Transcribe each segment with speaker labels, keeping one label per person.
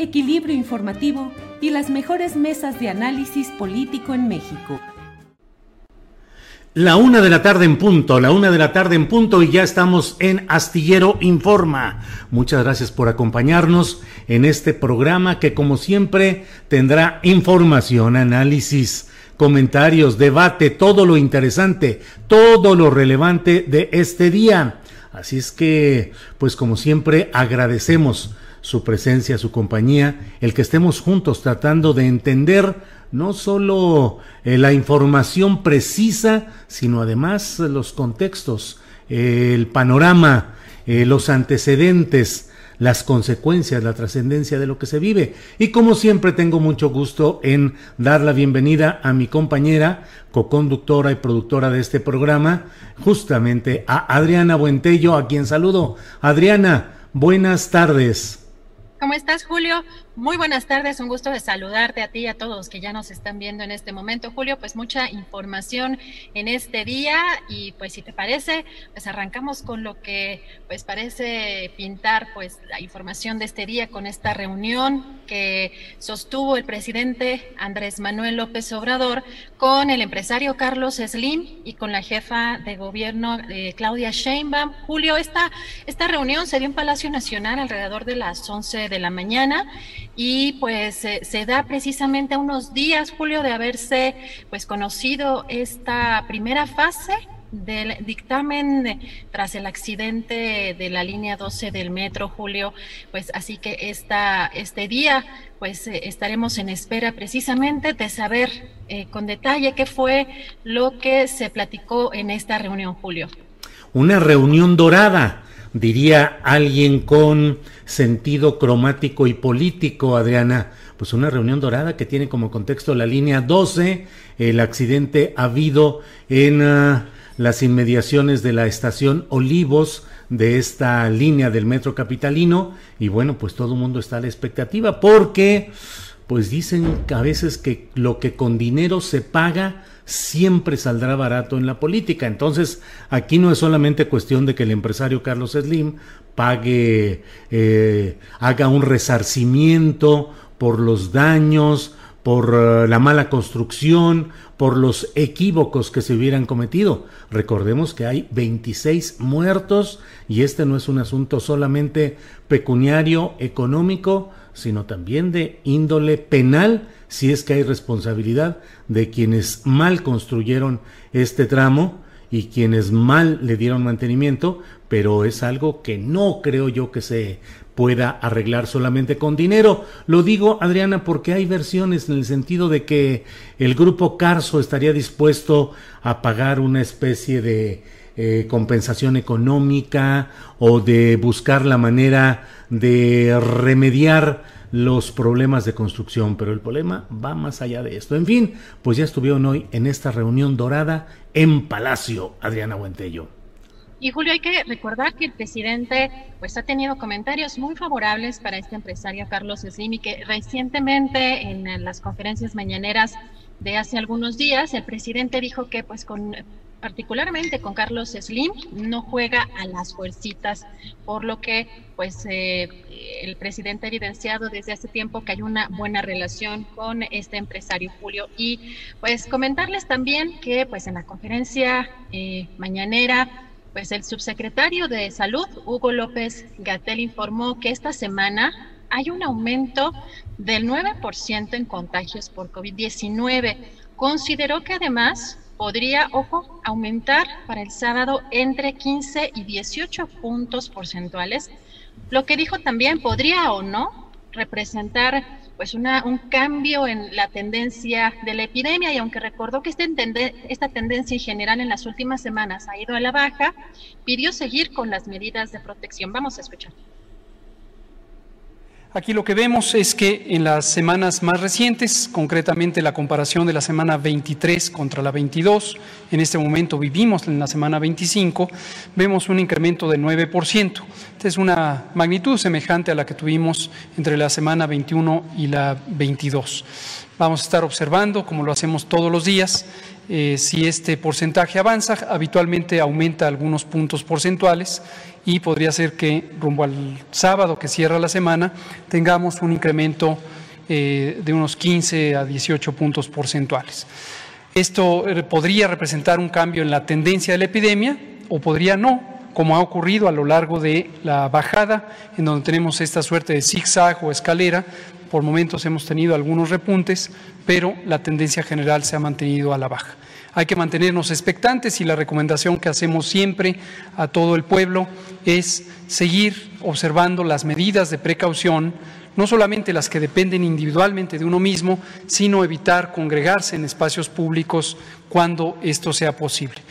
Speaker 1: equilibrio informativo y las mejores mesas de análisis político en México.
Speaker 2: La una de la tarde en punto, la una de la tarde en punto y ya estamos en Astillero Informa. Muchas gracias por acompañarnos en este programa que como siempre tendrá información, análisis, comentarios, debate, todo lo interesante, todo lo relevante de este día. Así es que, pues como siempre, agradecemos su presencia, su compañía, el que estemos juntos tratando de entender no solo eh, la información precisa, sino además los contextos, eh, el panorama, eh, los antecedentes, las consecuencias, la trascendencia de lo que se vive. Y como siempre tengo mucho gusto en dar la bienvenida a mi compañera, coconductora y productora de este programa, justamente a Adriana Buentello, a quien saludo. Adriana, buenas tardes.
Speaker 3: ¿Cómo estás, Julio? Muy buenas tardes, un gusto de saludarte a ti y a todos que ya nos están viendo en este momento. Julio, pues mucha información en este día y pues si te parece, pues arrancamos con lo que pues parece pintar pues la información de este día con esta reunión que sostuvo el presidente Andrés Manuel López Obrador con el empresario Carlos Slim y con la jefa de gobierno eh, Claudia Sheinbaum. Julio, esta, esta reunión se dio en Palacio Nacional alrededor de las 11 de la mañana y pues se da precisamente a unos días, Julio, de haberse pues conocido esta primera fase del dictamen tras el accidente de la línea 12 del metro, Julio, pues así que esta, este día pues eh, estaremos en espera precisamente de saber eh, con detalle qué fue lo que se platicó en esta reunión, Julio.
Speaker 2: Una reunión dorada diría alguien con sentido cromático y político, Adriana, pues una reunión dorada que tiene como contexto la línea 12, el accidente habido en ah, las inmediaciones de la estación Olivos de esta línea del metro capitalino y bueno, pues todo el mundo está a la expectativa porque pues dicen a veces que lo que con dinero se paga siempre saldrá barato en la política. Entonces, aquí no es solamente cuestión de que el empresario Carlos Slim pague, eh, haga un resarcimiento por los daños, por eh, la mala construcción, por los equívocos que se hubieran cometido. Recordemos que hay 26 muertos y este no es un asunto solamente pecuniario, económico, sino también de índole penal si es que hay responsabilidad de quienes mal construyeron este tramo y quienes mal le dieron mantenimiento, pero es algo que no creo yo que se pueda arreglar solamente con dinero. Lo digo, Adriana, porque hay versiones en el sentido de que el grupo Carso estaría dispuesto a pagar una especie de eh, compensación económica o de buscar la manera de remediar los problemas de construcción, pero el problema va más allá de esto. En fin, pues ya estuvieron hoy en esta reunión dorada en Palacio, Adriana Buentello.
Speaker 3: Y Julio, hay que recordar que el presidente pues ha tenido comentarios muy favorables para este empresario Carlos Slim y que recientemente en las conferencias mañaneras de hace algunos días el presidente dijo que pues con particularmente con Carlos Slim, no juega a las fuercitas, por lo que pues eh, el presidente ha evidenciado desde hace tiempo que hay una buena relación con este empresario Julio. Y pues comentarles también que pues en la conferencia eh, mañanera, pues el subsecretario de Salud, Hugo López Gatel, informó que esta semana hay un aumento del 9% en contagios por COVID-19. Consideró que además podría, ojo, aumentar para el sábado entre 15 y 18 puntos porcentuales, lo que dijo también podría o no representar pues una, un cambio en la tendencia de la epidemia y aunque recordó que este esta tendencia en general en las últimas semanas ha ido a la baja, pidió seguir con las medidas de protección. Vamos a escuchar.
Speaker 4: Aquí lo que vemos es que en las semanas más recientes, concretamente la comparación de la semana 23 contra la 22, en este momento vivimos en la semana 25, vemos un incremento de 9%. Esta es una magnitud semejante a la que tuvimos entre la semana 21 y la 22. Vamos a estar observando, como lo hacemos todos los días, eh, si este porcentaje avanza, habitualmente aumenta algunos puntos porcentuales y podría ser que rumbo al sábado que cierra la semana tengamos un incremento eh, de unos 15 a 18 puntos porcentuales. Esto eh, podría representar un cambio en la tendencia de la epidemia o podría no, como ha ocurrido a lo largo de la bajada, en donde tenemos esta suerte de zigzag o escalera. Por momentos hemos tenido algunos repuntes, pero la tendencia general se ha mantenido a la baja. Hay que mantenernos expectantes y la recomendación que hacemos siempre a todo el pueblo es seguir observando las medidas de precaución, no solamente las que dependen individualmente de uno mismo, sino evitar congregarse en espacios públicos cuando esto sea posible.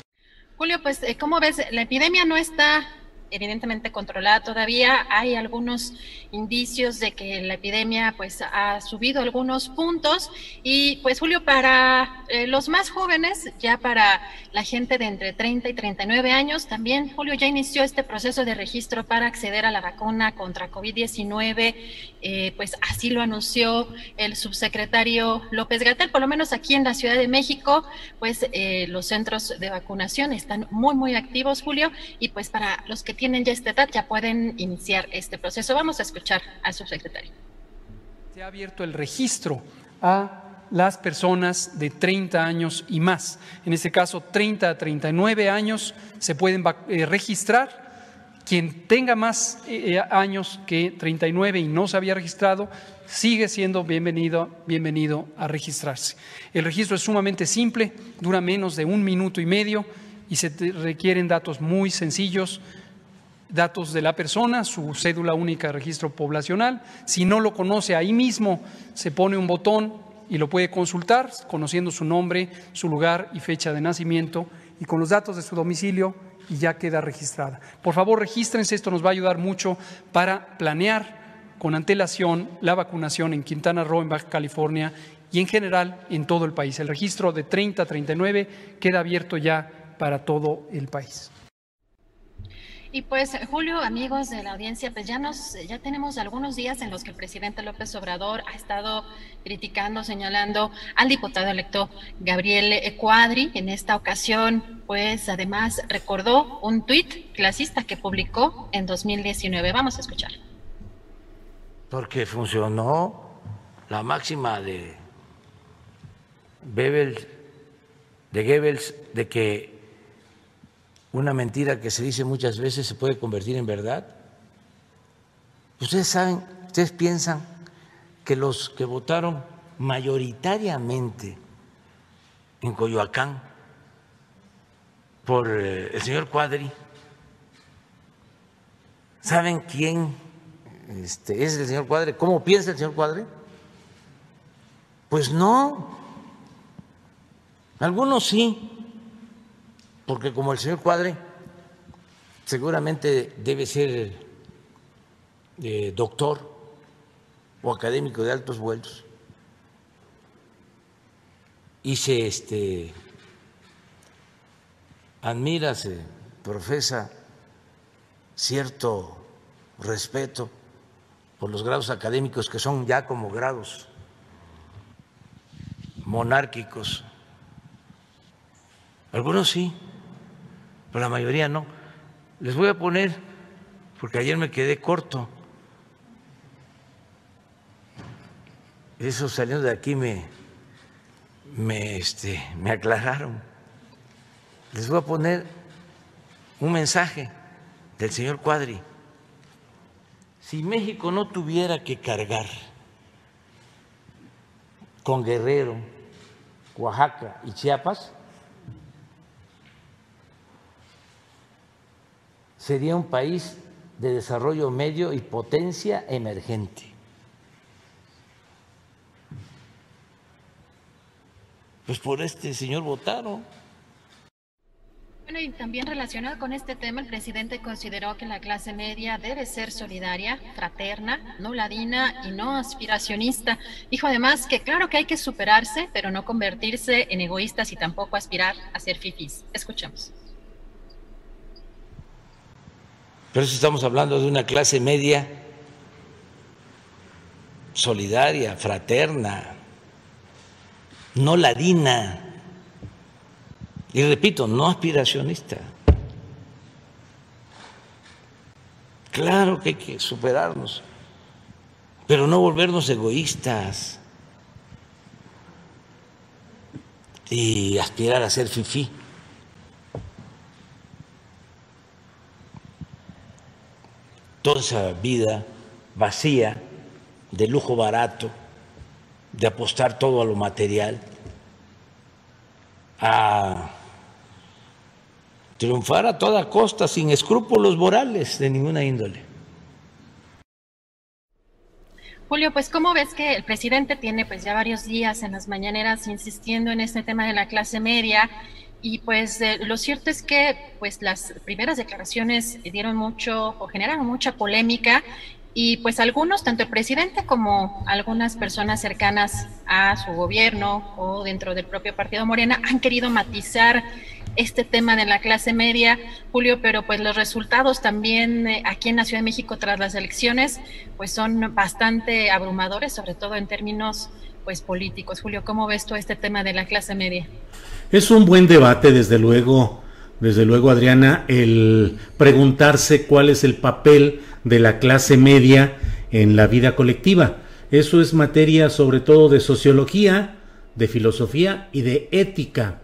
Speaker 3: Julio, pues, eh, ¿cómo ves? La epidemia no está evidentemente controlada todavía. Hay algunos indicios de que la epidemia pues ha subido algunos puntos y pues Julio para eh, los más jóvenes, ya para la gente de entre 30 y 39 años, también Julio ya inició este proceso de registro para acceder a la vacuna contra COVID-19, eh, pues así lo anunció el subsecretario López Gatel, por lo menos aquí en la Ciudad de México, pues eh, los centros de vacunación están muy muy activos Julio y pues para los que tienen ya esta edad ya pueden iniciar este proceso. Vamos a escuchar al subsecretario.
Speaker 4: Se ha abierto el registro a las personas de 30 años y más. En este caso, 30 a 39 años se pueden eh, registrar. Quien tenga más eh, eh, años que 39 y no se había registrado, sigue siendo bienvenido, bienvenido a registrarse. El registro es sumamente simple, dura menos de un minuto y medio y se requieren datos muy sencillos, datos de la persona, su cédula única de registro poblacional. Si no lo conoce ahí mismo, se pone un botón y lo puede consultar, conociendo su nombre, su lugar y fecha de nacimiento y con los datos de su domicilio y ya queda registrada. Por favor, regístrense, esto nos va a ayudar mucho para planear con antelación la vacunación en Quintana Roo, en Baja California y en general en todo el país. El registro de 30 a 39 queda abierto ya para todo el país.
Speaker 3: Y pues, Julio, amigos de la audiencia, pues ya nos, ya tenemos algunos días en los que el presidente López Obrador ha estado criticando, señalando al diputado electo Gabriel Cuadri. En esta ocasión, pues además recordó un tuit clasista que publicó en 2019. Vamos a escuchar.
Speaker 5: Porque funcionó la máxima de Goebbels, de Goebbels, de que una mentira que se dice muchas veces se puede convertir en verdad. Ustedes saben, ustedes piensan que los que votaron mayoritariamente en Coyoacán por eh, el señor Cuadri, ¿saben quién este, es el señor Cuadri? ¿Cómo piensa el señor Cuadri? Pues no. Algunos sí, porque como el señor Cuadre seguramente debe ser eh, doctor o académico de altos vuelos y se este, admira, se profesa cierto respeto por los grados académicos que son ya como grados monárquicos. Algunos sí, la mayoría no. Les voy a poner, porque ayer me quedé corto. Eso saliendo de aquí me, me, este, me aclararon. Les voy a poner un mensaje del señor Cuadri. Si México no tuviera que cargar con Guerrero, Oaxaca y Chiapas, sería un país de desarrollo medio y potencia emergente. Pues por este señor votaron.
Speaker 3: Bueno, y también relacionado con este tema, el presidente consideró que la clase media debe ser solidaria, fraterna, no ladina y no aspiracionista. Dijo además que claro que hay que superarse, pero no convertirse en egoístas y tampoco aspirar a ser fifis. Escuchemos.
Speaker 5: Pero eso estamos hablando de una clase media solidaria, fraterna, no ladina. Y repito, no aspiracionista. Claro que hay que superarnos, pero no volvernos egoístas y aspirar a ser fifí. Toda esa vida vacía, de lujo barato, de apostar todo a lo material, a triunfar a toda costa, sin escrúpulos morales de ninguna índole.
Speaker 3: Julio, pues cómo ves que el presidente tiene pues ya varios días en las mañaneras insistiendo en este tema de la clase media y pues eh, lo cierto es que pues las primeras declaraciones dieron mucho o generaron mucha polémica y pues algunos, tanto el presidente como algunas personas cercanas a su gobierno o dentro del propio partido Morena han querido matizar este tema de la clase media, Julio, pero pues los resultados también eh, aquí en la Ciudad de México tras las elecciones pues son bastante abrumadores, sobre todo en términos pues políticos. Julio, ¿cómo ves tú este tema de la clase media?
Speaker 2: Es un buen debate, desde luego, desde luego, Adriana, el preguntarse cuál es el papel de la clase media en la vida colectiva. Eso es materia sobre todo de sociología, de filosofía y de ética.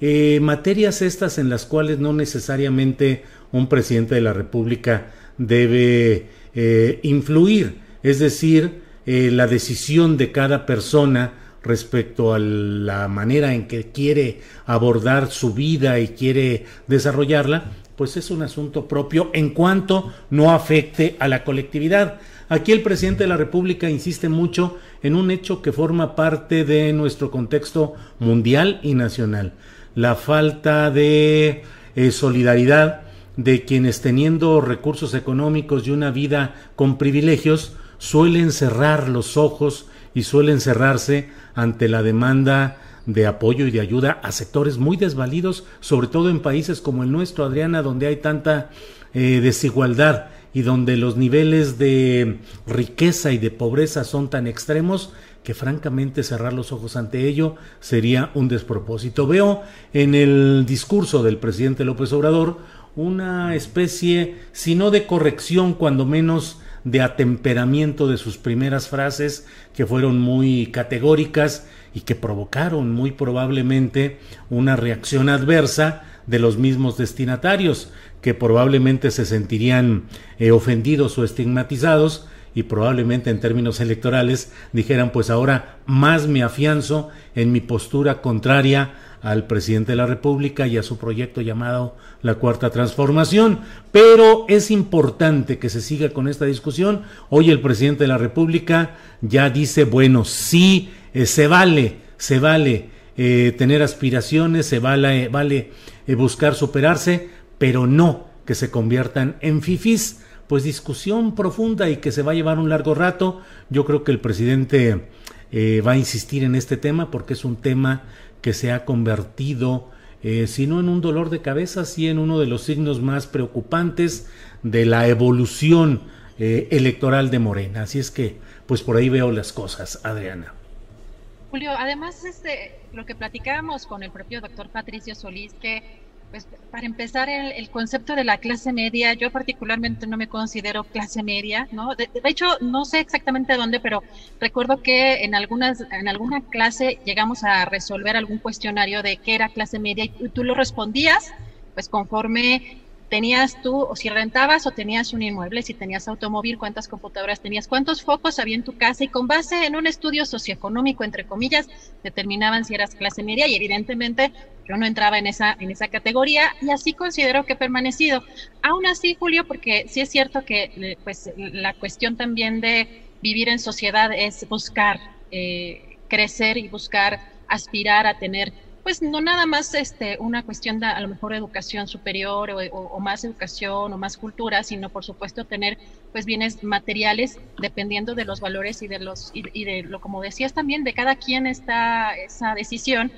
Speaker 2: Eh, materias estas en las cuales no necesariamente un presidente de la República debe eh, influir, es decir, eh, la decisión de cada persona respecto a la manera en que quiere abordar su vida y quiere desarrollarla, pues es un asunto propio en cuanto no afecte a la colectividad. Aquí el presidente de la República insiste mucho en un hecho que forma parte de nuestro contexto mundial y nacional, la falta de eh, solidaridad de quienes teniendo recursos económicos y una vida con privilegios suelen cerrar los ojos y suelen cerrarse ante la demanda de apoyo y de ayuda a sectores muy desvalidos, sobre todo en países como el nuestro, Adriana, donde hay tanta eh, desigualdad y donde los niveles de riqueza y de pobreza son tan extremos que francamente cerrar los ojos ante ello sería un despropósito. Veo en el discurso del presidente López Obrador una especie, si no de corrección, cuando menos de atemperamiento de sus primeras frases, que fueron muy categóricas y que provocaron muy probablemente una reacción adversa de los mismos destinatarios, que probablemente se sentirían eh, ofendidos o estigmatizados y probablemente en términos electorales dijeran pues ahora más me afianzo en mi postura contraria al presidente de la República y a su proyecto llamado la Cuarta Transformación. Pero es importante que se siga con esta discusión. Hoy el presidente de la República ya dice, bueno, sí, eh, se vale, se vale eh, tener aspiraciones, se vale, vale eh, buscar superarse, pero no que se conviertan en fifis. Pues discusión profunda y que se va a llevar un largo rato. Yo creo que el presidente va a insistir en este tema porque es un tema que se ha convertido, eh, si no en un dolor de cabeza, sí en uno de los signos más preocupantes de la evolución eh, electoral de Morena. Así es que, pues por ahí veo las cosas, Adriana.
Speaker 3: Julio, además, este, lo que platicábamos con el propio doctor Patricio Solís, que Pues para empezar, el, concepto de la clase media, yo particularmente no me considero clase media, ¿no? De, hecho, no sé exactamente dónde, pero recuerdo que en algunas, en alguna clase llegamos a resolver algún cuestionario de qué era clase media y tú lo respondías, pues conforme tenías tú, o si rentabas o tenías un inmueble, si tenías automóvil, cuántas computadoras tenías, cuántos focos había en tu casa y con base en un estudio socioeconómico, entre comillas, determinaban si eras clase media y evidentemente yo no entraba en esa, en esa categoría y así considero que he permanecido. Aún así, Julio, porque sí es cierto que eh, pues, la cuestión también de vivir en sociedad es buscar eh, crecer y buscar aspirar a tener pues no nada más este, una cuestión de a lo mejor educación superior o, más educación o más cultura, sino por supuesto tener pues bienes materiales dependiendo de los valores y de los y, de lo como decías también de cada quien está esa decisión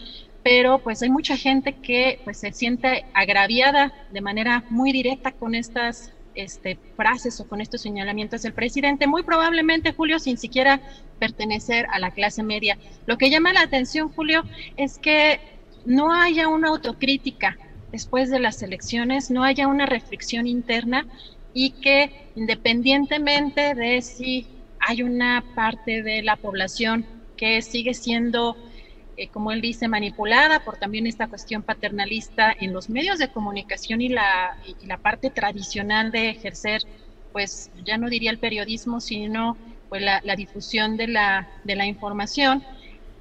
Speaker 3: pero pues hay mucha gente que pues se siente agraviada de manera muy directa con estas este, frases o con estos señalamientos del presidente, muy probablemente, Julio, sin siquiera pertenecer a la clase media. Lo que llama la atención, Julio, es que no haya una autocrítica después de las elecciones, no haya una reflexión interna y que independientemente de si hay una parte de la población que sigue siendo, eh, como él dice, manipulada por también esta cuestión paternalista en los medios de comunicación y la, y la parte tradicional de ejercer, pues ya no diría el periodismo, sino pues la, la difusión de la, de la información,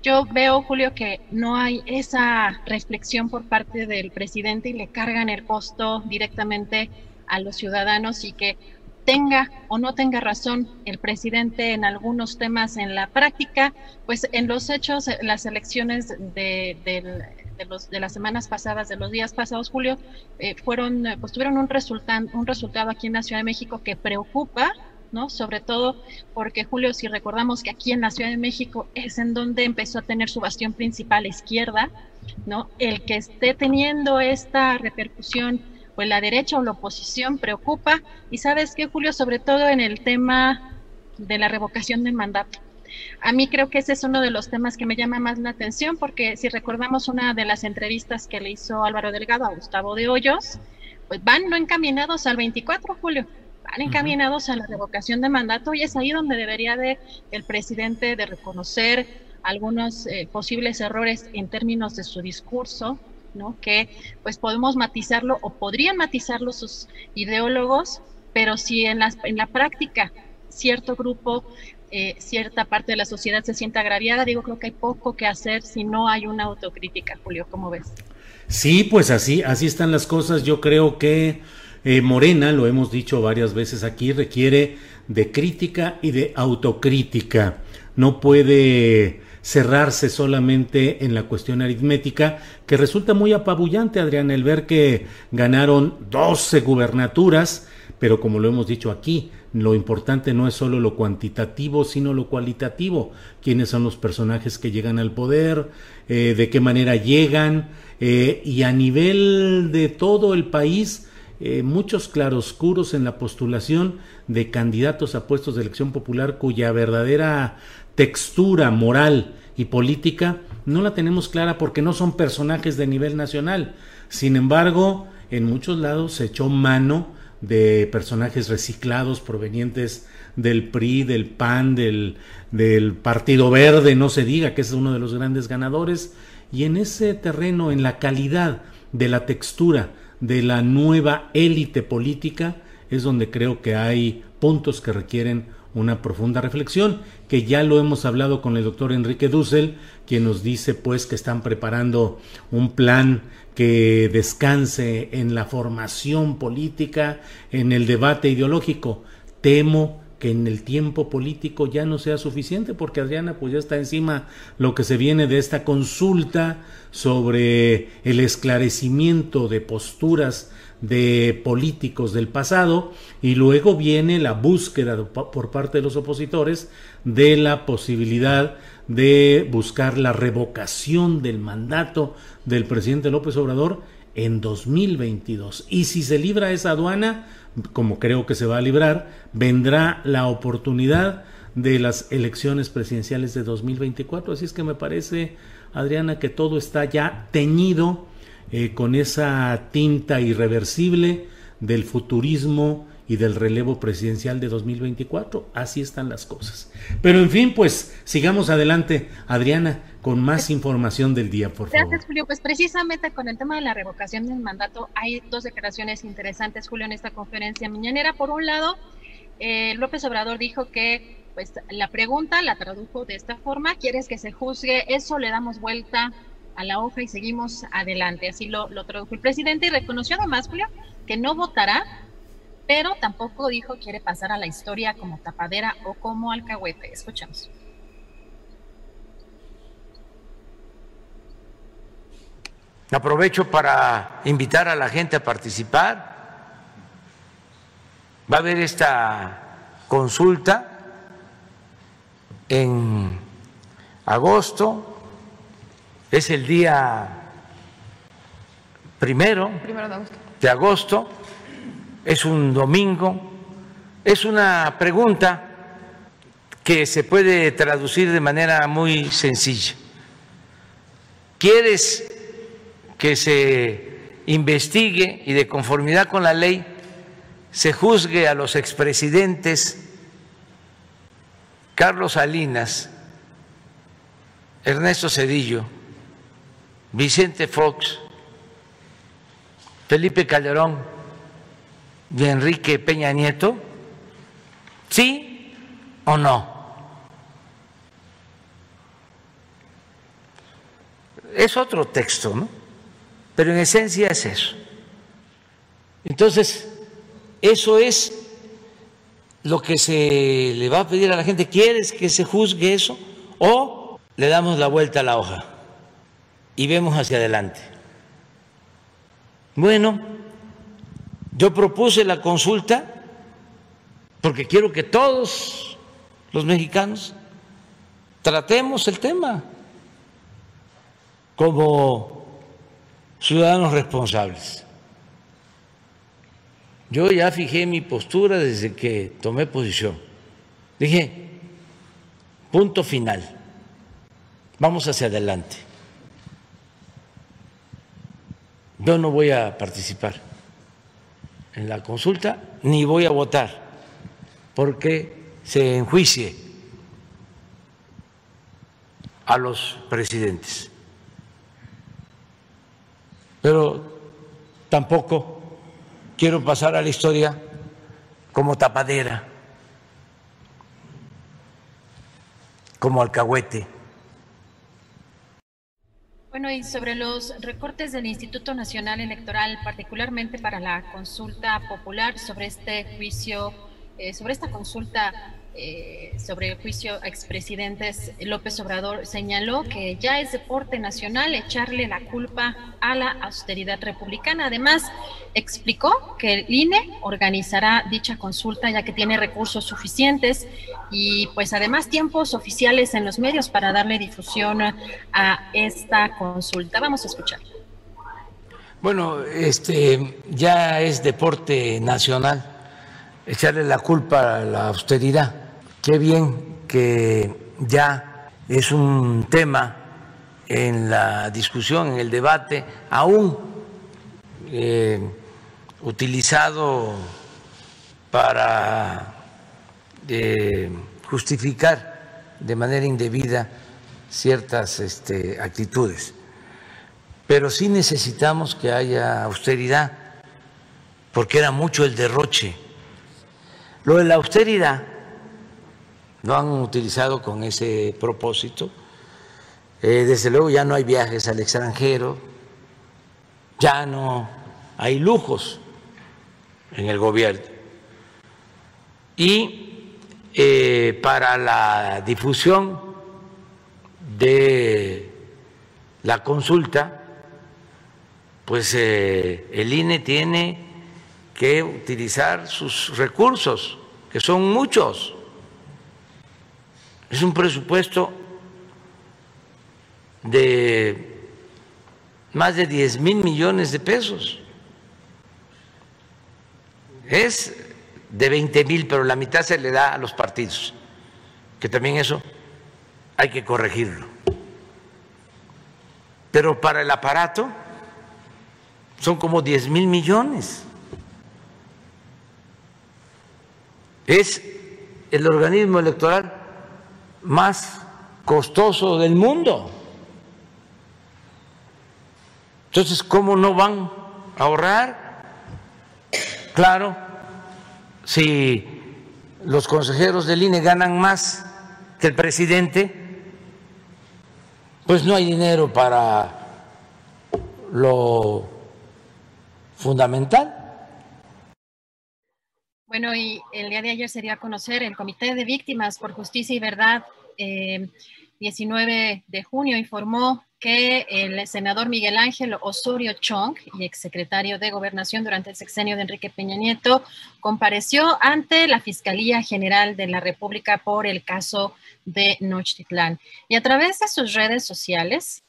Speaker 3: yo veo, Julio, que no hay esa reflexión por parte del presidente y le cargan el costo directamente a los ciudadanos y que tenga o no tenga razón el presidente en algunos temas en la práctica, pues en los hechos, las elecciones de, los, de las semanas pasadas, de los días pasados, Julio, eh, fueron, pues tuvieron un, un resultado aquí en la Ciudad de México que preocupa ¿no? Sobre todo porque Julio, si recordamos que aquí en la Ciudad de México es en donde empezó a tener su bastión principal izquierda, ¿no? El que esté teniendo esta repercusión, pues la derecha o la oposición preocupa. Y sabes qué, Julio, sobre todo en el tema de la revocación del mandato. A mí creo que ese es uno de los temas que me llama más la atención porque si recordamos una de las entrevistas que le hizo Álvaro Delgado a Gustavo de Hoyos, pues van no encaminados al 24, Julio, van encaminados a la revocación de mandato y es ahí donde debería de el presidente de reconocer algunos eh, posibles errores en términos de su discurso, ¿no? Que pues podemos matizarlo o podrían matizarlo sus ideólogos, pero si en la, en la práctica cierto grupo, eh, cierta parte de la sociedad se siente agraviada, digo, creo que hay poco que hacer si no hay una autocrítica, Julio, ¿cómo ves?
Speaker 2: Sí, pues así, así están las cosas. Yo creo que eh, Morena, lo hemos dicho varias veces aquí, requiere de crítica y de autocrítica. No puede cerrarse solamente en la cuestión aritmética, que resulta muy apabullante, Adrián, el ver que ganaron 12 gubernaturas, pero como lo hemos dicho aquí, lo importante no es solo lo cuantitativo, sino lo cualitativo. ¿Quiénes son los personajes que llegan al poder? Eh, ¿De qué manera llegan? Eh, y a nivel de todo el país, eh, muchos claroscuros en la postulación de candidatos a puestos de elección popular cuya verdadera textura moral y política no la tenemos clara porque no son personajes de nivel nacional. Sin embargo, en muchos lados se echó mano de personajes reciclados provenientes del PRI, del PAN, del, del Partido Verde, no se diga que es uno de los grandes ganadores, y en ese terreno, en la calidad de la textura de la nueva élite política es donde creo que hay puntos que requieren una profunda reflexión, que ya lo hemos hablado con el doctor Enrique Dussel, quien nos dice pues que están preparando un plan que descanse en la formación política, en el debate ideológico. Temo que en el tiempo político ya no sea suficiente, porque Adriana pues ya está encima lo que se viene de esta consulta sobre el esclarecimiento de posturas de políticos del pasado y luego viene la búsqueda por parte de los opositores de la posibilidad de buscar la revocación del mandato del presidente López Obrador en 2022. Y si se libra esa aduana, como creo que se va a librar, vendrá la oportunidad de las elecciones presidenciales de 2024. Así es que me parece, Adriana, que todo está ya teñido eh, con esa tinta irreversible del futurismo y del relevo presidencial de 2024. Así están las cosas. Pero en fin, pues sigamos adelante, Adriana, con más información del día, por favor.
Speaker 3: Gracias, Julio. Pues precisamente con el tema de la revocación del mandato hay dos declaraciones interesantes, Julio, en esta conferencia mañanera. Por un lado, eh, López Obrador dijo que pues la pregunta la tradujo de esta forma, ¿quieres que se juzgue? Eso le damos vuelta a la hoja y seguimos adelante. Así lo, lo tradujo el presidente y reconoció además, Julio, que no votará pero tampoco dijo quiere pasar a la historia como tapadera o como alcahuete. Escuchamos.
Speaker 5: Aprovecho para invitar a la gente a participar. Va a haber esta consulta en agosto, es el día primero, de agosto es un domingo, es una pregunta que se puede traducir de manera muy sencilla. ¿Quieres que se investigue y de conformidad con la ley se juzgue a los expresidentes Carlos Salinas, Ernesto Cedillo, Vicente Fox, Felipe Calderón, de Enrique Peña Nieto? ¿Sí o no? Es otro texto, ¿no? Pero en esencia es eso. Entonces, eso es lo que se le va a pedir a la gente. ¿Quieres que se juzgue eso? O le damos la vuelta a la hoja y vemos hacia adelante. Bueno, yo propuse la consulta porque quiero que todos los mexicanos tratemos el tema como ciudadanos responsables. Yo ya fijé mi postura desde que tomé posición. Dije, punto final, vamos hacia adelante. Yo no voy a participar en la consulta, ni voy a votar porque se enjuicie a los presidentes. Pero tampoco quiero pasar a la historia como tapadera, como alcahuete.
Speaker 3: Bueno, y sobre los recortes del Instituto Nacional Electoral, particularmente para la consulta popular sobre este juicio, eh, sobre esta consulta eh, sobre el juicio a expresidentes, López Obrador señaló que ya es deporte nacional echarle la culpa a la austeridad republicana. Además, explicó que el INE organizará dicha consulta ya que tiene recursos suficientes y pues además tiempos oficiales en los medios para darle difusión a esta consulta. Vamos a escuchar.
Speaker 5: Bueno, este ya es deporte nacional echarle la culpa a la austeridad Qué bien que ya es un tema en la discusión, en el debate, aún eh, utilizado para eh, justificar de manera indebida ciertas este, actitudes. Pero sí necesitamos que haya austeridad, porque era mucho el derroche. Lo de la austeridad lo han utilizado con ese propósito. Eh, desde luego ya no hay viajes al extranjero, ya no hay lujos en el gobierno. Y eh, para la difusión de la consulta, pues eh, el INE tiene que utilizar sus recursos, que son muchos. Es un presupuesto de más de 10 mil millones de pesos. Es de 20 mil, pero la mitad se le da a los partidos, que también eso hay que corregirlo. Pero para el aparato son como 10 mil millones. Es el organismo electoral más costoso del mundo. Entonces, ¿cómo no van a ahorrar? Claro, si los consejeros del INE ganan más que el presidente, pues no hay dinero para lo fundamental.
Speaker 3: Bueno, y el día de ayer sería conocer el Comité de Víctimas por Justicia y Verdad. 19 eh, de junio informó que el senador Miguel Ángel Osorio Chong y exsecretario de Gobernación durante el sexenio de Enrique Peña Nieto compareció ante la Fiscalía General de la República por el caso de Nochtitlán. Y a través de sus redes sociales,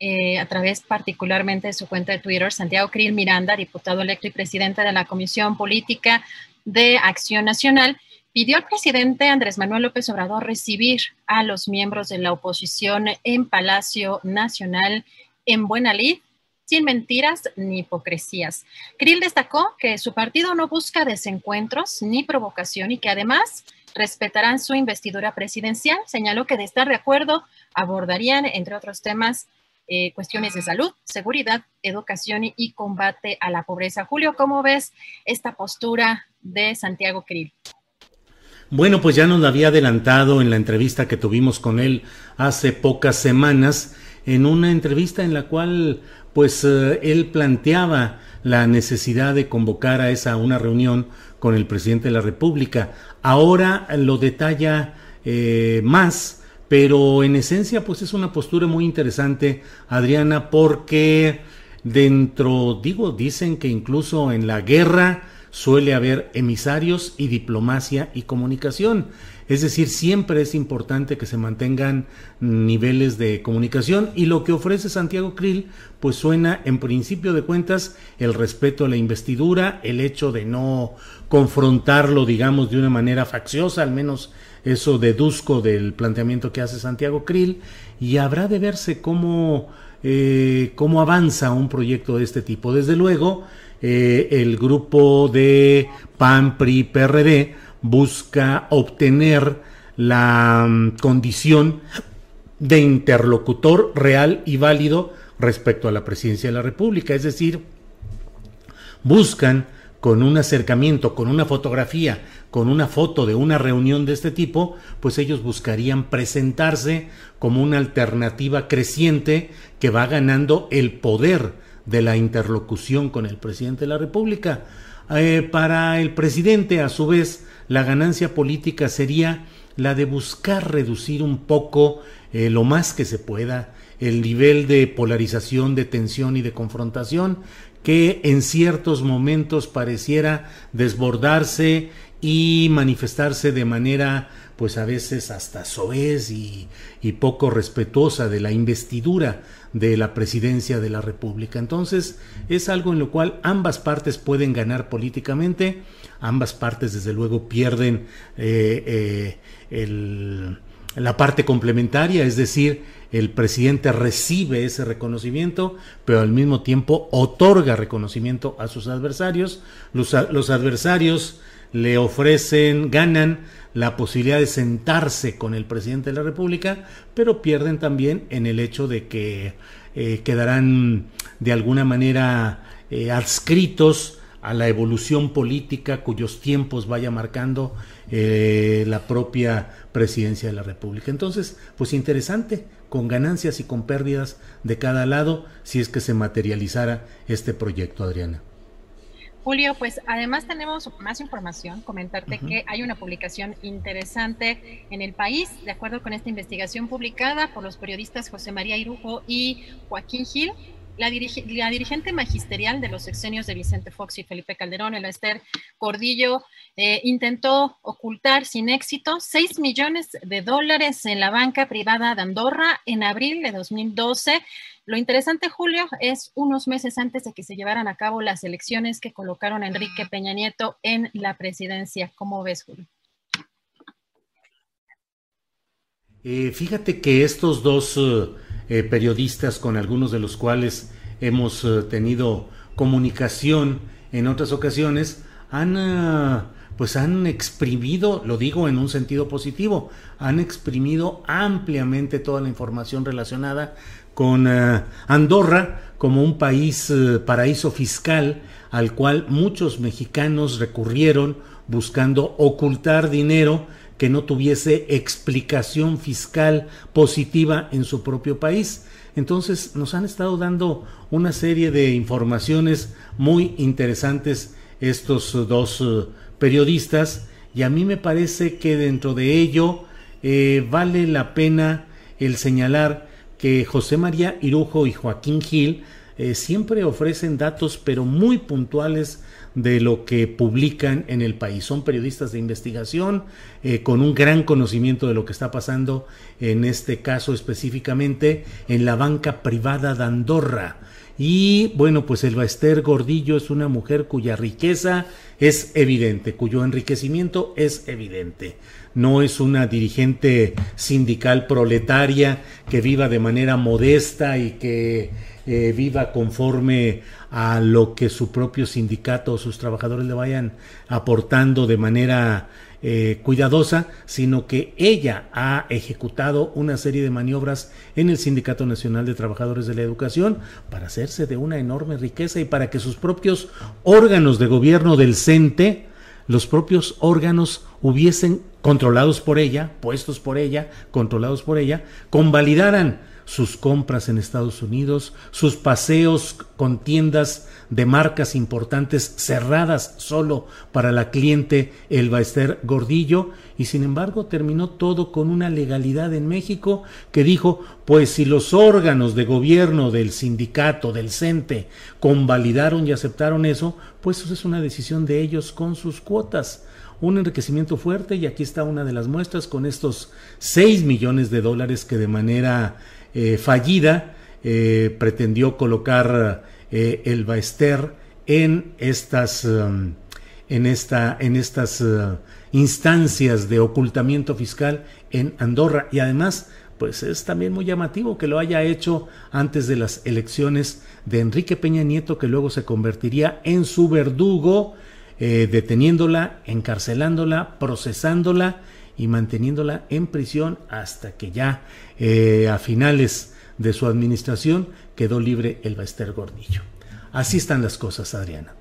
Speaker 3: eh, a través particularmente de su cuenta de Twitter, Santiago Krill Miranda, diputado electo y presidente de la Comisión Política de Acción Nacional, pidió al presidente Andrés Manuel López Obrador recibir a los miembros de la oposición en Palacio Nacional en buena lid, sin mentiras ni hipocresías. Krill destacó que su partido no busca desencuentros ni provocación y que además respetarán su investidura presidencial. Señaló que de estar de acuerdo abordarían, entre otros temas, eh, cuestiones de salud, seguridad, educación y, combate a la pobreza. Julio, ¿cómo ves esta postura de Santiago Krill?
Speaker 2: Bueno, pues ya nos lo había adelantado en la entrevista que tuvimos con él hace pocas semanas, en una entrevista en la cual pues eh, él planteaba la necesidad de convocar a esa una reunión con el presidente de la República. Ahora lo detalla eh, más, pero en esencia pues es una postura muy interesante, Adriana, porque dentro, digo, dicen que incluso en la guerra suele haber emisarios y diplomacia y comunicación. Es decir, siempre es importante que se mantengan niveles de comunicación y lo que ofrece Santiago Krill pues suena en principio de cuentas el respeto a la investidura, el hecho de no confrontarlo digamos de una manera facciosa, al menos eso deduzco del planteamiento que hace Santiago Krill y habrá de verse cómo, eh, cómo avanza un proyecto de este tipo. Desde luego, eh, el grupo de PAN, PRI, PRD busca obtener la mm, condición de interlocutor real y válido respecto a la presidencia de la República. Es decir, buscan con un acercamiento, con una fotografía, con una foto de una reunión de este tipo, pues ellos buscarían presentarse como una alternativa creciente que va ganando el poder de la interlocución con el presidente de la República. Eh, para el presidente, a su vez, la ganancia política sería la de buscar reducir un poco eh, lo más que se pueda el nivel de polarización, de tensión y de confrontación que en ciertos momentos pareciera desbordarse y manifestarse de manera pues a veces hasta soez y, y poco respetuosa de la investidura de la presidencia de la República. Entonces, es algo en lo cual ambas partes pueden ganar políticamente, ambas partes desde luego pierden eh, eh, la parte complementaria, es decir, el presidente recibe ese reconocimiento, pero al mismo tiempo otorga reconocimiento a sus adversarios. Los, los adversarios le ofrecen, ganan la posibilidad de sentarse con el presidente de la República, pero pierden también en el hecho de que eh, quedarán de alguna manera eh, adscritos a la evolución política cuyos tiempos vaya marcando eh, la propia presidencia de la República. Entonces, pues interesante, con ganancias y con pérdidas de cada lado, si es que se materializara este proyecto, Adriana.
Speaker 3: Julio, pues además tenemos más información, comentarte que hay una publicación interesante en el país, de acuerdo con esta investigación publicada por los periodistas José María Irujo y Joaquín Gil. La, dirigente magisterial de los sexenios de Vicente Fox y Felipe Calderón, el Esther Cordillo, eh, intentó ocultar sin éxito 6 millones de dólares en la banca privada de Andorra en abril de 2012 lo interesante, Julio, es unos meses antes de que se llevaran a cabo las elecciones que colocaron a Enrique Peña Nieto en la presidencia. ¿Cómo ves, Julio?
Speaker 2: Eh, fíjate que estos dos eh, periodistas, con algunos de los cuales hemos eh, tenido comunicación en otras ocasiones han pues han exprimido, lo digo en un sentido positivo, han exprimido ampliamente toda la información relacionada con ah, Andorra como un país eh, paraíso fiscal al cual muchos mexicanos recurrieron buscando ocultar dinero que no tuviese explicación fiscal positiva en su propio país. Entonces nos han estado dando una serie de informaciones muy interesantes estos dos eh, periodistas y a mí me parece que dentro de ello eh, vale la pena el señalar que José María Irujo y Joaquín Gil eh, siempre ofrecen datos pero muy puntuales de lo que publican en el país. Son periodistas de investigación eh, con un gran conocimiento de lo que está pasando en este caso específicamente en la banca privada de Andorra. Y bueno, pues el Esther Gordillo es una mujer cuya riqueza es evidente, cuyo enriquecimiento es evidente. No es una dirigente sindical proletaria que viva de manera modesta y que eh, viva conforme a lo que su propio sindicato o sus trabajadores le vayan aportando de manera eh, cuidadosa, sino que ella ha ejecutado una serie de maniobras en el Sindicato Nacional de Trabajadores de la Educación para hacerse de una enorme riqueza y para que sus propios órganos de gobierno del CENTE, los propios órganos hubiesen controlados por ella, puestos por ella, controlados por ella, convalidaran sus compras en Estados Unidos, sus paseos con tiendas de marcas importantes cerradas solo para la cliente Elba Esther Gordillo. Y sin embargo terminó todo con una legalidad en México que dijo pues si los órganos de gobierno del sindicato del CENTE convalidaron y aceptaron eso pues eso es una decisión de ellos con sus cuotas. Un enriquecimiento fuerte y aquí está una de las muestras con estos 6 millones de dólares que de manera eh, fallida eh, pretendió colocar eh, el Baester en estas, um, en esta, en estas uh, instancias de ocultamiento fiscal en Andorra. Y además pues es también muy llamativo que lo haya hecho antes de las elecciones de Enrique Peña Nieto, que luego se convertiría en su verdugo, deteniéndola, encarcelándola, procesándola y manteniéndola en prisión hasta que ya eh, a finales de su administración quedó libre el Baester Gordillo. Así están las cosas, Adriana.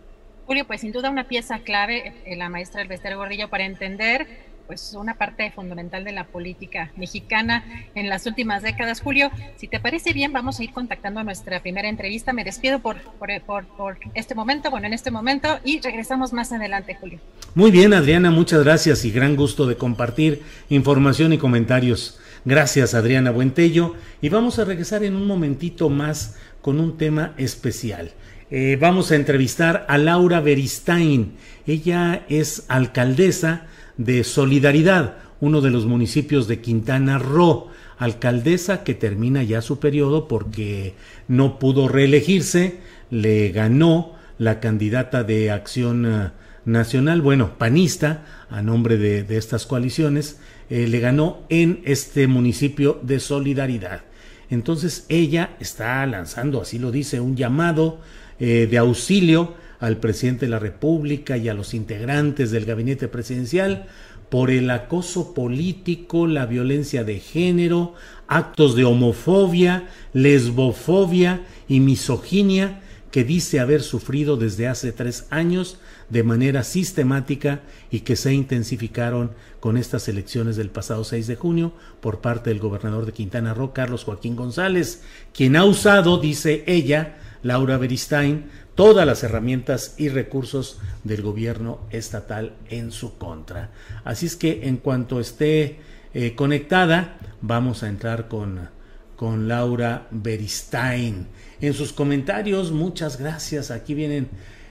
Speaker 3: Julio, pues sin duda una pieza clave, eh, la maestra del Baester Gordillo, para entender pues una parte fundamental de la política mexicana en las últimas décadas. Julio, si te parece bien, vamos a ir contactando a nuestra primera entrevista. Me despido por, por, por, este momento, bueno, en este momento, y regresamos más adelante, Julio.
Speaker 2: Muy bien, Adriana, muchas gracias y gran gusto de compartir información y comentarios. Gracias, Adriana Buentello. Y vamos a regresar en un momentito más con un tema especial. Eh, vamos a entrevistar a Laura Beristain. Ella es alcaldesa de Solidaridad, uno de los municipios de Quintana Roo, alcaldesa que termina ya su periodo porque no pudo reelegirse, le ganó la candidata de Acción eh, Nacional, bueno, panista, a nombre de, estas coaliciones, eh, le ganó en este municipio de Solidaridad. Entonces ella está lanzando, así lo dice, un llamado eh, de auxilio al presidente de la República y a los integrantes del gabinete presidencial por el acoso político, la violencia de género, actos de homofobia, lesbofobia y misoginia que dice haber sufrido desde hace tres años de manera sistemática y que se intensificaron con estas elecciones del pasado 6 de junio por parte del gobernador de Quintana Roo, Carlos Joaquín González, quien ha usado, dice ella, Laura Beristain, todas las herramientas y recursos del gobierno estatal en su contra. Así es que en cuanto esté eh, conectada, vamos a entrar con, con Laura Beristain. En sus comentarios, muchas gracias. Aquí vienen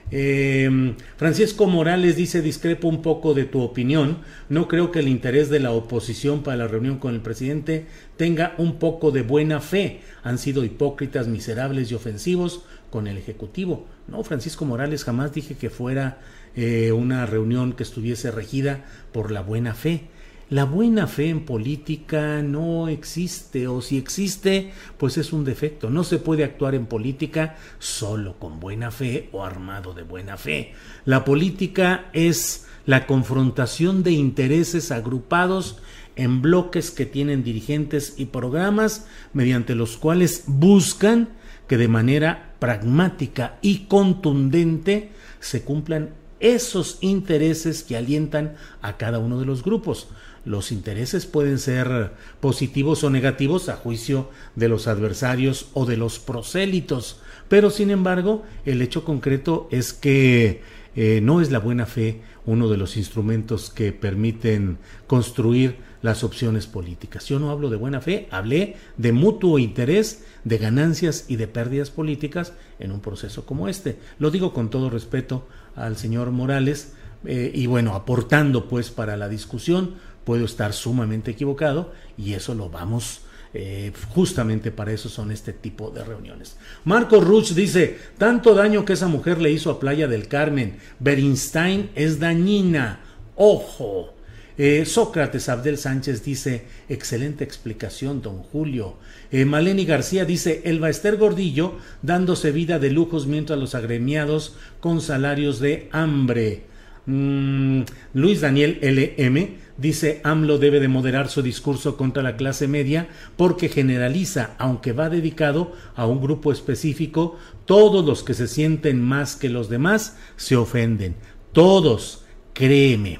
Speaker 2: eh, Francisco Morales dice, discrepo un poco de tu opinión. No creo que el interés de la oposición para la reunión con el presidente tenga un poco de buena fe. Han sido hipócritas, miserables y ofensivos con el Ejecutivo. No, Francisco Morales, jamás dije que fuera eh, una reunión que estuviese regida por la buena fe. la buena fe en política no existe o si existe, pues es un defecto. No se puede actuar en política solo con buena fe o armado de buena fe. La política es la confrontación de intereses agrupados en bloques que tienen dirigentes y programas mediante los cuales buscan que de manera pragmática y contundente se cumplan esos intereses que alientan a cada uno de los grupos. Los intereses pueden ser positivos o negativos a juicio de los adversarios o de los prosélitos, pero sin embargo el hecho concreto es que eh, no es la buena fe uno de los instrumentos que permiten construir las opciones políticas. Yo no hablo de buena fe, hablé de mutuo interés, de ganancias y de pérdidas políticas en un proceso como este. Lo digo con todo respeto al señor Morales eh, y bueno, aportando pues para la discusión puedo estar sumamente equivocado y eso lo vamos eh, justamente para eso son este tipo de reuniones. Marco Ruch dice, tanto daño que esa mujer le hizo a Playa del Carmen, Berinstein es dañina, ojo. Eh, Sócrates Abdel Sánchez dice, excelente explicación, don Julio. Eh, Maleni García dice, el Esther Gordillo dándose vida de lujos mientras los agremiados con salarios de hambre. Mm, Luis Daniel LM dice AMLO debe de moderar su discurso contra la clase media porque generaliza, aunque va dedicado a un grupo específico, todos los que se sienten más que los demás se ofenden. Todos, créeme.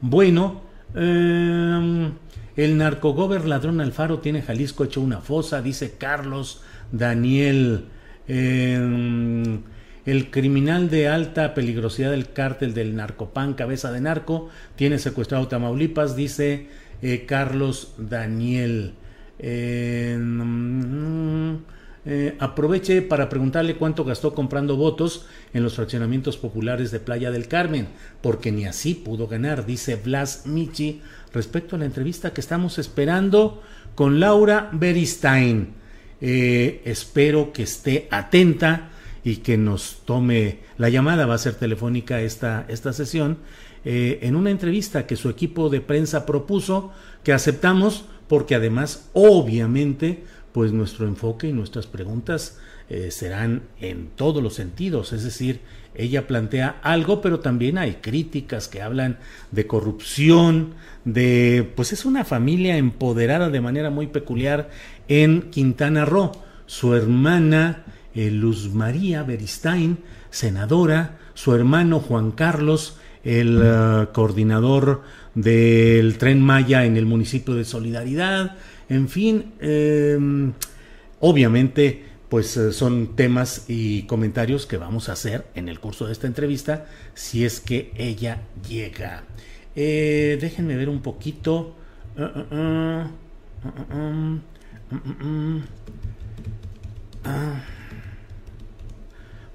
Speaker 2: Bueno, eh, el narcogober ladrón Alfaro tiene Jalisco hecho una fosa, dice Carlos Daniel. Eh, el criminal de alta peligrosidad del cártel del narcopan, cabeza de narco, tiene secuestrado Tamaulipas, dice eh, Carlos Daniel. Mm, eh, aproveche para preguntarle cuánto gastó comprando votos en los fraccionamientos populares de Playa del Carmen, porque ni así pudo ganar, dice Blas Michi, respecto a la entrevista que estamos esperando con Laura Beristain. espero que esté atenta y que nos tome la llamada, va a ser telefónica esta, esta sesión, eh, en una entrevista que su equipo de prensa propuso, que aceptamos, porque además, obviamente, pues nuestro enfoque y nuestras preguntas eh, serán en todos los sentidos, es decir, ella plantea algo, pero también hay críticas que hablan de corrupción, de, pues es una familia empoderada de manera muy peculiar en Quintana Roo. Su hermana eh, Luz María Beristain, senadora, su hermano Juan Carlos, el eh, coordinador del tren Maya en el municipio de Solidaridad, en fin, em, obviamente pues eh, son temas y comentarios que vamos a hacer en el curso de esta entrevista si es que ella llega. déjenme ver un poquito. Uh, uh, ah.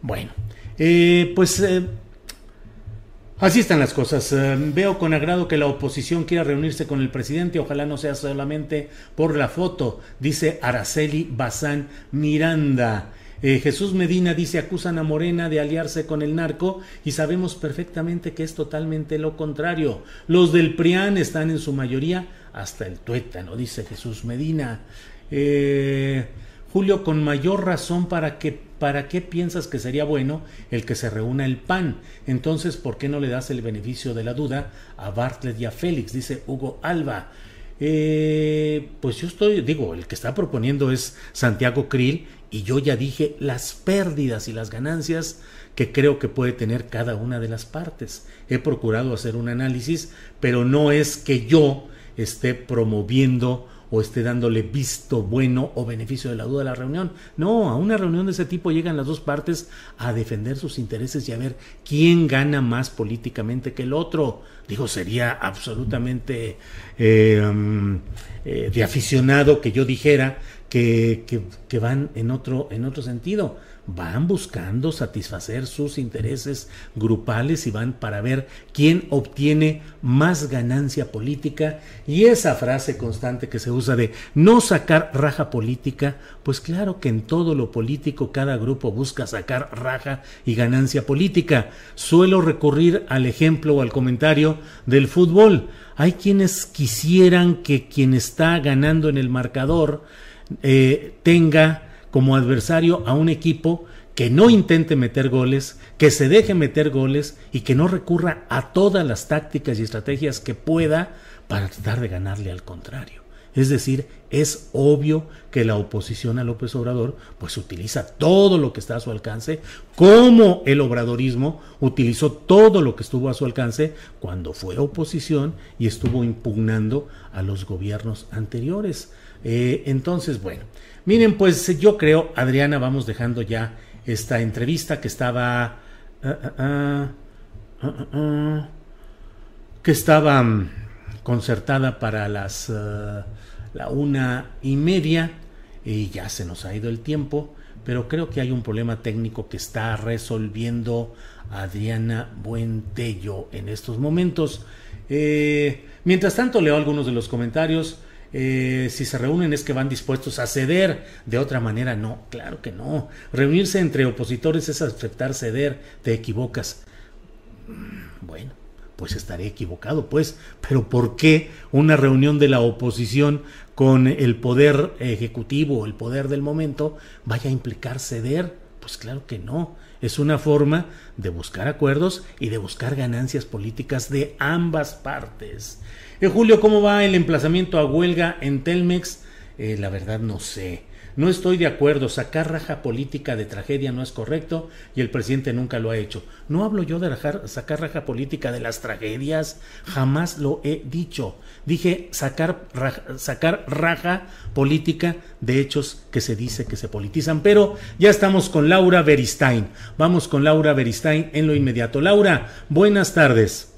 Speaker 2: Bueno, eh, pues eh, así están las cosas. Eh, veo con agrado que la oposición quiera reunirse con el presidente. Ojalá no sea solamente por la foto, dice Araceli Bazán Miranda. Jesús Medina dice acusan a Morena de aliarse con el narco y sabemos perfectamente que es totalmente lo contrario. Los del PRIAN están en su mayoría hasta el tuétano, dice Jesús Medina. Julio, con mayor razón para que ¿para qué piensas que sería bueno el que se reúna el PAN? Entonces, ¿por qué no le das el beneficio de la duda a Bartlett y a Félix? Dice Hugo Alba. Eh, pues yo estoy, digo, el que está proponiendo es Santiago Krill y yo ya dije las pérdidas y las ganancias que creo que puede tener cada una de las partes. He procurado hacer un análisis, pero no es que yo esté promoviendo o esté dándole visto bueno o beneficio de la duda a la reunión. No, a una reunión de ese tipo llegan las dos partes a defender sus intereses y a ver quién gana más políticamente que el otro. Digo, sería absolutamente eh, mm, eh, de aficionado que yo dijera que, que, van en otro, en otro sentido. Van buscando satisfacer sus intereses grupales y van para ver quién obtiene más ganancia política. Y esa frase constante que se usa de no sacar raja política, pues claro que en todo lo político cada grupo busca sacar raja y ganancia política. Suelo recurrir al ejemplo o al comentario del fútbol. Hay quienes quisieran que quien está ganando en el marcador eh, tenga como adversario a un equipo que no intente meter goles, que se deje meter goles y que no recurra a todas las tácticas y estrategias que pueda para tratar de ganarle al contrario. Es decir, es obvio que la oposición a López Obrador pues utiliza todo lo que está a su alcance, como el obradorismo utilizó todo lo que estuvo a su alcance cuando fue oposición y estuvo impugnando a los gobiernos anteriores. Eh, entonces, bueno, miren, pues yo creo, Adriana, vamos dejando ya esta entrevista que estaba... Ah, ah, ah, que estaba mm, concertada para las la una y media y ya se nos ha ido el tiempo, pero creo que hay un problema técnico que está resolviendo Adriana Buentello en estos momentos. Eh, mientras tanto, leo algunos de los comentarios. Eh, si se reúnen es que van dispuestos a ceder, de otra manera no, claro que no. Reunirse entre opositores es aceptar ceder, te equivocas. Mm, bueno, pues estaré equivocado, pues, pero ¿por qué una reunión de la oposición con el poder ejecutivo, el poder del momento, vaya a implicar ceder? Pues claro que no. Es una forma de buscar acuerdos y de buscar ganancias políticas de ambas partes. Eh, Julio, ¿cómo va el emplazamiento a huelga en Telmex? Eh, la verdad no sé. No estoy de acuerdo. Sacar raja política de tragedia no es correcto y el presidente nunca lo ha hecho. No hablo yo de sacar raja política de las tragedias. Jamás lo he dicho. Dije sacar sacar raja política de hechos que se dice que se politizan. Pero ya estamos con Laura Beristain. Vamos con Laura Beristain en lo inmediato. Laura, buenas tardes.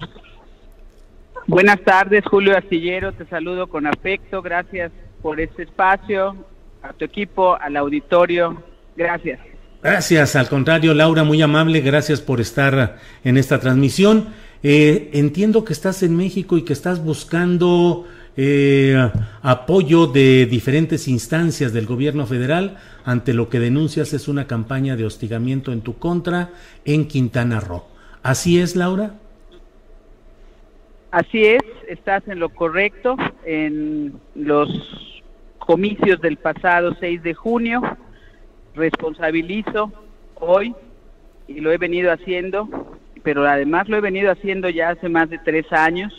Speaker 6: Buenas tardes, Julio Astillero, te saludo con afecto, gracias por este espacio, a tu equipo, al auditorio, gracias.
Speaker 2: Gracias, al contrario, Laura, muy amable, gracias por estar en esta transmisión. Eh, entiendo que estás en México y que estás buscando eh, apoyo de diferentes instancias del gobierno federal ante lo que denuncias es una campaña de hostigamiento en tu contra en Quintana Roo. ¿Así es, Laura?
Speaker 6: Así es, estás en lo correcto. En los comicios del pasado 6 de junio, responsabilizo hoy y lo he venido haciendo, pero además lo he venido haciendo ya hace más de tres años,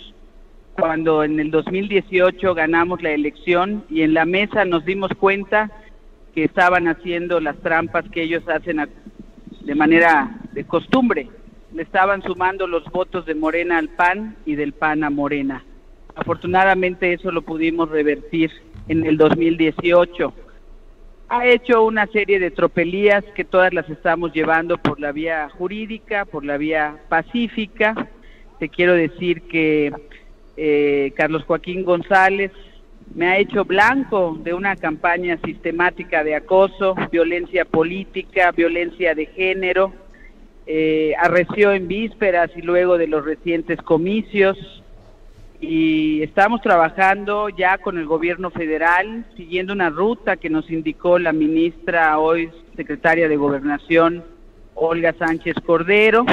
Speaker 6: cuando en el 2018 ganamos la elección y en la mesa nos dimos cuenta que estaban haciendo las trampas que ellos hacen de manera de costumbre le estaban sumando los votos de Morena al PAN y del PAN a Morena. Afortunadamente eso lo pudimos revertir en el 2018. Ha hecho una serie de tropelías que todas las estamos llevando por la vía jurídica, por la vía pacífica. Te quiero decir que eh, Carlos Joaquín González me ha hecho blanco de una campaña sistemática de acoso, violencia política, violencia de género, eh, arreció en vísperas y luego de los recientes comicios. Y estamos trabajando ya con el gobierno federal, siguiendo una ruta que nos indicó la ministra, hoy secretaria de Gobernación, Olga Sánchez Cordero,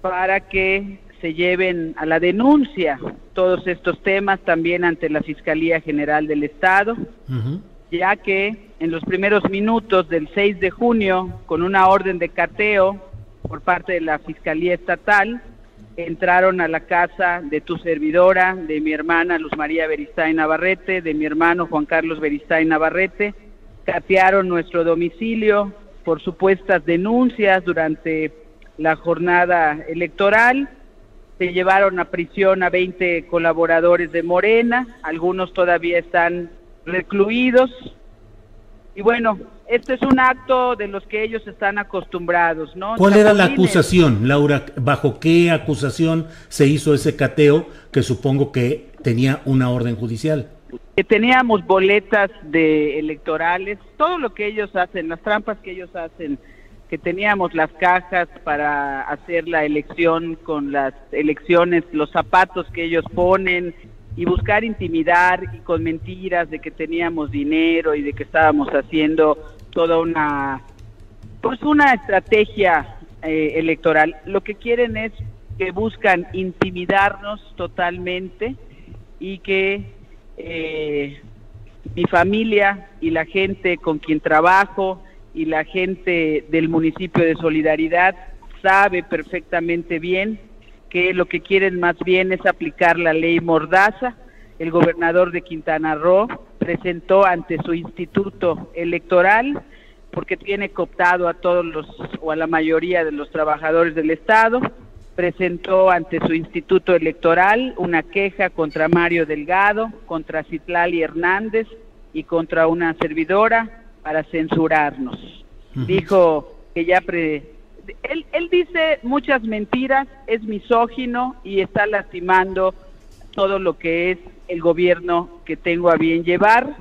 Speaker 6: para que se lleven a la denuncia todos estos temas también ante la Fiscalía General del Estado, ya que en los primeros minutos del 6 de junio, con una orden de cateo, por parte de la Fiscalía Estatal, entraron a la casa de tu servidora, de mi hermana Luz María Beristain Navarrete, de mi hermano Juan Carlos Beristain Navarrete, catearon nuestro domicilio por supuestas denuncias durante la jornada electoral, se llevaron a prisión a 20 colaboradores de Morena, algunos todavía están recluidos, y bueno, este es un acto de los que ellos están acostumbrados, ¿no?
Speaker 2: ¿Cuál era la acusación, Laura? ¿Bajo qué acusación se hizo ese cateo que supongo que tenía una orden judicial?
Speaker 6: que teníamos boletas de electorales, todo lo que ellos hacen, las trampas que ellos hacen, que teníamos las cajas para hacer la elección con las elecciones, los zapatos que ellos ponen y buscar intimidar y con mentiras de que teníamos dinero y de que estábamos haciendo toda una pues una estrategia eh, electoral. Lo que quieren es que buscan intimidarnos totalmente y que eh, mi familia y la gente con quien trabajo y la gente del municipio de Solidaridad sabe perfectamente bien que lo que quieren más bien es aplicar la ley Mordaza. El gobernador de Quintana Roo presentó ante su instituto electoral porque tiene cooptado a todos los o a la mayoría de los trabajadores del Estado, presentó ante su instituto electoral una queja contra Mario Delgado, contra Citlali Hernández y contra una servidora para censurarnos. Dijo que ya pre él, él dice muchas mentiras, es misógino y está lastimando todo lo que es el gobierno que tengo a bien llevar,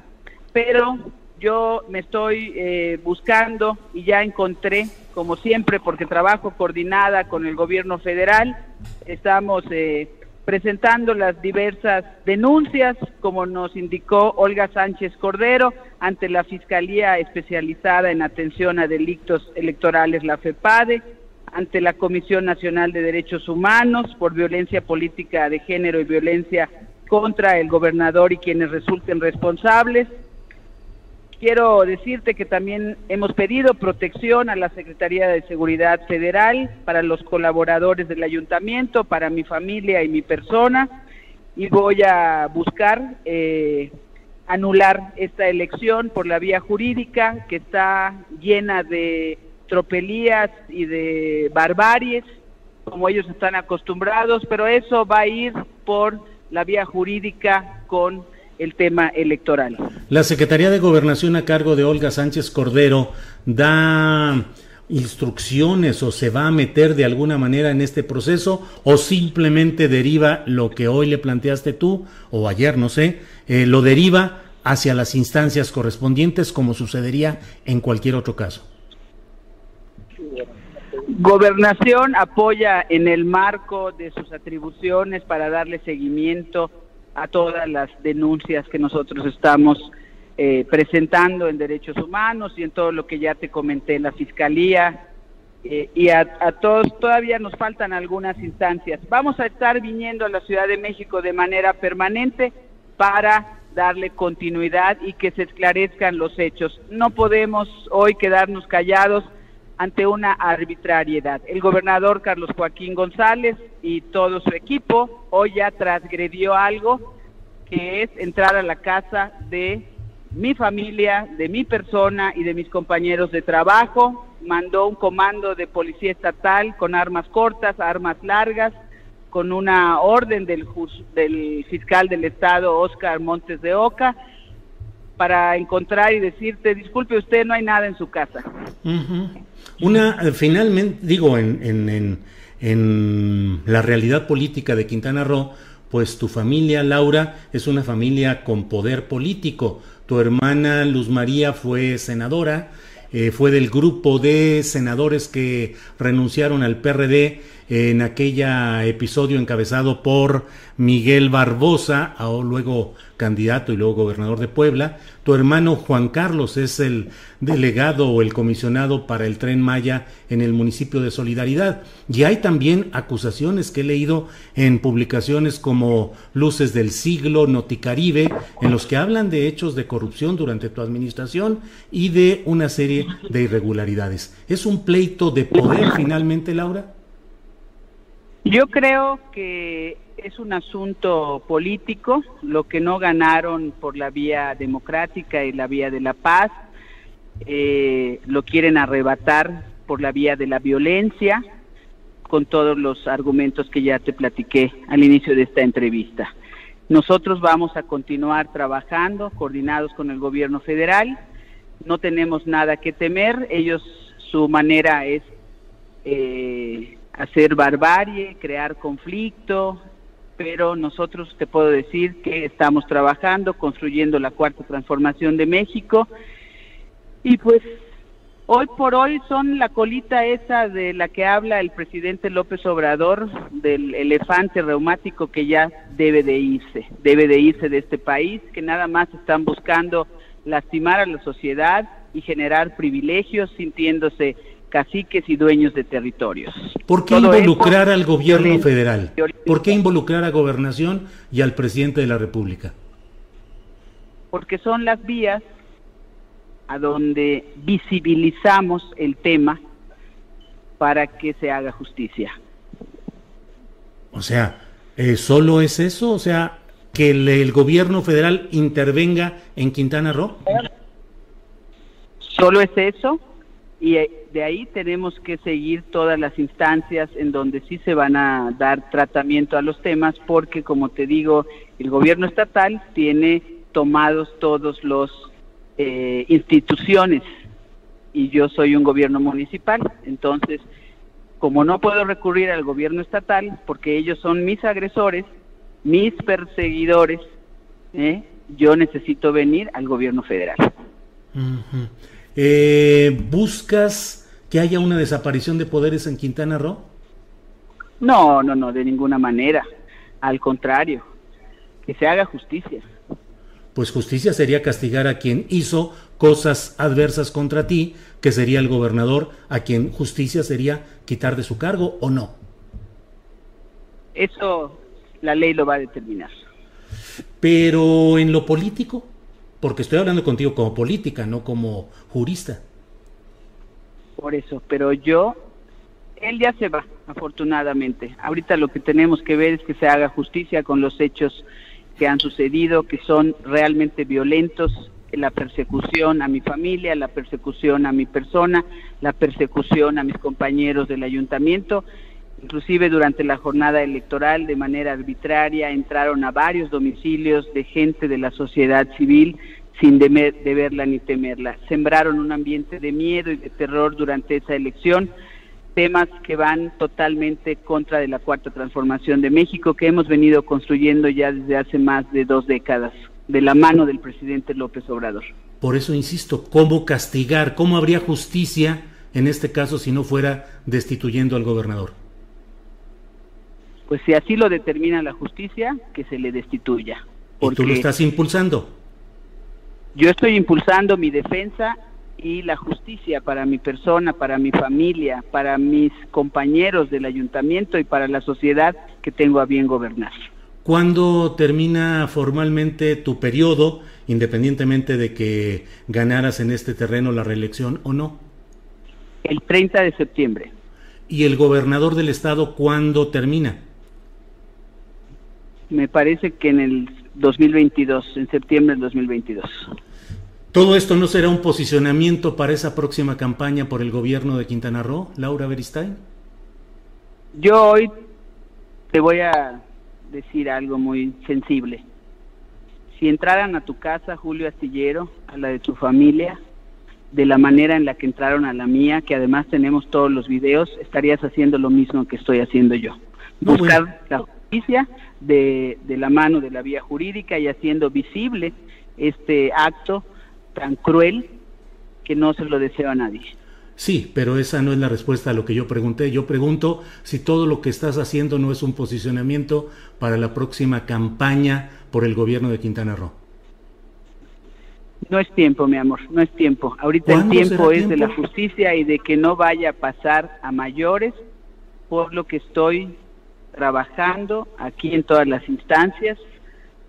Speaker 6: pero yo me estoy eh, buscando y ya encontré, como siempre, porque trabajo coordinada con el gobierno federal, estamos eh, presentando las diversas denuncias, como nos indicó Olga Sánchez Cordero, ante la Fiscalía Especializada en Atención a Delitos Electorales, la FEPADE, ante la Comisión Nacional de Derechos Humanos por violencia política de género y violencia contra el gobernador y quienes resulten responsables, Quiero decirte que también hemos pedido protección a la Secretaría de Seguridad Federal para los colaboradores del ayuntamiento, para mi familia y mi persona, y voy a buscar eh, anular esta elección por la vía jurídica que está llena de tropelías y de barbaries, como ellos están acostumbrados, pero eso va a ir por la vía jurídica con el tema electoral.
Speaker 2: La Secretaría de Gobernación a cargo de Olga Sánchez Cordero da instrucciones o se va a meter de alguna manera en este proceso o simplemente deriva lo que hoy le planteaste tú o ayer, no sé, eh, lo deriva hacia las instancias correspondientes como sucedería en cualquier otro caso.
Speaker 6: Gobernación apoya en el marco de sus atribuciones para darle seguimiento a todas las denuncias que nosotros estamos eh, presentando en derechos humanos y en todo lo que ya te comenté en la fiscalía eh, y a, todos todavía nos faltan algunas instancias. Vamos a estar viniendo a la Ciudad de México de manera permanente para darle continuidad y que se esclarezcan los hechos. No podemos hoy quedarnos callados ante una arbitrariedad. El gobernador Carlos Joaquín González y todo su equipo hoy ya transgredió algo que es entrar a la casa de mi familia, de mi persona y de mis compañeros de trabajo. Mandó un comando de policía estatal con armas cortas, armas largas, con una orden del, del fiscal del estado, Oscar Montes de Oca, para encontrar y decirte, disculpe usted, no hay nada en su casa.
Speaker 2: Una, eh, finalmente, digo, en, en, en, la realidad política de Quintana Roo, pues tu familia, Laura, es una familia con poder político. Tu hermana Luz María fue senadora, eh, fue del grupo de senadores que renunciaron al PRD en aquella episodio encabezado por Miguel Barbosa, luego candidato y luego gobernador de Puebla. Tu hermano Juan Carlos es el delegado o el comisionado para el tren Maya en el municipio de Solidaridad. Y hay también acusaciones que he leído en publicaciones como Luces del Siglo, Noticaribe, en los que hablan de hechos de corrupción durante tu administración y de una serie de irregularidades. ¿Es un pleito de poder finalmente, Laura?
Speaker 6: Yo creo que es un asunto político, lo que no ganaron por la vía democrática y la vía de la paz, eh, lo quieren arrebatar por la vía de la violencia, con todos los argumentos que ya te platiqué al inicio de esta entrevista. Nosotros vamos a continuar trabajando, coordinados con el gobierno federal, no tenemos nada que temer, ellos su manera es eh, hacer barbarie, crear conflicto, pero nosotros te puedo decir que estamos trabajando, construyendo la cuarta transformación de México. Y pues Hoy por hoy son la colita esa de la que habla el presidente López Obrador, del elefante reumático que ya debe de irse, debe de irse de este país, que nada más están buscando lastimar a la sociedad y generar privilegios sintiéndose caciques y dueños de territorios.
Speaker 2: ¿Por qué involucrar al gobierno federal? ¿Por qué involucrar a gobernación y al presidente de la República?
Speaker 6: Porque son las vías a donde visibilizamos el tema para que se haga justicia.
Speaker 2: O sea, eh, ¿solo es eso? O sea, que el, gobierno federal intervenga en Quintana Roo.
Speaker 6: Solo es eso y eh, de ahí tenemos que seguir todas las instancias en donde sí se van a dar tratamiento a los temas porque como te digo, el gobierno estatal tiene tomados todos los eh, instituciones y yo soy un gobierno municipal, entonces como no puedo recurrir al gobierno estatal porque ellos son mis agresores, mis perseguidores, ¿eh? yo necesito venir al gobierno federal.
Speaker 2: Eh, ¿Buscas que haya una desaparición de poderes en Quintana Roo?
Speaker 6: No, no, no, de ninguna manera. Al contrario, que se haga justicia
Speaker 2: pues justicia sería castigar a quien hizo cosas adversas contra ti, que sería el gobernador, a quien justicia sería quitar de su cargo o no.
Speaker 6: Eso la ley lo va a determinar.
Speaker 2: Pero en lo político, porque estoy hablando contigo como política, no como jurista.
Speaker 6: Por eso, pero yo, él ya se va, afortunadamente. Ahorita lo que tenemos que ver es que se haga justicia con los hechos que han sucedido, que son realmente violentos, la persecución a mi familia, la persecución a mi persona, la persecución a mis compañeros del ayuntamiento. Inclusive durante la jornada electoral, de manera arbitraria, entraron a varios domicilios de gente de la sociedad civil sin deberla ni temerla. Sembraron un ambiente de miedo y de terror durante esa elección temas que van totalmente contra de la cuarta transformación de México que hemos venido construyendo ya desde hace más de dos décadas, de la mano del presidente López Obrador.
Speaker 2: Por eso insisto, ¿cómo castigar? ¿Cómo habría justicia en este caso si no fuera destituyendo al gobernador?
Speaker 6: Pues si así lo determina la justicia, que se le destituya.
Speaker 2: ¿Y tú lo estás impulsando?
Speaker 6: Yo estoy impulsando mi defensa y la justicia para mi persona, para mi familia, para mis compañeros del ayuntamiento y para la sociedad que tengo a bien gobernar.
Speaker 2: ¿Cuándo termina formalmente tu periodo, independientemente de que ganaras en este terreno la reelección o no?
Speaker 6: El 30 de septiembre.
Speaker 2: ¿Y el gobernador del estado cuándo termina?
Speaker 6: Me parece que en el 2022, en septiembre del 2022.
Speaker 2: ¿Todo esto no será un posicionamiento para esa próxima campaña por el gobierno de Quintana Roo, Laura Beristain?
Speaker 6: Yo hoy te voy a decir algo muy sensible. Si entraran a tu casa, Julio Astillero, a la de tu familia, de la manera en la que entraron a la mía, que además tenemos todos los videos, estarías haciendo lo mismo que estoy haciendo yo. Buscar la justicia de, de la mano de la vía jurídica y haciendo visible este acto tan cruel que no se lo deseo a nadie.
Speaker 2: Sí, pero esa no es la respuesta a lo que yo pregunté. Yo pregunto si todo lo que estás haciendo no es un posicionamiento para la próxima campaña por el gobierno de Quintana Roo.
Speaker 6: No es tiempo, mi amor, no es tiempo. Ahorita el tiempo es de la justicia y de que no vaya a pasar a mayores por lo que estoy trabajando aquí en todas las instancias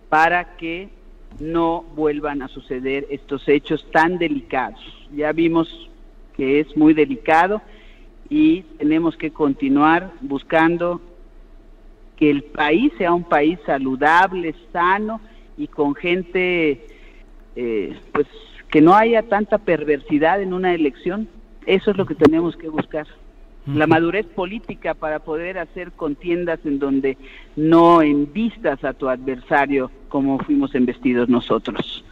Speaker 6: para que no vuelvan a suceder estos hechos tan delicados. Ya vimos que es muy delicado y tenemos que continuar buscando que el país sea un país saludable, sano y con gente, eh, pues que no haya tanta perversidad en una elección. Eso es lo que tenemos que buscar la madurez política para poder hacer contiendas en donde no envistas a tu adversario como fuimos embestidos nosotros,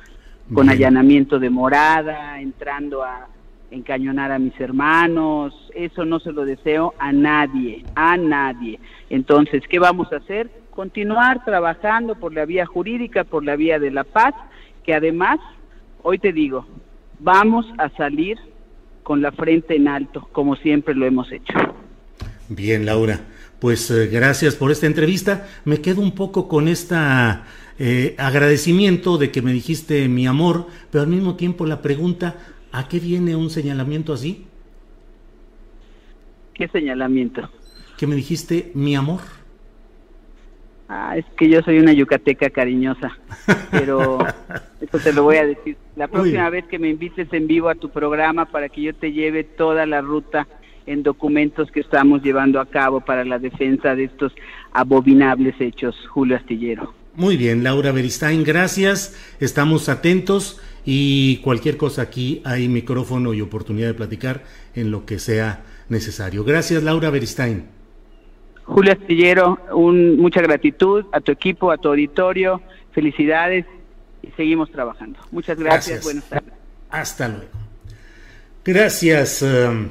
Speaker 6: con allanamiento de morada, entrando a encañonar a mis hermanos, eso no se lo deseo a nadie, a nadie. Entonces, ¿qué vamos a hacer? continuar trabajando por la vía jurídica, por la vía de la paz, que además, hoy te digo, vamos a salir con la frente en alto, como siempre lo hemos hecho.
Speaker 2: Bien, Laura. Pues eh, gracias por esta entrevista. Me quedo un poco con esta eh, agradecimiento de que me dijiste mi amor, pero al mismo tiempo la pregunta, ¿a qué viene un señalamiento así?
Speaker 6: ¿Qué señalamiento?
Speaker 2: Que me dijiste mi amor.
Speaker 6: Ah, es que yo soy una yucateca cariñosa, pero eso te lo voy a decir. La próxima vez que me invites en vivo a tu programa para que yo te lleve toda la ruta en documentos que estamos llevando a cabo para la defensa de estos abominables hechos, Julio Astillero.
Speaker 2: Muy bien, Laura Beristain, gracias. Estamos atentos y cualquier cosa aquí hay micrófono y oportunidad de platicar en lo que sea necesario. Gracias, Laura Beristain.
Speaker 6: Julio Astillero, un, mucha gratitud a tu equipo, a tu auditorio, felicidades y seguimos trabajando. Muchas gracias, buenas tardes.
Speaker 2: Hasta luego. Gracias. Um,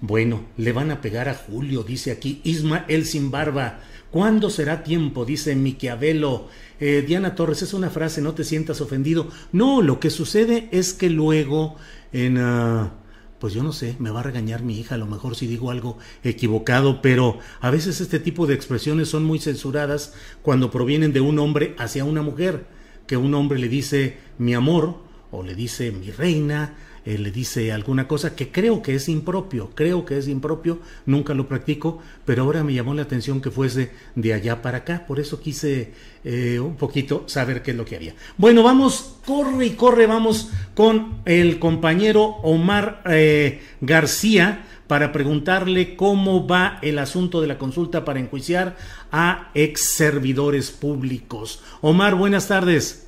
Speaker 2: bueno, le van a pegar a Julio, dice aquí Isma El Sin Barba. ¿Cuándo será tiempo? Dice Miquiavelo. Eh, Diana Torres, es una frase, no te sientas ofendido. No, lo que sucede es que luego en... Uh, pues yo no sé, me va a regañar mi hija, a lo mejor si digo algo equivocado, pero a veces este tipo de expresiones son muy censuradas cuando provienen de un hombre hacia una mujer, que un hombre le dice mi amor o le dice mi reina eh, le dice alguna cosa que creo que es impropio, creo que es impropio, nunca lo practico, pero ahora me llamó la atención que fuese de allá para acá, por eso quise eh, un poquito saber qué es lo que había. Bueno, vamos, corre y corre, vamos con el compañero Omar eh, García para preguntarle cómo va el asunto de la consulta para enjuiciar a ex servidores públicos. Omar, buenas tardes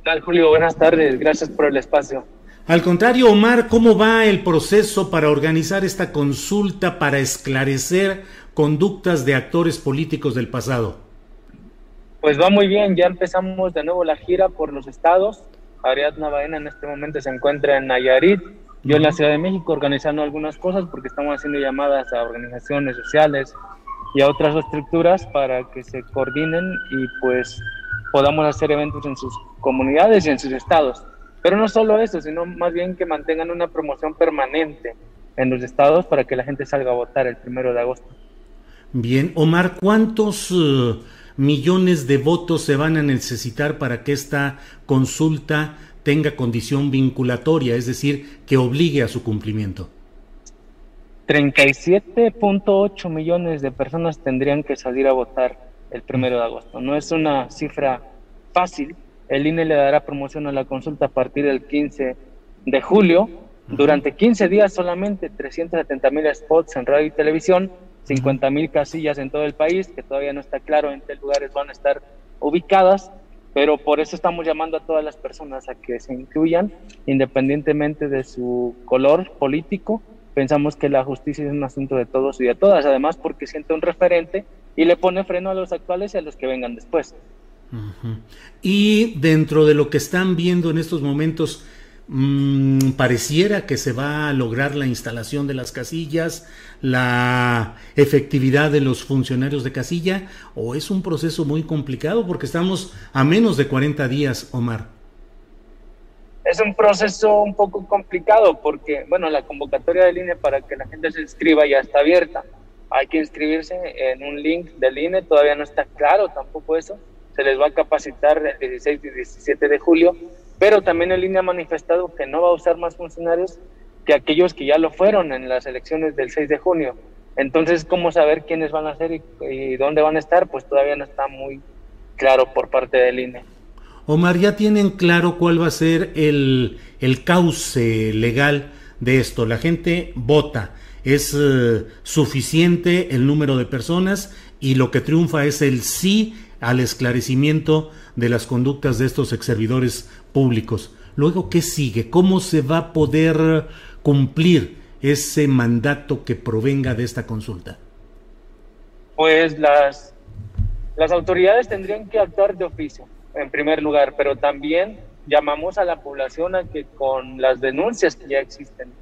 Speaker 7: tal, Julio? Buenas tardes. Gracias por el espacio.
Speaker 2: Al contrario, Omar, ¿cómo va el proceso para organizar esta consulta para esclarecer conductas de actores políticos del pasado?
Speaker 7: Pues va muy bien, ya empezamos de nuevo la gira por los estados. Ariadna Baena en este momento se encuentra en Nayarit, yo en la Ciudad de México organizando algunas cosas porque estamos haciendo llamadas a organizaciones sociales y a otras estructuras para que se coordinen y pues podamos hacer eventos en sus comunidades y en sus estados. Pero no solo eso, sino más bien que mantengan una promoción permanente en los estados para que la gente salga a votar el primero de agosto.
Speaker 2: Bien, Omar, ¿cuántos eh, millones de votos se van a necesitar para que esta consulta tenga condición vinculatoria, es decir, que obligue a su cumplimiento?
Speaker 7: 37.8 millones de personas tendrían que salir a votar el primero de agosto. No es una cifra fácil. El INE le dará promoción a la consulta a partir del 15 de julio. Durante 15 días solamente 370 mil spots en radio y televisión, 50 mil casillas en todo el país, que todavía no está claro en qué lugares van a estar ubicadas, pero por eso estamos llamando a todas las personas a que se incluyan, independientemente de su color político. Pensamos que la justicia es un asunto de todos y de todas, además porque siente un referente y le pone freno a los actuales y a los que vengan después.
Speaker 2: Y dentro de lo que están viendo en estos momentos, mm, pareciera que se va a lograr la instalación de las casillas, la efectividad de los funcionarios de casilla, o es un proceso muy complicado porque estamos a menos de 40 días, Omar.
Speaker 7: Es un proceso un poco complicado porque, bueno, la convocatoria de línea para que la gente se inscriba ya está abierta hay que inscribirse en un link del INE, todavía no está claro tampoco eso, se les va a capacitar el 16 y 17 de julio, pero también el INE ha manifestado que no va a usar más funcionarios que aquellos que ya lo fueron en las elecciones del 6 de junio. Entonces, ¿cómo saber quiénes van a ser y, dónde van a estar? Pues todavía no está muy claro por parte del INE.
Speaker 2: Omar, ¿ya tienen claro cuál va a ser el, el cauce legal de esto? La gente vota es eh, suficiente el número de personas y lo que triunfa es el sí al esclarecimiento de las conductas de estos exservidores públicos. Luego, ¿qué sigue? ¿Cómo se va a poder cumplir ese mandato que provenga de esta consulta?
Speaker 7: Pues las, las autoridades tendrían que actuar de oficio, en primer lugar, pero también llamamos a la población a que con las denuncias que ya existen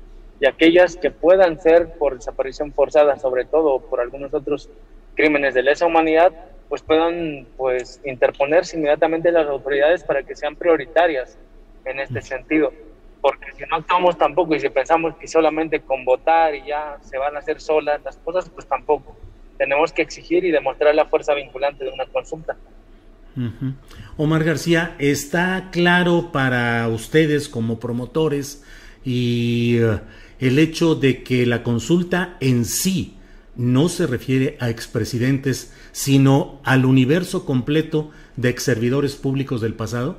Speaker 7: y aquellas que puedan ser por desaparición forzada, sobre todo por algunos otros crímenes de lesa humanidad, pues puedan pues interponerse inmediatamente las autoridades para que sean prioritarias en este sentido. Porque si no actuamos tampoco y si pensamos que solamente con votar y ya se van a hacer solas las cosas, pues tampoco. Tenemos que exigir y demostrar la fuerza vinculante de una consulta.
Speaker 2: Omar García, ¿está claro para ustedes como promotores y eh, el hecho de que la consulta en sí no se refiere a expresidentes, sino al universo completo de exservidores públicos del pasado?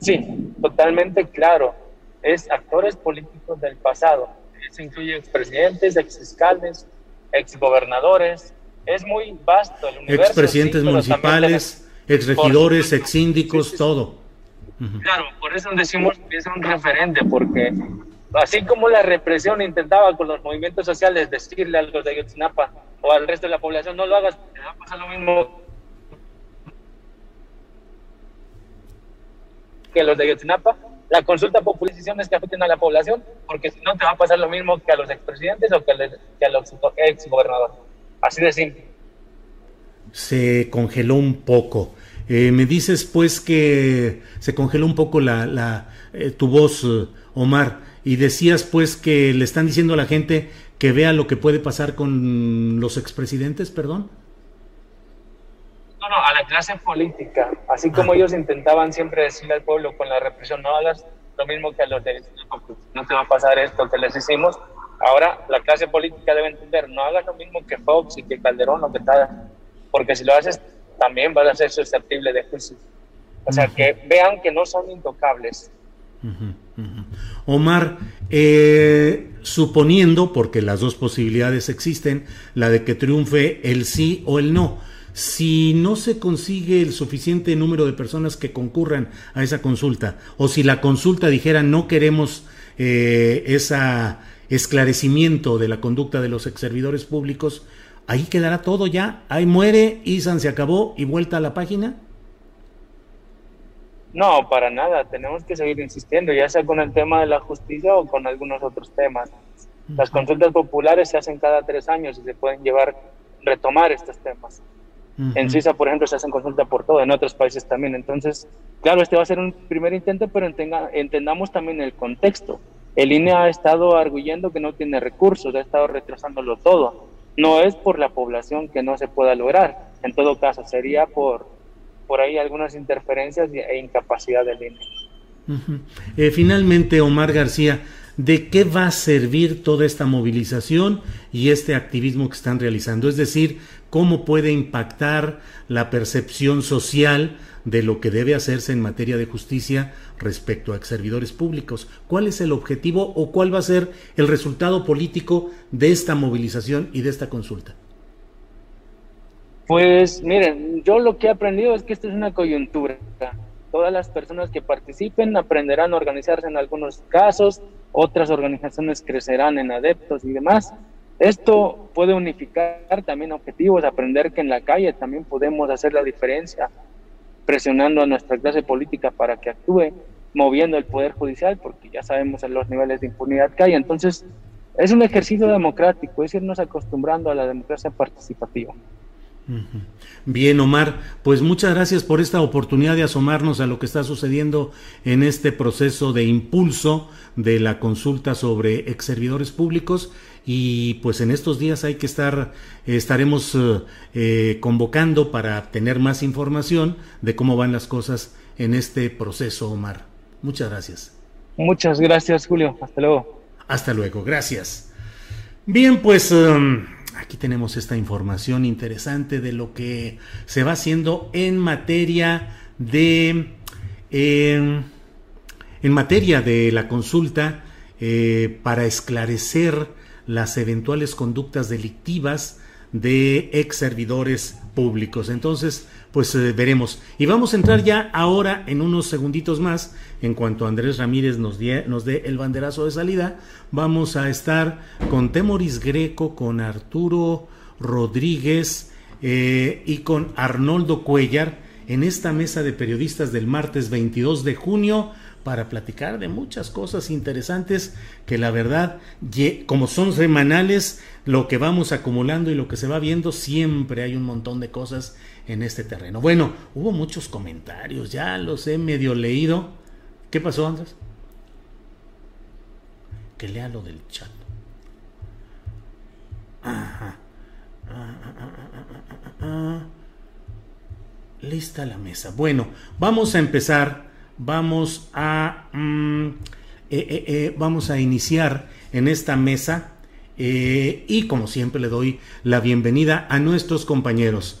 Speaker 7: Sí, totalmente claro. Es actores políticos del pasado. Eso incluye expresidentes, exfiscales, exgobernadores. Es muy vasto el universo.
Speaker 2: Expresidentes municipales, exregidores, exsíndicos, todo.
Speaker 7: Claro, por eso decimos que es un referente, porque así como la represión intentaba con los movimientos sociales decirle a los de Ayotzinapa o al resto de la población, no lo hagas, te va a pasar lo mismo que los de Ayotzinapa, la consulta por decisiones que afecten a la población, porque si no te va a pasar lo mismo que a los expresidentes o que a los, exgobernadores. Así de simple.
Speaker 2: Se congeló un poco. Eh, me dices pues que se congeló un poco la, la eh, tu voz, eh, Omar, y decías pues que le están diciendo a la gente que vea lo que puede pasar con los expresidentes, perdón.
Speaker 7: No, no, a la clase política, así como ah. ellos intentaban siempre decirle al pueblo con la represión, no hagas lo mismo que a los de no te va a pasar esto que les hicimos. Ahora la clase política debe entender, no hagas lo mismo que Fox y que Calderón o que tal, porque si lo haces también vas a ser susceptible de juicio. O sea, que vean que no son intocables.
Speaker 2: Omar, eh, suponiendo, porque las dos posibilidades existen, la de que triunfe el sí o el no, si no se consigue el suficiente número de personas que concurran a esa consulta, o si la consulta dijera no queremos eh, ese esclarecimiento de la conducta de los ex servidores públicos, ahí quedará todo ya, ahí muere, Isan se acabó y vuelta a la página.
Speaker 7: No, para nada. Tenemos que seguir insistiendo, ya sea con el tema de la justicia o con algunos otros temas. Las consultas populares se hacen cada tres años y se pueden llevar, retomar estos temas. En Suiza, por ejemplo, se hacen consultas por todo, en otros países también. Entonces, claro, este va a ser un primer intento, pero entendamos también el contexto. El INE ha estado arguyendo que no tiene recursos, ha estado retrasándolo todo. No es por la población que no se pueda lograr. En todo caso, sería por por ahí algunas interferencias e incapacidad del INE.
Speaker 2: Eh, finalmente, Omar García, ¿de qué va a servir toda esta movilización y este activismo que están realizando? Es decir, ¿cómo puede impactar la percepción social de lo que debe hacerse en materia de justicia respecto a servidores públicos? ¿Cuál es el objetivo o cuál va a ser el resultado político de esta movilización y de esta consulta?
Speaker 7: Pues miren, yo lo que he aprendido es que esto es una coyuntura. Todas las personas que participen aprenderán a organizarse en algunos casos, otras organizaciones crecerán en adeptos y demás. Esto puede unificar también objetivos, aprender que en la calle también podemos hacer la diferencia, presionando a nuestra clase política para que actúe, moviendo el poder judicial, porque ya sabemos los niveles de impunidad que hay. Entonces, es un ejercicio democrático, es irnos acostumbrando a la democracia participativa.
Speaker 2: Bien, Omar, pues muchas gracias por esta oportunidad de asomarnos a lo que está sucediendo en este proceso de impulso de la consulta sobre ex servidores públicos y pues en estos días hay que estar, estaremos eh, eh, convocando para tener más información de cómo van las cosas en este proceso, Omar. Muchas gracias.
Speaker 7: Muchas gracias, Julio. Hasta luego.
Speaker 2: Hasta luego, gracias. Bien, pues... Um, Aquí tenemos esta información interesante de lo que se va haciendo en materia de em, en materia de la consulta eh, para esclarecer las eventuales conductas delictivas de ex servidores públicos. Entonces, pues eh, veremos. Y vamos a entrar ya ahora en unos segunditos más, en cuanto Andrés Ramírez nos, nos dé el banderazo de salida, vamos a estar con Temoris Greco, con Arturo Rodríguez eh, y con Arnoldo Cuellar en esta mesa de periodistas del martes 22 de junio para platicar de muchas cosas interesantes que la verdad, como son semanales, lo que vamos acumulando y lo que se va viendo, siempre hay un montón de cosas en este terreno. Bueno, hubo muchos comentarios, ya los he medio leído. ¿Qué pasó, Andrés? Que lea lo del chat. Ajá. Lista la mesa. Bueno, vamos a empezar. Vamos a mm, eh, eh, eh, vamos a iniciar en esta mesa y como siempre le doy la bienvenida a nuestros compañeros.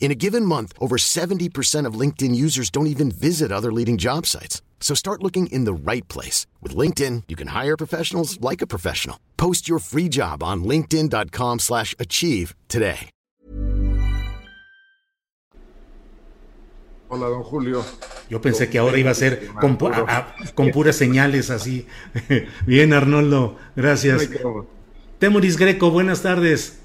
Speaker 8: In a given month, over 70% of LinkedIn users don't even visit other leading job sites. So start looking in the right place. With LinkedIn, you can hire professionals like a professional. Post your free job on linkedin.com slash achieve today.
Speaker 9: Hola, don Julio.
Speaker 2: Yo pensé que ahora iba a ser con, con puras señales así. Bien, Arnoldo, gracias. Temuris Greco, buenas tardes.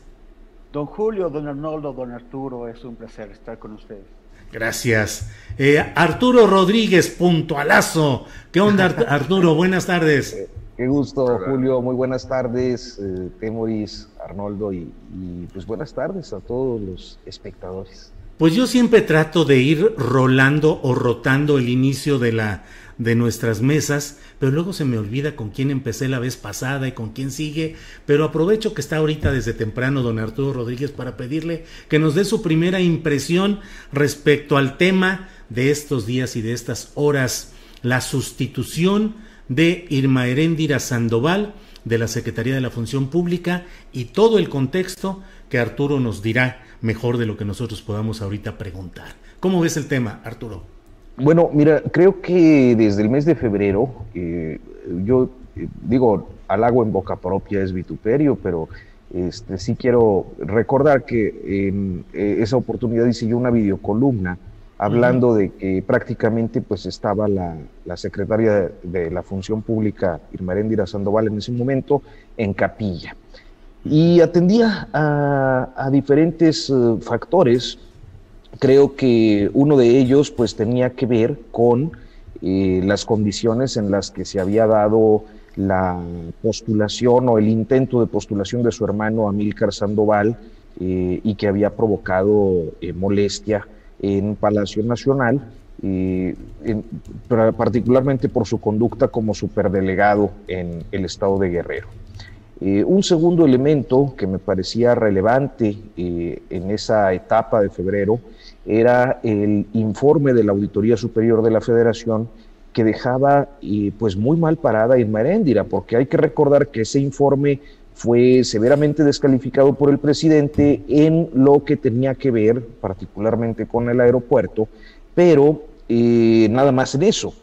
Speaker 10: Don Julio, don Arnoldo, don Arturo, es un placer estar con ustedes.
Speaker 2: Gracias. Eh, Arturo Rodríguez, puntualazo. ¿Qué onda, Arturo? Buenas tardes.
Speaker 11: Eh, qué gusto, Julio. Muy buenas tardes, eh, Temoris, Arnoldo, y, y pues buenas tardes a todos los espectadores.
Speaker 2: Pues yo siempre trato de ir rolando o rotando el inicio de la de nuestras mesas, pero luego se me olvida con quién empecé la vez pasada y con quién sigue, pero aprovecho que está ahorita desde temprano don Arturo Rodríguez para pedirle que nos dé su primera impresión respecto al tema de estos días y de estas horas, la sustitución de Irma Heréndira Sandoval de la Secretaría de la Función Pública y todo el contexto que Arturo nos dirá mejor de lo que nosotros podamos ahorita preguntar. ¿Cómo ves el tema, Arturo?
Speaker 11: Bueno, mira, creo que desde el mes de febrero, eh, yo eh, digo, halago en boca propia es vituperio, pero este, sí quiero recordar que en eh, esa oportunidad hice yo una videocolumna hablando de que prácticamente pues estaba la, secretaria de, la Función Pública, Irma Erendira Sandoval, en ese momento en capilla. Y atendía a, diferentes factores creo que uno de ellos pues tenía que ver con eh, las condiciones en las que se había dado la postulación o el intento de postulación de su hermano Amílcar Sandoval eh, y que había provocado eh, molestia en Palacio Nacional, particularmente por su conducta como superdelegado en el estado de Guerrero. un segundo elemento que me parecía relevante en esa etapa de febrero era el informe de la Auditoría Superior de la Federación que dejaba pues muy mal parada Irma porque hay que recordar que ese informe fue severamente descalificado por el presidente en lo que tenía que ver particularmente con el aeropuerto, pero eh, nada más en eso.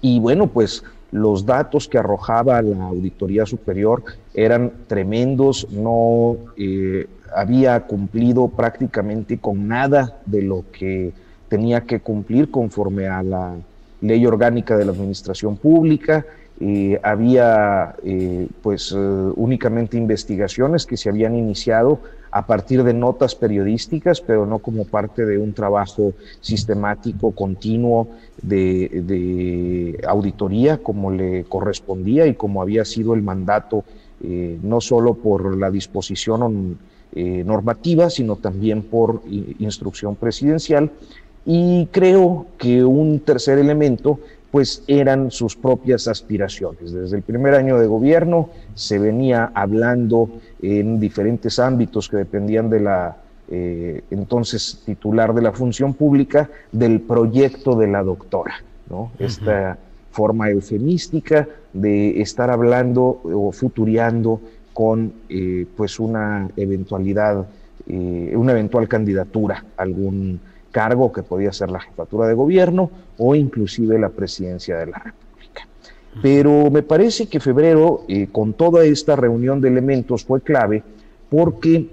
Speaker 11: Y bueno, pues los datos que arrojaba la Auditoría Superior eran tremendos, no eh, había cumplido prácticamente con nada de lo que tenía que cumplir conforme a la ley orgánica de la administración pública. Eh, había eh, pues eh, únicamente investigaciones que se habían iniciado a partir de notas periodísticas, pero no como parte de un trabajo sistemático, continuo de, de auditoría como le correspondía y como había sido el mandato, no solo por la disposición eh, normativa, sino también por instrucción presidencial. Y creo que un tercer elemento pues eran sus propias aspiraciones. Desde el primer año de gobierno se venía hablando en diferentes ámbitos que dependían de la eh, entonces titular de la función pública del proyecto de la doctora, ¿no? Esta forma eufemística de estar hablando o futuriando con eh, pues una eventualidad, eh, una eventual candidatura algún cargo que podía ser la jefatura de gobierno o inclusive la presidencia de la República. Pero me parece que febrero, eh, con toda esta reunión de elementos, fue clave porque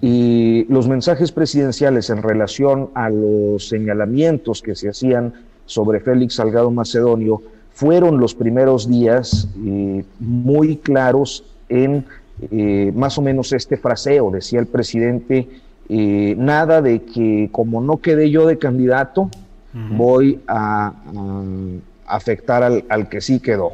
Speaker 11: los mensajes presidenciales en relación a los señalamientos que se hacían sobre Félix Salgado Macedonio fueron los primeros días eh, muy claros en más o menos este fraseo, decía el presidente, nada de que como no quedé yo de candidato, voy a, afectar al, al, que sí quedó.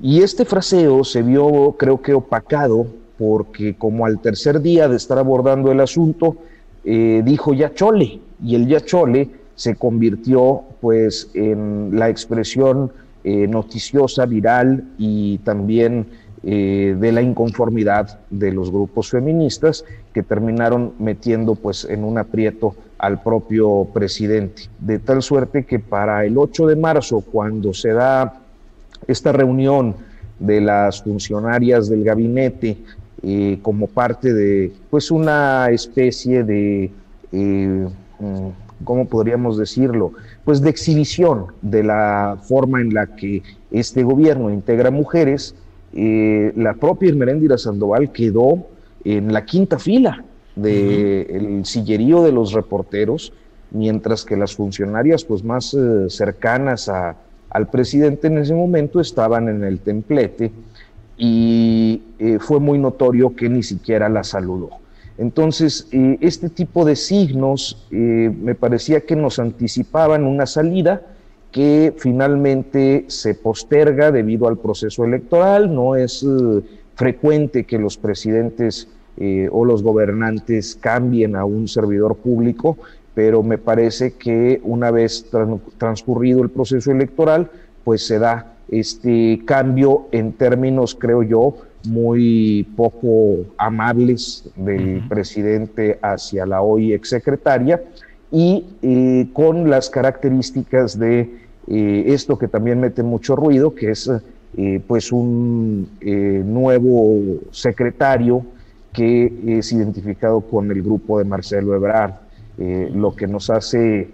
Speaker 11: Y este fraseo se vio, creo que, opacado porque como al tercer día de estar abordando el asunto, eh, dijo ya chole, y el ya chole se convirtió pues en la expresión eh, noticiosa, viral y también eh, de la inconformidad de los grupos feministas que terminaron metiendo pues en un aprieto al propio presidente. De tal suerte que para el 8 de marzo, cuando se da esta reunión de las funcionarias del gabinete eh, como parte de pues una especie de, eh, mm, ¿cómo podríamos decirlo? Pues de exhibición de la forma en la que este gobierno integra mujeres, eh, la propia Irmeréndira Sandoval quedó en la quinta fila del sillerío de los reporteros, mientras que las funcionarias pues más eh, cercanas al presidente en ese momento estaban en el templete y eh, fue muy notorio que ni siquiera la saludó. Entonces, este tipo de signos me parecía que nos anticipaban una salida, que finalmente se posterga debido al proceso electoral. No es eh, frecuente que los presidentes eh, o los gobernantes cambien a un servidor público, pero me parece que una vez transcurrido el proceso electoral, pues se da este cambio en términos, creo yo, muy poco amables del presidente hacia la hoy exsecretaria y eh, con las características de eh, esto que también mete mucho ruido, que es eh, pues un eh, nuevo secretario que es identificado con el grupo de Marcelo Ebrard, lo que nos hace,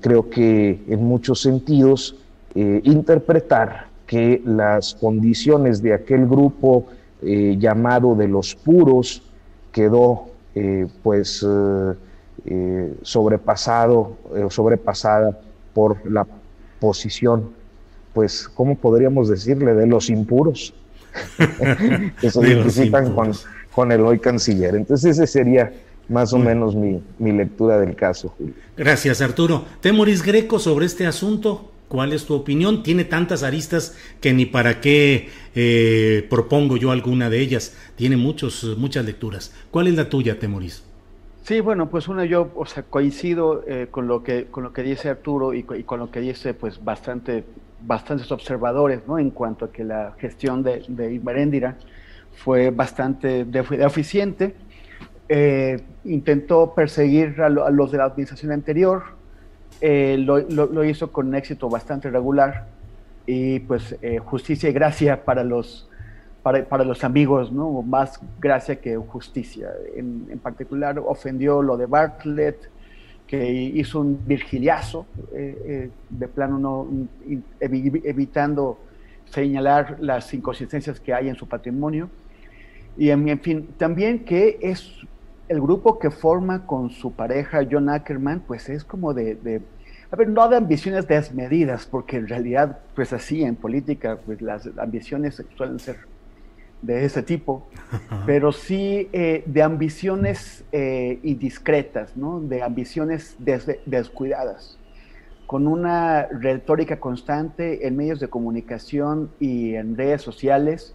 Speaker 11: creo que en muchos sentidos, interpretar que las condiciones de aquel grupo llamado de los puros quedó pues sobrepasado, sobrepasada por la posición, pues, ¿cómo podríamos decirle? De los impuros, que se identifican con, con, el hoy canciller. Entonces ese sería más o menos mi, mi, lectura del caso, Julio.
Speaker 2: Gracias, Arturo. Temoris Greco, sobre este asunto, ¿cuál es tu opinión? Tiene tantas aristas que ni para qué eh, propongo yo alguna de ellas. Tiene muchos, muchas lecturas. ¿Cuál es la tuya, Temoris?
Speaker 10: Sí, bueno, pues uno yo, o sea, coincido eh, con lo que con lo que dice Arturo y, con lo que dice, pues bastante, bastantes observadores, ¿no? En cuanto a que la gestión de, de fue bastante deficiente. Eh, intentó perseguir a, los de la administración anterior, eh, lo, hizo con un éxito bastante regular y pues justicia y gracia para los para, para, los amigos, ¿no? Más gracia que justicia. En, en, particular ofendió lo de Bartlett, que hizo un virgiliazo, eh, eh, de plano no, evitando señalar las inconsistencias que hay en su patrimonio. Y en, fin, también que es el grupo que forma con su pareja John Ackerman, pues es como de, de a ver, no de ambiciones desmedidas, porque en realidad, pues así en política, pues las ambiciones suelen ser de ese tipo, pero sí eh, de ambiciones eh, indiscretas, ¿no? de ambiciones descuidadas, con una retórica constante en medios de comunicación y en redes sociales,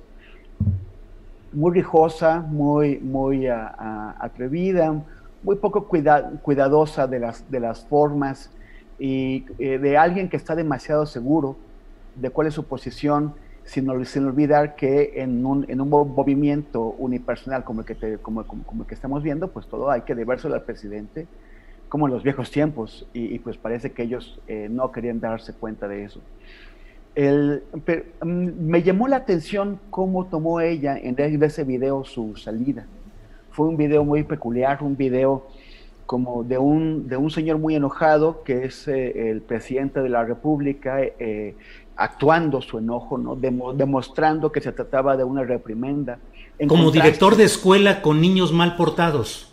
Speaker 10: muy rijosa, muy, muy atrevida, muy poco cuidadosa de las, de las formas y eh, de alguien que está demasiado seguro de cuál es su posición, sin, sin olvidar que en un, en un, movimiento unipersonal como el, que te, como, como, el que estamos viendo, pues todo hay que debérselo al presidente, como en los viejos tiempos, y, pues parece que ellos eh, no querían darse cuenta de eso. El, mm, me llamó la atención cómo tomó ella en ese video su salida. Fue un video muy peculiar, un video como de un, de un señor muy enojado, que es eh, el presidente de la República, eh, actuando su enojo, ¿no? demostrando que se trataba de una reprimenda.
Speaker 2: como director de escuela con niños mal portados.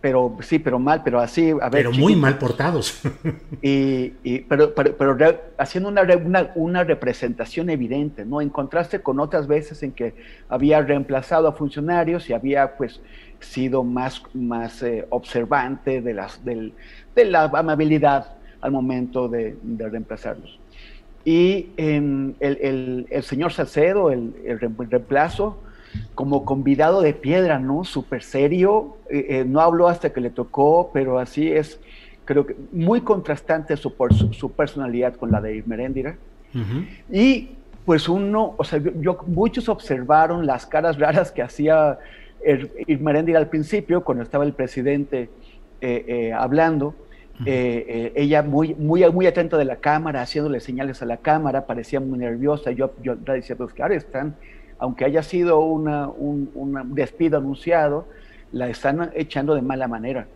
Speaker 10: Pero sí, pero mal, pero así,
Speaker 2: a ver. Pero muy mal portados.
Speaker 10: Y, y pero, pero, pero haciendo una, una, una, representación evidente, ¿no? En contraste con otras veces en que había reemplazado a funcionarios y había, pues, sido más, más eh, observante de, las, del, de la amabilidad al momento de, reemplazarlos. Y el, el, el, señor Salcedo, el, el, reemplazo, como convidado de piedra, ¿no? Súper serio, eh, eh, no habló hasta que le tocó, pero así es, creo que muy contrastante su, su, su personalidad con la de Meréndira. Y pues uno, o sea, yo, muchos observaron las caras raras que hacía Irmeréndira al principio, cuando estaba el presidente eh, hablando, eh, ella muy, muy, muy atenta de la cámara, haciéndole señales a la cámara, parecía muy nerviosa. Yo, yo decía, pues claro, están, aunque haya sido una, un despido anunciado, la están echando de mala manera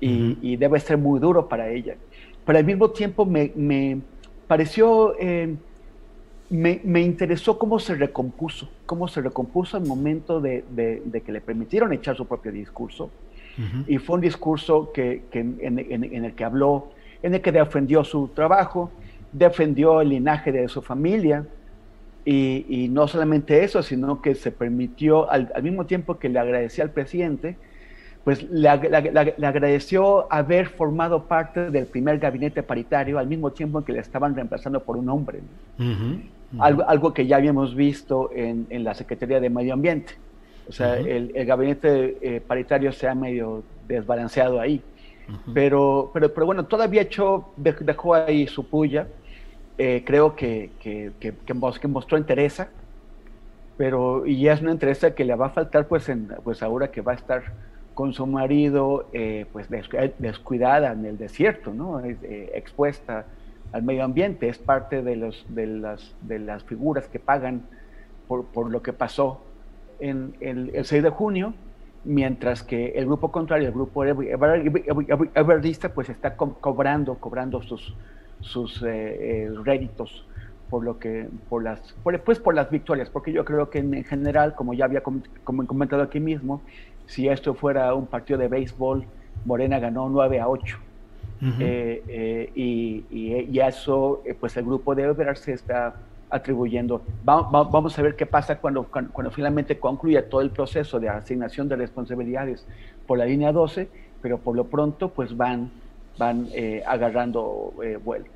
Speaker 10: y, debe ser muy duro para ella. Pero al mismo tiempo me, me pareció me, interesó cómo se recompuso, cómo se recompuso al momento de, que le permitieron echar su propio discurso. Y fue un discurso que, en, el que habló, en el que defendió su trabajo, defendió el linaje de su familia, y, no solamente eso, sino que se permitió, al, mismo tiempo que le agradecía al presidente, pues le, agradeció haber formado parte del primer gabinete paritario al mismo tiempo en que le estaban reemplazando por un hombre algo, que ya habíamos visto en, la Secretaría de Medio Ambiente. O sea, el, gabinete eh, paritario se ha medio desbalanceado ahí. pero, pero, pero bueno, todavía echó, dejó ahí su puya. Eh, creo que, que, que, mostró interés, pero y es una interés que le va a faltar pues, en, pues ahora que va a estar con su marido eh, pues descuidada en el desierto, ¿no? expuesta al medio ambiente, es parte de, los, de, las, de las figuras que pagan por, por lo que pasó en el, 6 de junio, mientras que el grupo contrario, el grupo everista, pues está cobrando, cobrando sus, sus eh, eh, réditos por lo que por las por, pues por las victorias porque yo creo que en, general como ya había comentado aquí mismo si esto fuera un partido de béisbol Morena ganó 9 a 8 eh, eh, y, y, eso, eh, pues el grupo de Everard se está atribuyendo. vamos a ver qué pasa cuando, cuando, finalmente concluya todo el proceso de asignación de responsabilidades por la línea 12, pero por lo pronto pues van, van agarrando vuelo.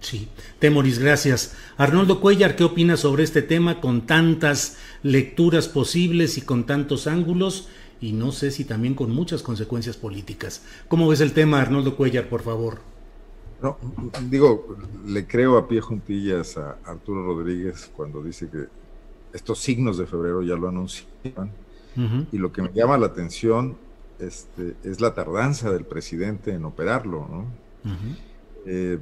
Speaker 2: Sí, Temoris, gracias. Arnoldo Cuellar, ¿qué opinas sobre este tema con tantas lecturas posibles y con tantos ángulos? y no sé si también con muchas consecuencias políticas. ¿Cómo ves el tema, Arnoldo Cuellar, por favor?
Speaker 9: No, digo, le creo a pie juntillas a Arturo Rodríguez cuando dice que estos signos de febrero ya lo anunciaban. Y lo que me llama la atención este, es la tardanza del presidente en operarlo. ¿no? Eh,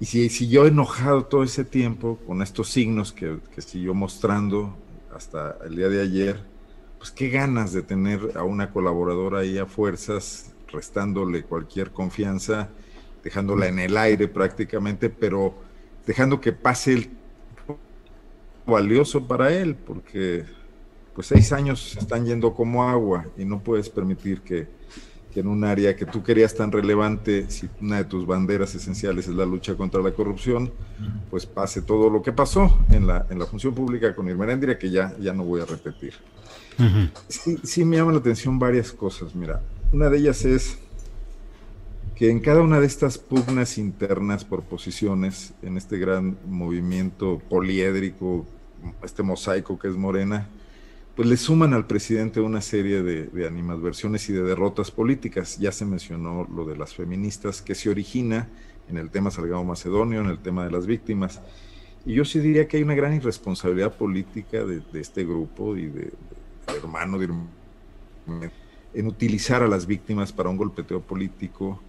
Speaker 9: y si siguió enojado todo ese tiempo con estos signos que, que siguió mostrando hasta el día de ayer, pues qué ganas de tener a una colaboradora ahí a fuerzas, restándole cualquier confianza, dejándola en el aire prácticamente, pero dejando que pase el valioso para él, porque pues seis años están yendo como agua y no puedes permitir que, que, en un área que tú querías tan relevante, si una de tus banderas esenciales es la lucha contra la corrupción, pues pase todo lo que pasó en la, en la función pública con Irmeréndira, que ya, ya no voy a repetir sí, me llaman la atención varias cosas. Mira, una de ellas es que en cada una de estas pugnas internas por posiciones, en este gran movimiento poliédrico, este mosaico que es Morena, pues le suman al presidente una serie de, de animadversiones y de derrotas políticas. Ya se mencionó lo de las feministas, que se origina en el tema Salgado Macedonio, en el tema de las víctimas. Y yo sí diría que hay una gran irresponsabilidad política de, este grupo y de, hermano en utilizar a las víctimas para un golpeteo político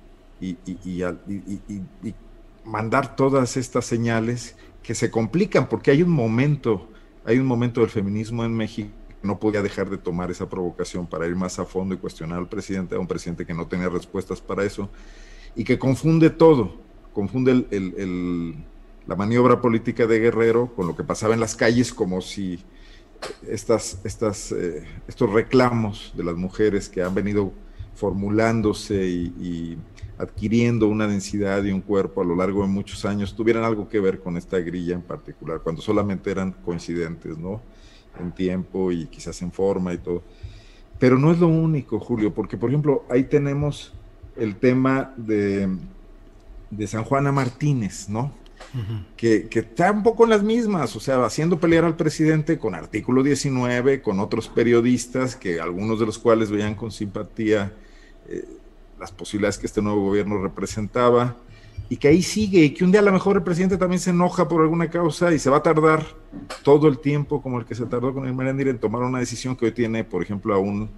Speaker 9: y, y, mandar todas estas señales que se complican porque hay un momento, hay un momento del feminismo en México no podía dejar de tomar esa provocación para ir más a fondo y cuestionar al presidente, a un presidente que no tenía respuestas para eso y que confunde todo, confunde el, la maniobra política de Guerrero con lo que pasaba en las calles como si estas, estas, eh, estos reclamos de las mujeres que han venido formulándose y, adquiriendo una densidad y un cuerpo a lo largo de muchos años tuvieran algo que ver con esta grilla en particular, cuando solamente eran coincidentes, ¿no? En tiempo y quizás en forma y todo. Pero no es lo único, Julio, porque por ejemplo, ahí tenemos el tema de, de San Juana Martínez, ¿no? que, está un poco en las mismas, o sea, haciendo pelear al presidente con artículo 19, con otros periodistas, que algunos de los cuales veían con simpatía eh, las posibilidades que este nuevo gobierno representaba, y que ahí sigue, y que un día a lo mejor el presidente también se enoja por alguna causa y se va a tardar todo el tiempo como el que se tardó con el Merendir en tomar una decisión que hoy tiene, por ejemplo, a un,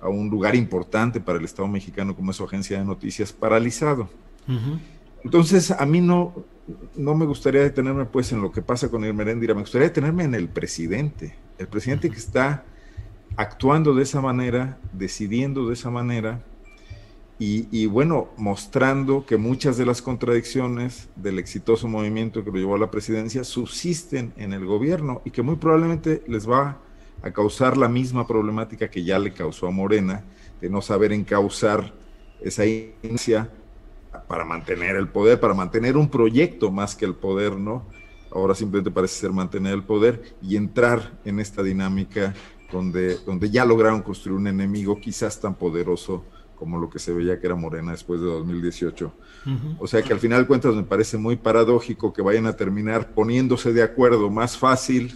Speaker 9: a un lugar importante para el Estado mexicano como es su agencia de noticias paralizado. Entonces, a mí no, no me gustaría detenerme pues en lo que pasa con el Meréndira, me gustaría detenerme en el presidente, el presidente que está actuando de esa manera, decidiendo de esa manera y, bueno, mostrando que muchas de las contradicciones del exitoso movimiento que lo llevó a la presidencia subsisten en el gobierno y que muy probablemente les va a causar la misma problemática que ya le causó a Morena, de no saber encauzar esa inicia para mantener el poder, para mantener un proyecto más que el poder, ¿no? Ahora simplemente parece ser mantener el poder y entrar en esta dinámica donde, donde ya lograron construir un enemigo quizás tan poderoso como lo que se veía que era Morena después de 2018. O sea que al final de cuentas me parece muy paradójico que vayan a terminar poniéndose de acuerdo más fácil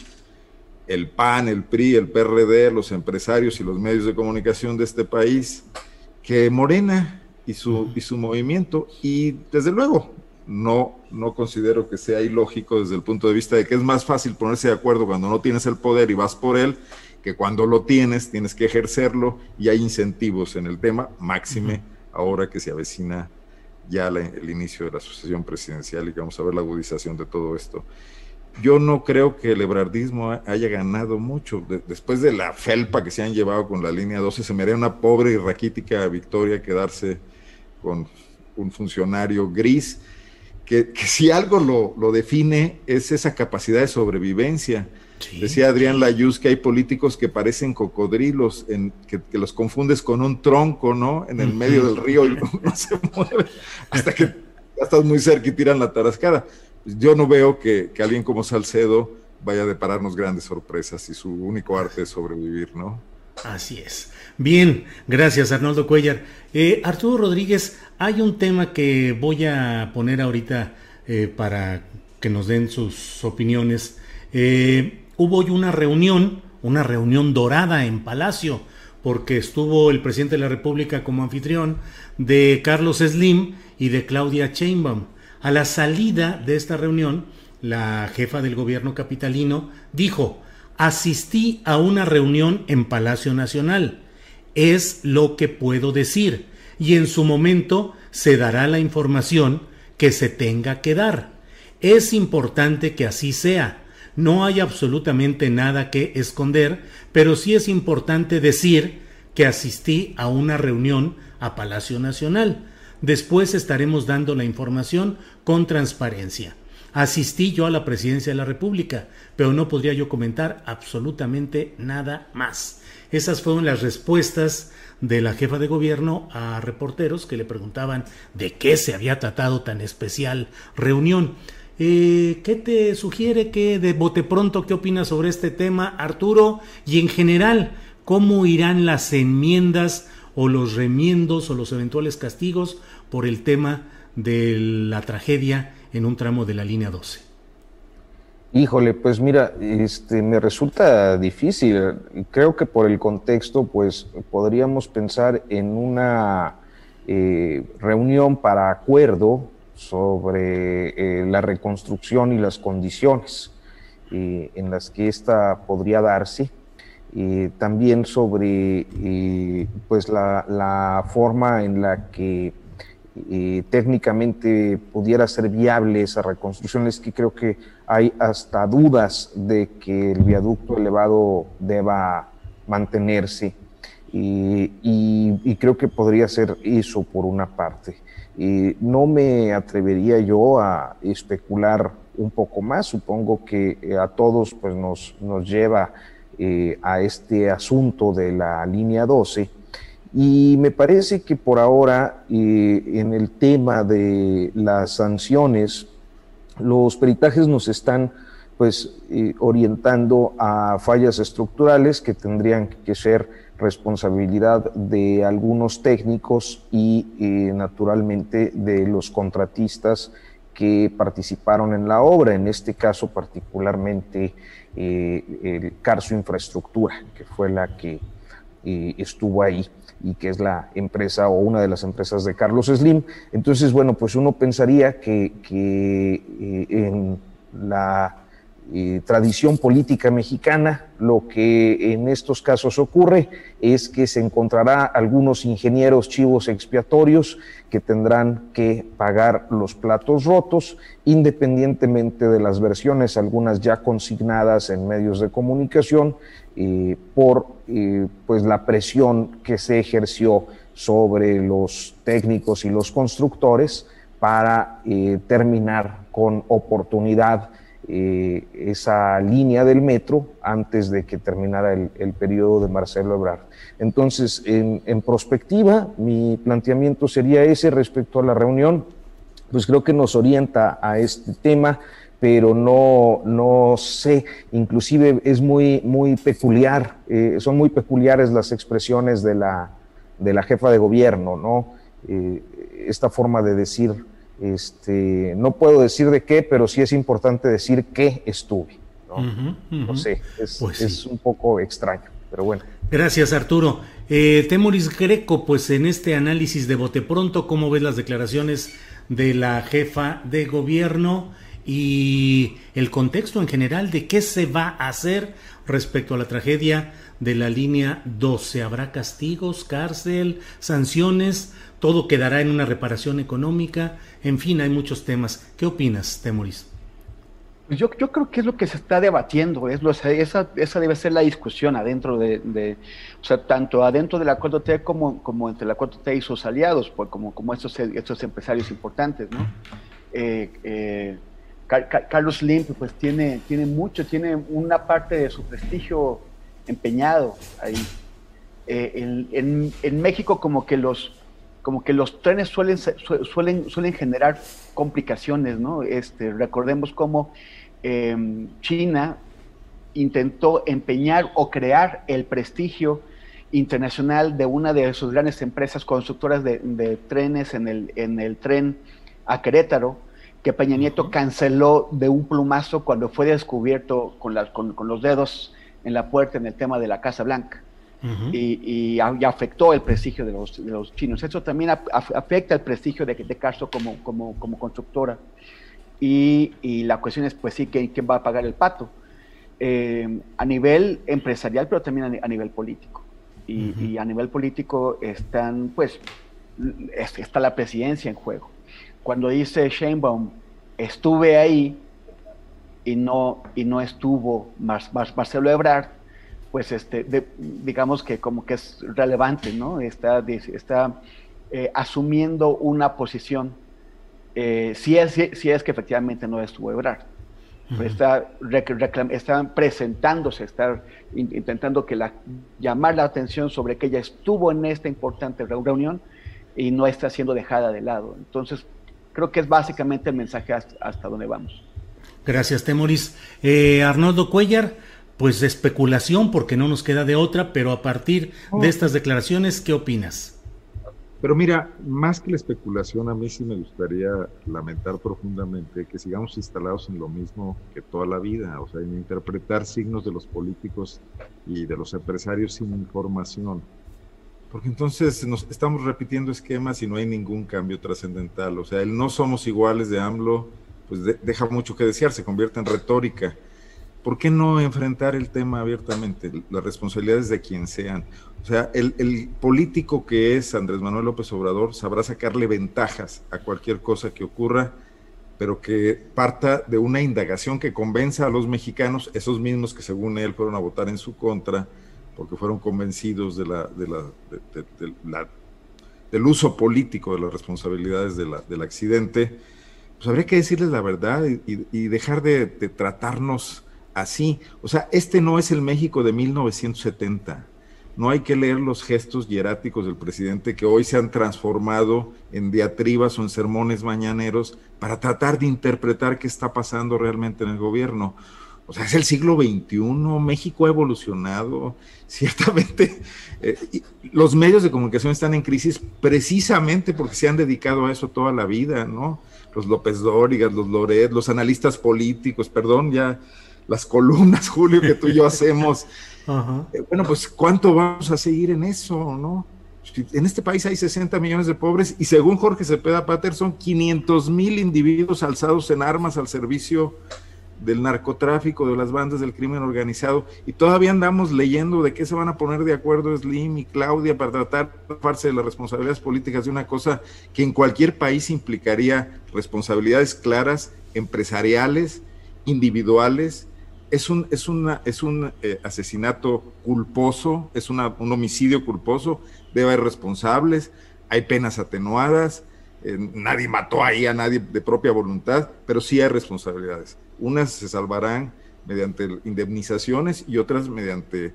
Speaker 9: el PAN, el PRI, el PRD, los empresarios y los medios de comunicación de este país que Morena y su, y su movimiento. Y desde luego, no, no considero que sea ilógico desde el punto de vista de que es más fácil ponerse de acuerdo cuando no tienes el poder y vas por él, que cuando lo tienes tienes que ejercerlo y hay incentivos en el tema, máxime ahora que se avecina ya el inicio de la sucesión presidencial y que vamos a ver la agudización de todo esto. Yo no creo que el ebrardismo haya ganado mucho. después de la felpa que se han llevado con la línea 12, se me haría una pobre y raquítica victoria quedarse con un funcionario gris, que, si algo lo, define es esa capacidad de sobrevivencia. Decía Adrián Layuz que hay políticos que parecen cocodrilos, en, que, los confundes con un tronco, ¿no? En el medio del río y no, se mueve hasta que ya estás muy cerca y tiran la tarascada. Yo no veo que, que alguien como Salcedo vaya a depararnos grandes sorpresas y su único arte es sobrevivir, ¿no?
Speaker 2: Así es. Bien, gracias Arnoldo Cuellar. Eh, Arturo Rodríguez, hay un tema que voy a poner ahorita eh, para que nos den sus opiniones. Eh, hubo hoy una reunión, una reunión dorada en Palacio, porque estuvo el presidente de la República como anfitrión de Carlos Slim y de Claudia Sheinbaum. A la salida de esta reunión, la jefa del gobierno capitalino dijo, asistí a una reunión en Palacio Nacional. Es lo que puedo decir. Y en su momento se dará la información que se tenga que dar. Es importante que así sea. No hay absolutamente nada que esconder, pero sí es importante decir que asistí a una reunión a Palacio Nacional. Después estaremos dando la información con transparencia. Asistí yo a la presidencia de la República, pero no podría yo comentar absolutamente nada más. Esas fueron las respuestas de la jefa de gobierno a reporteros que le preguntaban de qué se había tratado tan especial reunión. Eh, ¿Qué te sugiere que de bote pronto qué opinas sobre este tema, Arturo? Y en general, ¿cómo irán las enmiendas o los remiendos o los eventuales castigos por el tema de la tragedia en un tramo de la línea 12?
Speaker 11: Híjole, pues mira, este, me resulta difícil. Creo que por el contexto, pues podríamos pensar en una eh, reunión para acuerdo sobre la reconstrucción y las condiciones en las que ésta podría darse también sobre pues la, forma en la que técnicamente pudiera ser viable esa reconstrucción. Es que creo que hay hasta dudas de que el viaducto elevado deba mantenerse y, creo que podría ser eso por una parte. No me atrevería yo a especular un poco más, supongo que a todos pues, nos, nos lleva eh, a este asunto de la línea 12. Y me parece que por ahora, eh, en el tema de las sanciones, los peritajes nos están pues eh, orientando a fallas estructurales que tendrían que ser responsabilidad de algunos técnicos y naturalmente de los contratistas que participaron en la obra, en este caso particularmente eh, el Carso Infraestructura, que fue la que eh, estuvo ahí y que es la empresa o una de las empresas de Carlos Slim. Entonces, bueno, pues uno pensaría que, eh, en la tradición política mexicana, lo que en estos casos ocurre es que se encontrará algunos ingenieros chivos expiatorios que tendrán que pagar los platos rotos, independientemente de las versiones, algunas ya consignadas en medios de comunicación, eh, por eh, pues la presión que se ejerció sobre los técnicos y los constructores para eh, terminar con oportunidad eh, esa línea del metro antes de que terminara el, periodo de Marcelo Ebrard. Entonces, en, en, prospectiva, mi planteamiento sería ese respecto a la reunión, pues creo que nos orienta a este tema, pero no, no sé, inclusive es muy, muy peculiar, eh, son muy peculiares las expresiones de la, de la jefa de gobierno, ¿no? Eh, esta forma de decir este, no puedo decir de qué, pero sí es importante decir que estuve. No, sé, pues es, un poco extraño, pero bueno.
Speaker 2: Gracias, Arturo. Eh, Temoris Greco, pues en este análisis de bote pronto, ¿cómo ves las declaraciones de la jefa de gobierno y el contexto en general de qué se va a hacer respecto a la tragedia de la línea 12? ¿Habrá castigos, cárcel, sanciones? Todo quedará en una reparación económica, en fin, hay muchos temas. ¿Qué opinas, Temoris?
Speaker 10: Yo, yo creo que es lo que se está debatiendo, es lo, esa, esa debe ser la discusión adentro de, o sea, tanto adentro de la 4T como, como entre la 4T y sus aliados, pues, como, como estos, estos empresarios importantes, ¿no? Eh, eh, Carlos Limp pues tiene, tiene mucho, tiene una parte de su prestigio empeñado ahí. Eh, en, en, México como que los, como que los trenes suelen, suelen, suelen generar complicaciones, ¿no? Este, recordemos cómo em, China intentó empeñar o crear el prestigio internacional de una de sus grandes empresas constructoras de, trenes en el, en el tren a Querétaro, que Peña Nieto canceló de un plumazo cuando fue descubierto con, con, con los dedos en la puerta en el tema de la Casa Blanca y, afectó el prestigio de los, de los chinos. Eso también afecta el prestigio de, de Carso como, como, como constructora. Y, y, la cuestión es, pues sí, ¿quién, quién va a pagar el pato? Eh, a nivel empresarial, pero también a, nivel político. Y, a nivel político están, pues, está la presidencia en juego. Cuando dice Sheinbaum, estuve ahí y no, y no estuvo Marcelo Ebrard, pues este, digamos que como que es relevante, ¿no? Está, está eh, asumiendo una posición, eh, si, es, si es que efectivamente no estuvo Ebrard. está, está presentándose, está intentando que la, llamar la atención sobre que ella estuvo en esta importante reunión y no está siendo dejada de lado. Entonces, creo que es básicamente el mensaje hasta, donde vamos.
Speaker 2: Gracias, Temoris. Eh, Arnoldo Cuellar, pues especulación porque no nos queda de otra, pero a partir de estas declaraciones, ¿qué opinas?
Speaker 9: Pero mira, más que la especulación, a mí sí me gustaría lamentar profundamente que sigamos instalados en lo mismo que toda la vida, o sea, en interpretar signos de los políticos y de los empresarios sin información. porque entonces nos estamos repitiendo esquemas y no hay ningún cambio trascendental. O sea, el no somos iguales de AMLO, pues deja mucho que desear, se convierte en retórica. ¿Por qué no enfrentar el tema abiertamente? Las responsabilidades de quien sean. O sea, el, político que es Andrés Manuel López Obrador sabrá sacarle ventajas a cualquier cosa que ocurra, pero que parta de una indagación que convenza a los mexicanos, esos mismos que según él fueron a votar en su contra, porque fueron convencidos de la, de la, de, la, del uso político de las responsabilidades del accidente, pues habría que decirles la verdad y, y dejar de, tratarnos así. O sea, este no es el México de 1970. No hay que leer los gestos hieráticos del presidente que hoy se han transformado en diatribas o en sermones mañaneros para tratar de interpretar qué está pasando realmente en el gobierno. O sea, es el siglo XXI, México ha evolucionado, ciertamente eh, los medios de comunicación están en crisis precisamente porque se han dedicado a eso toda la vida, ¿no? Los López Dórigas, los Loret, los analistas políticos, perdón, ya las columnas, Julio, que tú y yo hacemos. Eh, bueno, pues ¿cuánto vamos a seguir en eso, no? En este país hay 60 millones de pobres y según Jorge Cepeda Pater son 500 mil individuos alzados en armas al servicio del narcotráfico, de las bandas del crimen organizado, y todavía andamos leyendo de qué se van a poner de acuerdo Slim y Claudia para tratar de de las responsabilidades políticas de una cosa que en cualquier país implicaría responsabilidades claras, empresariales, individuales. Es un, es una, es un eh, asesinato culposo, es un homicidio culposo, debe haber responsables, hay penas atenuadas, eh, nadie mató ahí a nadie de propia voluntad, pero sí hay responsabilidades. Unas se salvarán mediante indemnizaciones y otras mediante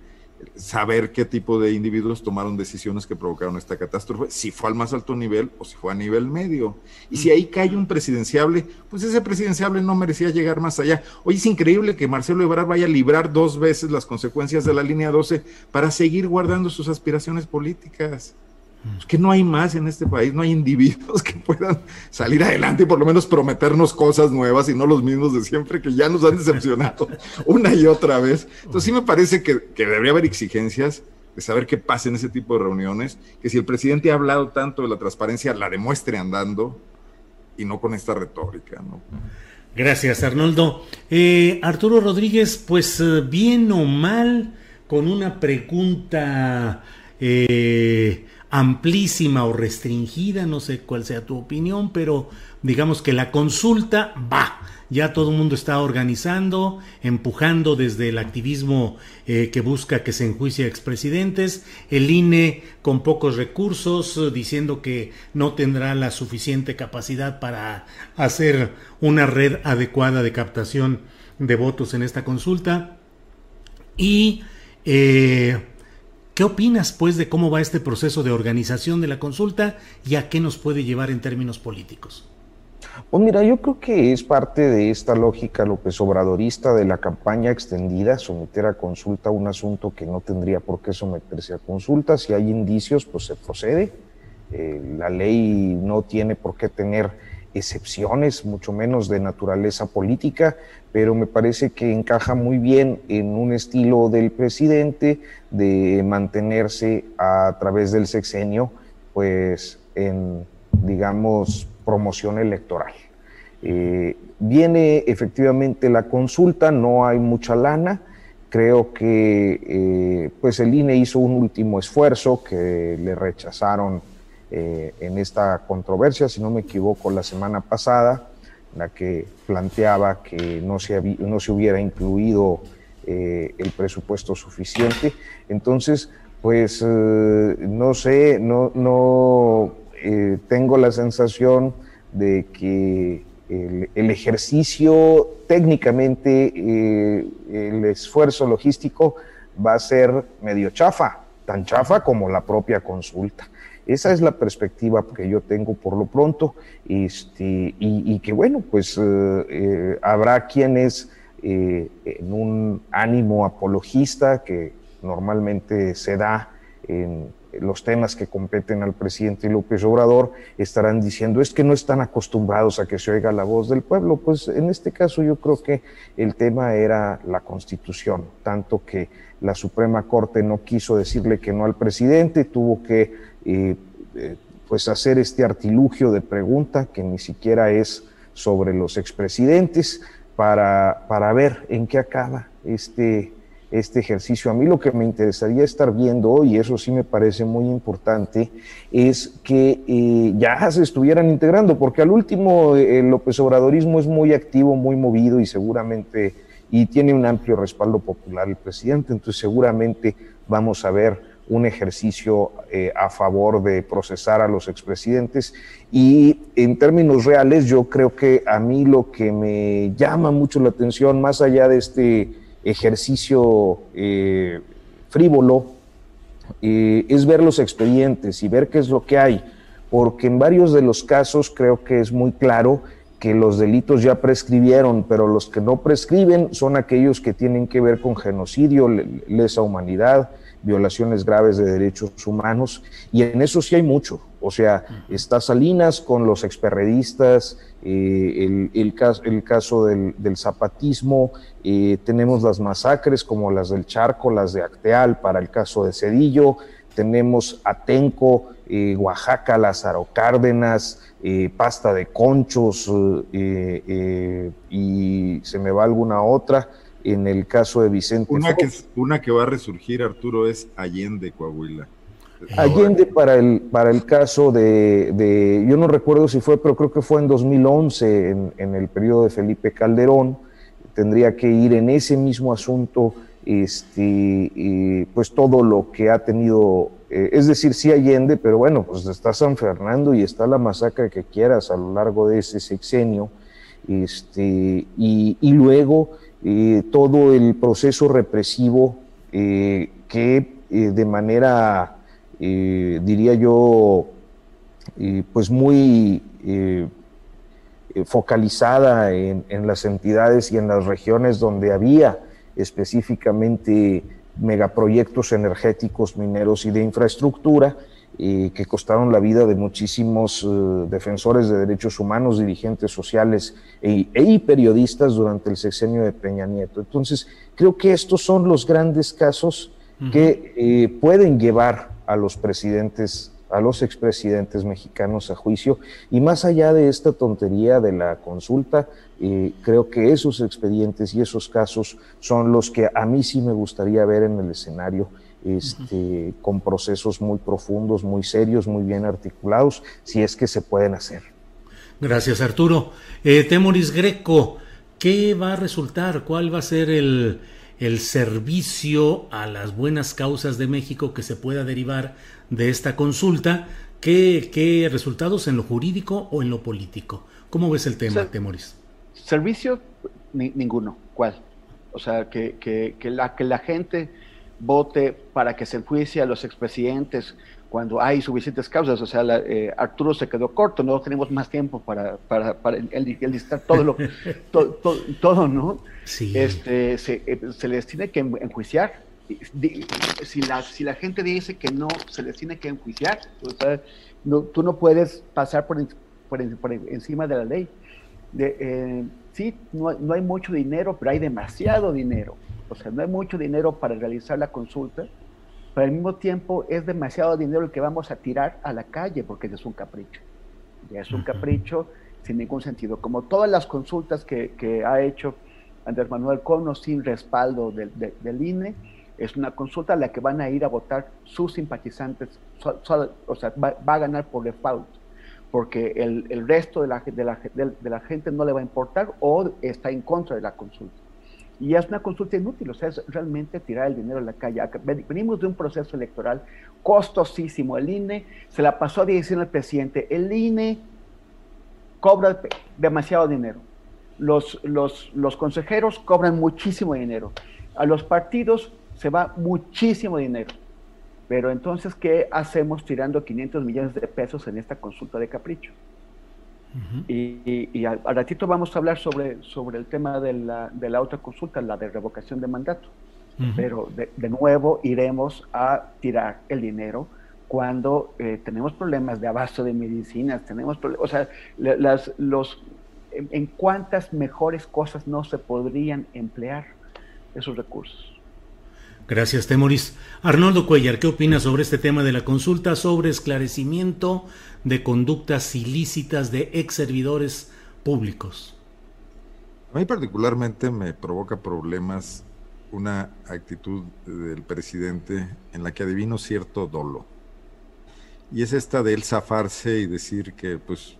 Speaker 9: saber qué tipo de individuos tomaron decisiones que provocaron esta catástrofe, si fue al más alto nivel o si fue a nivel medio. Y si ahí cae un presidenciable, pues ese presidenciable no merecía llegar más allá. Hoy es increíble que Marcelo Ebrard vaya a librar dos veces las consecuencias de la línea 12 para seguir guardando sus aspiraciones políticas. Que no hay más en este país, no hay individuos que puedan salir adelante y por lo menos prometernos cosas nuevas y no los mismos de siempre que ya nos han decepcionado una y otra vez. Entonces sí me parece que, debería haber exigencias de saber qué pasa en ese tipo de reuniones, que si el presidente ha hablado tanto de la transparencia, la demuestre andando y no con esta retórica.
Speaker 2: Gracias, Arnoldo. Eh, Arturo Rodríguez, pues eh, bien o mal, con una pregunta... Eh, amplísima o restringida, no sé cuál sea tu opinión, pero digamos que la consulta va, ya todo el mundo está organizando, empujando desde el activismo eh, que busca que se enjuicie a expresidentes, el INE con pocos recursos, diciendo que no tendrá la suficiente capacidad para hacer una red adecuada de captación de votos en esta consulta. Y eh, ¿Qué opinas, pues, de cómo va este proceso de organización de la consulta y a qué nos puede llevar en términos políticos?
Speaker 11: Pues mira, yo creo que es parte de esta lógica López Obradorista de la campaña extendida, someter a consulta un asunto que no tendría por qué someterse a consulta. Si hay indicios, pues se procede. Eh, la ley no tiene por qué tener excepciones, mucho menos de naturaleza política, pero me parece que encaja muy bien en un estilo del presidente de mantenerse a través del sexenio, pues en, digamos, promoción electoral. Eh, viene efectivamente la consulta, no hay mucha lana, creo que eh, pues el INE hizo un último esfuerzo que le rechazaron eh, en esta controversia, si no me equivoco, la semana pasada, la que planteaba que no se, no se hubiera incluido eh, el presupuesto suficiente. Entonces, pues eh, no sé, no, no tengo la sensación de que el ejercicio técnicamente, el esfuerzo logístico va a ser medio chafa, tan chafa como la propia consulta. Esa es la perspectiva que yo tengo por lo pronto este, y, que bueno, pues eh, eh, habrá quienes eh, en un ánimo apologista que normalmente se da en los temas que competen al presidente López Obrador, estarán diciendo es que no están acostumbrados a que se oiga la voz del pueblo. Pues en este caso yo creo que el tema era la constitución, tanto que la Suprema Corte no quiso decirle que no al presidente, tuvo que eh, pues hacer este artilugio de pregunta que ni siquiera es sobre los expresidentes para, para ver en qué acaba este este ejercicio. A mí lo que me interesaría estar viendo, y eso sí me parece muy importante, es que eh, ya se estuvieran integrando, porque al último eh, el López Obradorismo es muy activo, muy movido y seguramente, y tiene un amplio respaldo popular el presidente, entonces seguramente vamos a ver un ejercicio eh, a favor de procesar a los expresidentes. Y en términos reales yo creo que a mí lo que me llama mucho la atención, más allá de este ejercicio eh, frívolo eh, es ver los expedientes y ver qué es lo que hay, porque en varios de los casos creo que es muy claro que los delitos ya prescribieron, pero los que no prescriben son aquellos que tienen que ver con genocidio, lesa humanidad, violaciones graves de derechos humanos, y en eso sí hay mucho. O sea, está Salinas con los experredistas, eh, el, caso, el caso del, zapatismo, eh, tenemos las masacres como las del Charco, las de Acteal para el caso de Cedillo, tenemos Atenco, eh, Oaxaca, Lázaro Cárdenas, pasta de conchos y se me va alguna otra. En el caso de Vicente.
Speaker 9: Una, que, una que va a resurgir, Arturo, es Allende, Coahuila.
Speaker 11: Allende para el, para el caso de, yo no recuerdo si fue, pero creo que fue en 2011, en, en, el periodo de Felipe Calderón, tendría que ir en ese mismo asunto, este, pues todo lo que ha tenido, eh, es decir, sí Allende, pero bueno, pues está San Fernando y está la masacre que quieras a lo largo de ese sexenio, este, y, y luego eh, todo el proceso represivo eh, que de manera eh, diría yo, eh, pues muy eh, focalizada en, las entidades y en las regiones donde había específicamente megaproyectos energéticos, mineros y de infraestructura, que costaron la vida de muchísimos defensores de derechos humanos, dirigentes sociales e, y periodistas durante el sexenio de Peña Nieto. Entonces, creo que estos son los grandes casos que pueden llevar a los presidentes, a los expresidentes mexicanos a juicio. Y más allá de esta tontería de la consulta, eh, creo que esos expedientes y esos casos son los que a mí sí me gustaría ver en el escenario. Este, con procesos muy profundos, muy serios, muy bien articulados, si es que se pueden hacer.
Speaker 2: Gracias, Arturo. Eh, Temoris Greco, ¿qué va a resultar? ¿Cuál va a ser el, el servicio a las buenas causas de México que se pueda derivar de esta consulta, ¿qué, resultados en lo jurídico o en lo político? ¿Cómo ves el tema, Temoris?
Speaker 10: Servicio, ninguno. ¿Cuál? O sea, que, que, que, la, que la gente vote para que se enjuicie a los expresidentes cuando hay suficientes causas. O sea, eh, Arturo se quedó corto, no tenemos más tiempo para, para, para el, listar todo, lo, todo, ¿no? Sí. Este, se, eh, se, les tiene que enjuiciar. Si la, si la gente dice que no, se les tiene que enjuiciar. O sea, no, tú no puedes pasar por, por, por encima de la ley. De, eh, sí, no, no hay mucho dinero, pero hay demasiado dinero. O sea, no hay mucho dinero para realizar la consulta pero al mismo tiempo es demasiado dinero el que vamos a tirar a la calle porque es un capricho. Ya es un capricho sin ningún sentido. Como todas las consultas que, ha hecho Andrés Manuel Cono sin respaldo del, INE, es una consulta a la que van a ir a votar sus simpatizantes, o sea, va, a ganar por default, porque el, resto de la, de la gente no le va a importar o está en contra de la consulta. Y es una consulta inútil, o sea, es realmente tirar el dinero a la calle. Venimos de un proceso electoral costosísimo. El INE se la pasó a decir al presidente, el INE cobra demasiado dinero. Los, los, los consejeros cobran muchísimo dinero. A los partidos se va muchísimo dinero. Pero entonces, ¿qué hacemos tirando 500 millones de pesos en esta consulta de capricho? Y, al, ratito vamos a hablar sobre, sobre el tema de la, de la otra consulta, la de revocación de mandato. Pero de, nuevo iremos a tirar el dinero cuando eh, tenemos problemas de abasto de medicinas, tenemos o sea, las, los, en, cuántas mejores cosas no se podrían emplear esos recursos.
Speaker 2: Gracias, Temoris. Arnoldo Cuellar, ¿qué opinas sobre este tema de la consulta sobre esclarecimiento de conductas ilícitas de ex servidores públicos?
Speaker 9: A mí particularmente me provoca problemas una actitud del presidente en la que adivino cierto dolo. Y es esta de él zafarse y decir que pues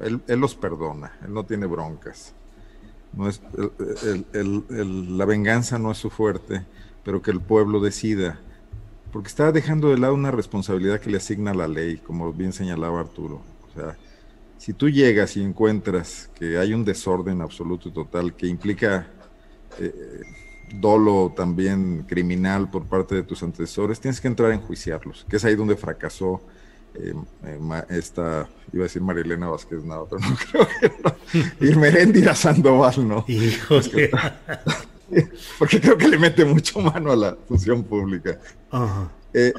Speaker 9: él, los perdona, él no tiene broncas. No es, la venganza no es su fuerte, pero que el pueblo decida. Porque está dejando de lado una responsabilidad que le asigna la ley, como bien señalaba Arturo. O sea, si tú llegas y encuentras que hay un desorden absoluto y total que implica eh, dolo también criminal por parte de tus antecesores, tienes que entrar a enjuiciarlos, que es ahí donde fracasó eh, eh, esta, iba a decir Marilena Vázquez no, pero no creo que no. Sandoval, ¿no? Híjole. Porque creo que le mete mucho mano a la función pública. Eh,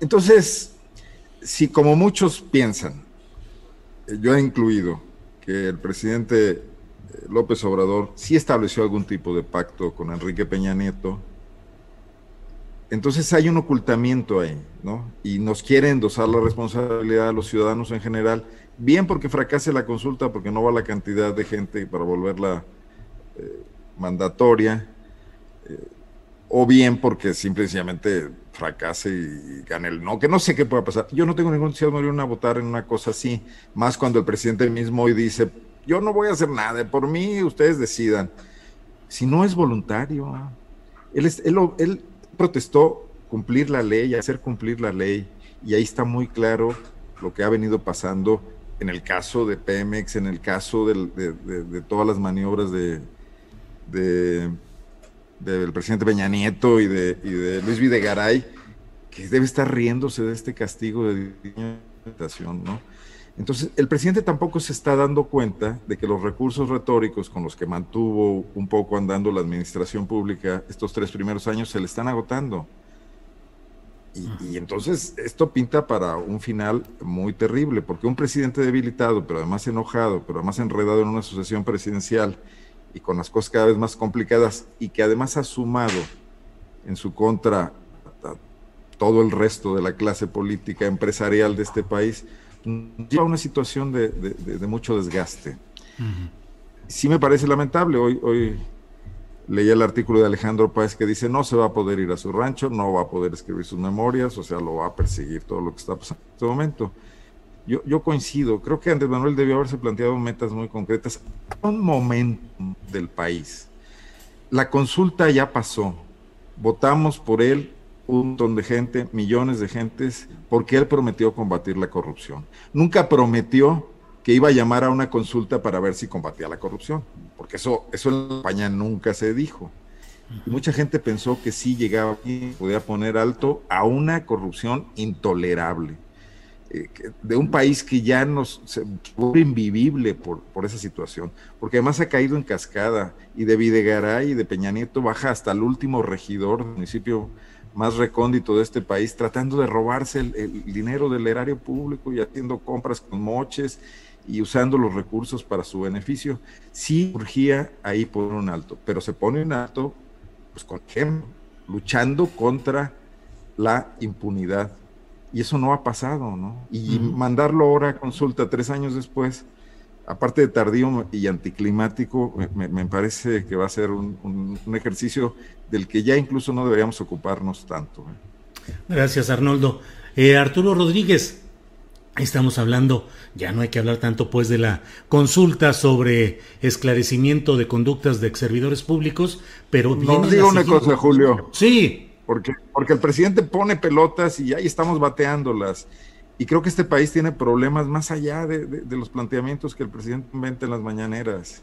Speaker 9: entonces, si como muchos piensan, yo he incluido, que el presidente López Obrador sí estableció algún tipo de pacto con Enrique Peña Nieto, entonces hay un ocultamiento ahí, ¿no? Y nos quiere endosar la responsabilidad a los ciudadanos en general, bien porque fracase la consulta, porque no va la cantidad de gente para volverla eh, mandatoria, eh, o bien porque simplemente fracase y gane el no, que no sé qué pueda pasar. Yo no tengo ningún entusiasmo a votar en una cosa así, más cuando el presidente mismo hoy dice, yo no voy a hacer nada, por mí ustedes decidan. Si no es voluntario, ah, él, es, él protestó cumplir la ley, hacer cumplir la ley, y ahí está muy claro lo que ha venido pasando en el caso de Pemex, en el caso de, todas las maniobras de, del presidente Peña Nieto y de, y de Luis Videgaray, que debe estar riéndose de este castigo de diputación, ¿no? Entonces, el presidente tampoco se está dando cuenta de que los recursos retóricos con los que mantuvo un poco andando la administración pública estos tres primeros años se le están agotando. Y, entonces esto pinta para un final muy terrible, porque un presidente debilitado, pero además enojado, pero además enredado en una sucesión presidencial y con las cosas cada vez más complicadas y que además ha sumado en su contra todo el resto de la clase política empresarial de este país, lleva a una situación de, mucho desgaste. Sí me parece lamentable, hoy, hoy leí el artículo de Alejandro Páez que dice no se va a poder ir a su rancho, no va a poder escribir sus memorias, o sea, lo va a perseguir todo lo que está pasando en este momento. Yo, coincido, creo que Andrés Manuel debió haberse planteado metas muy concretas a un momento del país. La consulta ya pasó, votamos por él un montón de gente, millones de gentes, porque él prometió combatir la corrupción. Nunca prometió que iba a llamar a una consulta para ver si combatía la corrupción, porque eso, eso en España nunca se dijo. Y mucha gente pensó que sí llegaba y podía poner alto a una corrupción intolerable, de un país que ya nos se vuelve invivible por, por esa situación, porque además ha caído en cascada y de Videgaray y de Peña Nieto baja hasta el último regidor del municipio más recóndito de este país, tratando de robarse el, dinero del erario público y haciendo compras con moches y usando los recursos para su beneficio. Sí urgía ahí por un alto, pero se pone un alto, pues con luchando contra la impunidad. Y eso no ha pasado, ¿no? Y mandarlo ahora a consulta tres años después, aparte de tardío y anticlimático, me, parece que va a ser un, ejercicio del que ya incluso no deberíamos ocuparnos tanto. ¿eh?
Speaker 2: Gracias, Arnoldo. Eh, Arturo Rodríguez, estamos hablando, ya no hay que hablar tanto pues de la consulta sobre esclarecimiento de conductas de servidores públicos, pero...
Speaker 9: No digo una cosa, Julio.
Speaker 2: Sí.
Speaker 9: Porque, porque el presidente pone pelotas y ahí estamos bateándolas. Y creo que este país tiene problemas más allá de, los planteamientos que el presidente inventa en las mañaneras.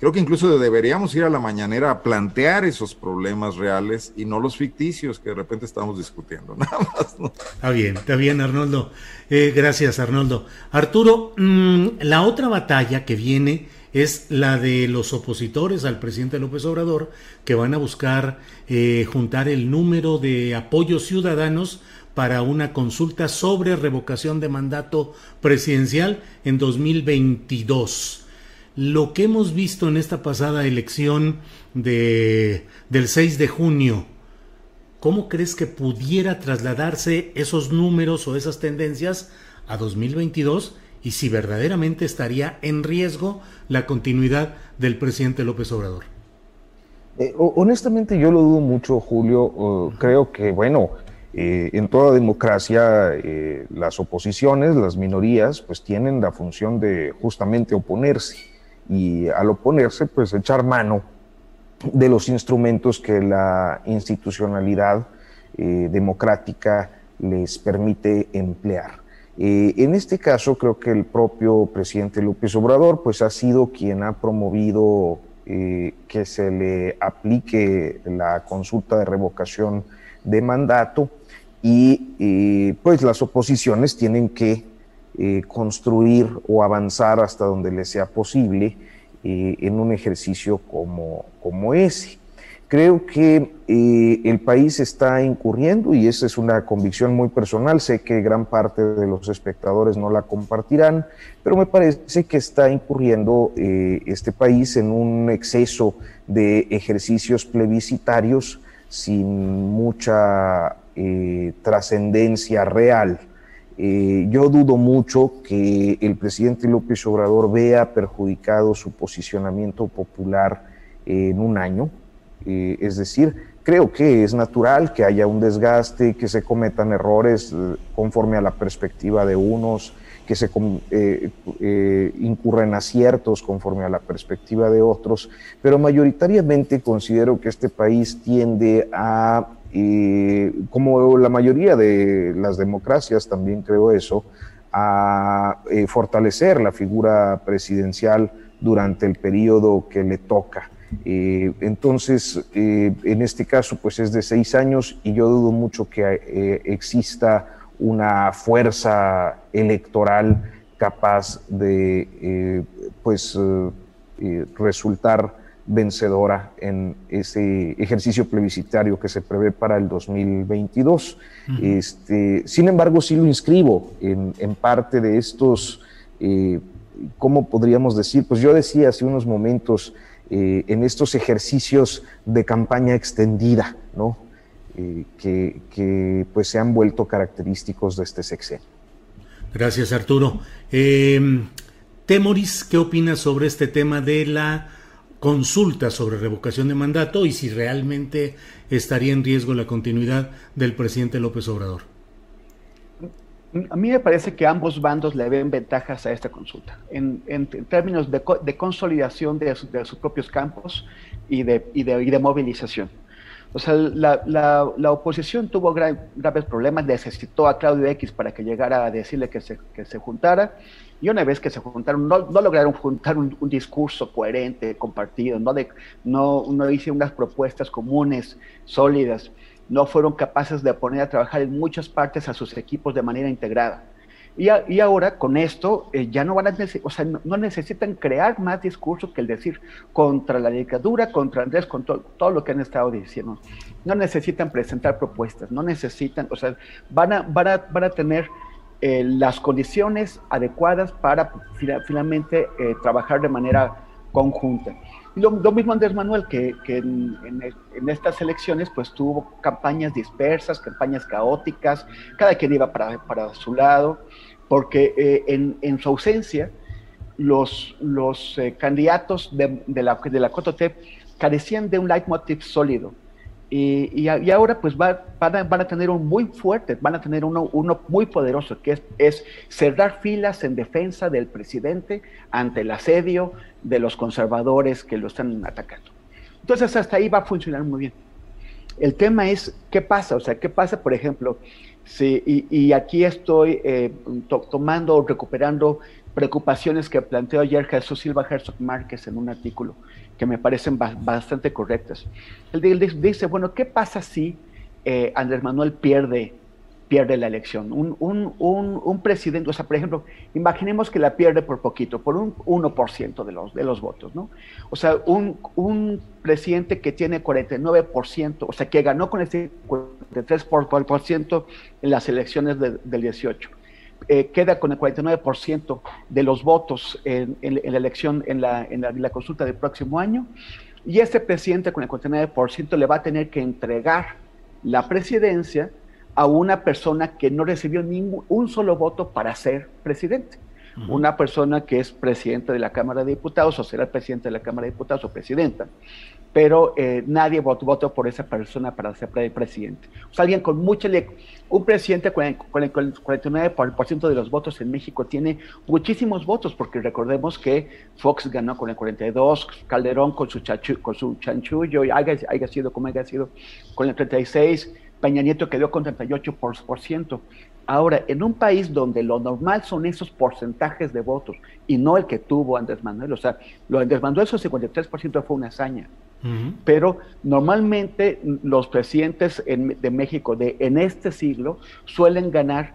Speaker 9: Creo que incluso deberíamos ir a la mañanera a plantear esos problemas reales y no los ficticios que de repente estamos discutiendo. Nada más.
Speaker 2: Está bien, está bien, Arnoldo. Eh, gracias, Arnoldo. Arturo, mm, la otra batalla que viene es la de los opositores al presidente López Obrador, que van a buscar eh, juntar el número de apoyos ciudadanos para una consulta sobre revocación de mandato presidencial en 2022. Lo que hemos visto en esta pasada elección de, del 6 de junio, ¿cómo crees que pudiera trasladarse esos números o esas tendencias a 2022 y si verdaderamente estaría en riesgo la continuidad del presidente López Obrador?
Speaker 11: Eh, honestamente yo lo dudo mucho, Julio. creo que, bueno, eh, en toda democracia eh, las oposiciones, las minorías, pues tienen la función de justamente oponerse y al oponerse, pues echar mano de los instrumentos que la institucionalidad democrática les permite emplear. En este caso, creo que el propio presidente López Obrador, pues ha sido quien ha promovido eh, que se le aplique la consulta de revocación de mandato y pues las oposiciones tienen que eh, construir o avanzar hasta donde les sea posible eh, en un ejercicio como, como ese. Creo que eh, el país está incurriendo, y esa es una convicción muy personal, sé que gran parte de los espectadores no la compartirán, pero me parece que está incurriendo eh, este país en un exceso de ejercicios plebiscitarios sin mucha eh, trascendencia real. yo dudo mucho que el presidente López Obrador vea perjudicado su posicionamiento popular en un año eh, es decir, creo que es natural que haya un desgaste, que se cometan errores eh, conforme a la perspectiva de unos, que se eh, incurren aciertos conforme a la perspectiva de otros, pero mayoritariamente considero que este país tiende a, como la mayoría de las democracias, también creo eso, a fortalecer la figura presidencial durante el periodo que le toca. Eh, entonces, eh, en este caso, pues es de seis años y yo dudo mucho que eh, exista una fuerza electoral capaz de, pues, resultar vencedora en ese ejercicio plebiscitario que se prevé para el 2022. este, sin embargo, sí lo inscribo en, en parte de estos, ¿cómo podríamos decir? Pues yo decía hace unos momentos, eh, en estos ejercicios de campaña extendida, ¿no? Eh, que, pues se han vuelto característicos de este sexenio.
Speaker 2: Gracias, Arturo. Eh, Temoris, ¿qué opinas sobre este tema de la consulta sobre revocación de mandato y si realmente estaría en riesgo la continuidad del presidente López Obrador?
Speaker 10: A mí me parece que ambos bandos le ven ventajas a esta consulta, en, términos de, consolidación de, sus propios campos y de, de, movilización. O sea, la, oposición tuvo graves problemas, necesitó a Claudio X para que llegara a decirle que se, que se juntara, y una vez que se juntaron, no, lograron juntar un, discurso coherente, compartido, no, de, no, no hicieron unas propuestas comunes, sólidas no fueron capaces de poner a trabajar en muchas partes a sus equipos de manera integrada. Y, ahora con esto eh, ya no van a o sea, no, necesitan crear más discursos que el decir contra la dictadura, contra Andrés, con todo lo que han estado diciendo. No necesitan presentar propuestas, no necesitan, o sea, van a, van a, tener eh, las condiciones adecuadas para finalmente eh, trabajar de manera conjunta. Lo, mismo Andrés Manuel, que, en, estas elecciones pues tuvo campañas dispersas, campañas caóticas, cada quien iba para, su lado, porque eh, en, su ausencia los, los eh, candidatos de, la, de la carecían de un leitmotiv sólido. Y, y, ahora pues va, van, a, van, a, tener un muy fuerte, van a tener uno, uno muy poderoso, que es, es, cerrar filas en defensa del presidente ante el asedio de los conservadores que lo están atacando. Entonces hasta ahí va a funcionar muy bien. El tema es qué pasa, o sea, qué pasa, por ejemplo, si, y, y aquí estoy eh, tomando, recuperando preocupaciones que planteó ayer Jesús Silva Herzog Márquez en un artículo que me parecen bastante correctas. Él, dice, bueno, ¿qué pasa si eh, Andrés Manuel pierde pierde la elección. Un, un, un, un, presidente, o sea, por ejemplo, imaginemos que la pierde por poquito, por un 1% de los, de los votos, ¿no? O sea, un, presidente que tiene 49%, o sea, que ganó con el 53% en las elecciones del 18. Eh, queda con el 49% de los votos en, la elección, en la, en la consulta del próximo año, y ese presidente con el 49% le va a tener que entregar la presidencia a una persona que no recibió ningún un solo voto para ser presidente. Una persona que es presidente de la Cámara de Diputados o será presidente de la Cámara de Diputados o presidenta. Pero eh, nadie votó, por esa persona para ser presidente. O sea, alguien con mucha... Un presidente con el, con el 49% de los votos en México tiene muchísimos votos, porque recordemos que Fox ganó con el 42, Calderón con su, con su chanchullo, haya, haya sido como haya sido, con el 36, Peña Nieto quedó con 38%. Ahora, en un país donde lo normal son esos porcentajes de votos y no el que tuvo Andrés Manuel, o sea, lo de Andrés Manuel, esos 53% fue una hazaña. Pero normalmente los presidentes de México de en este siglo suelen ganar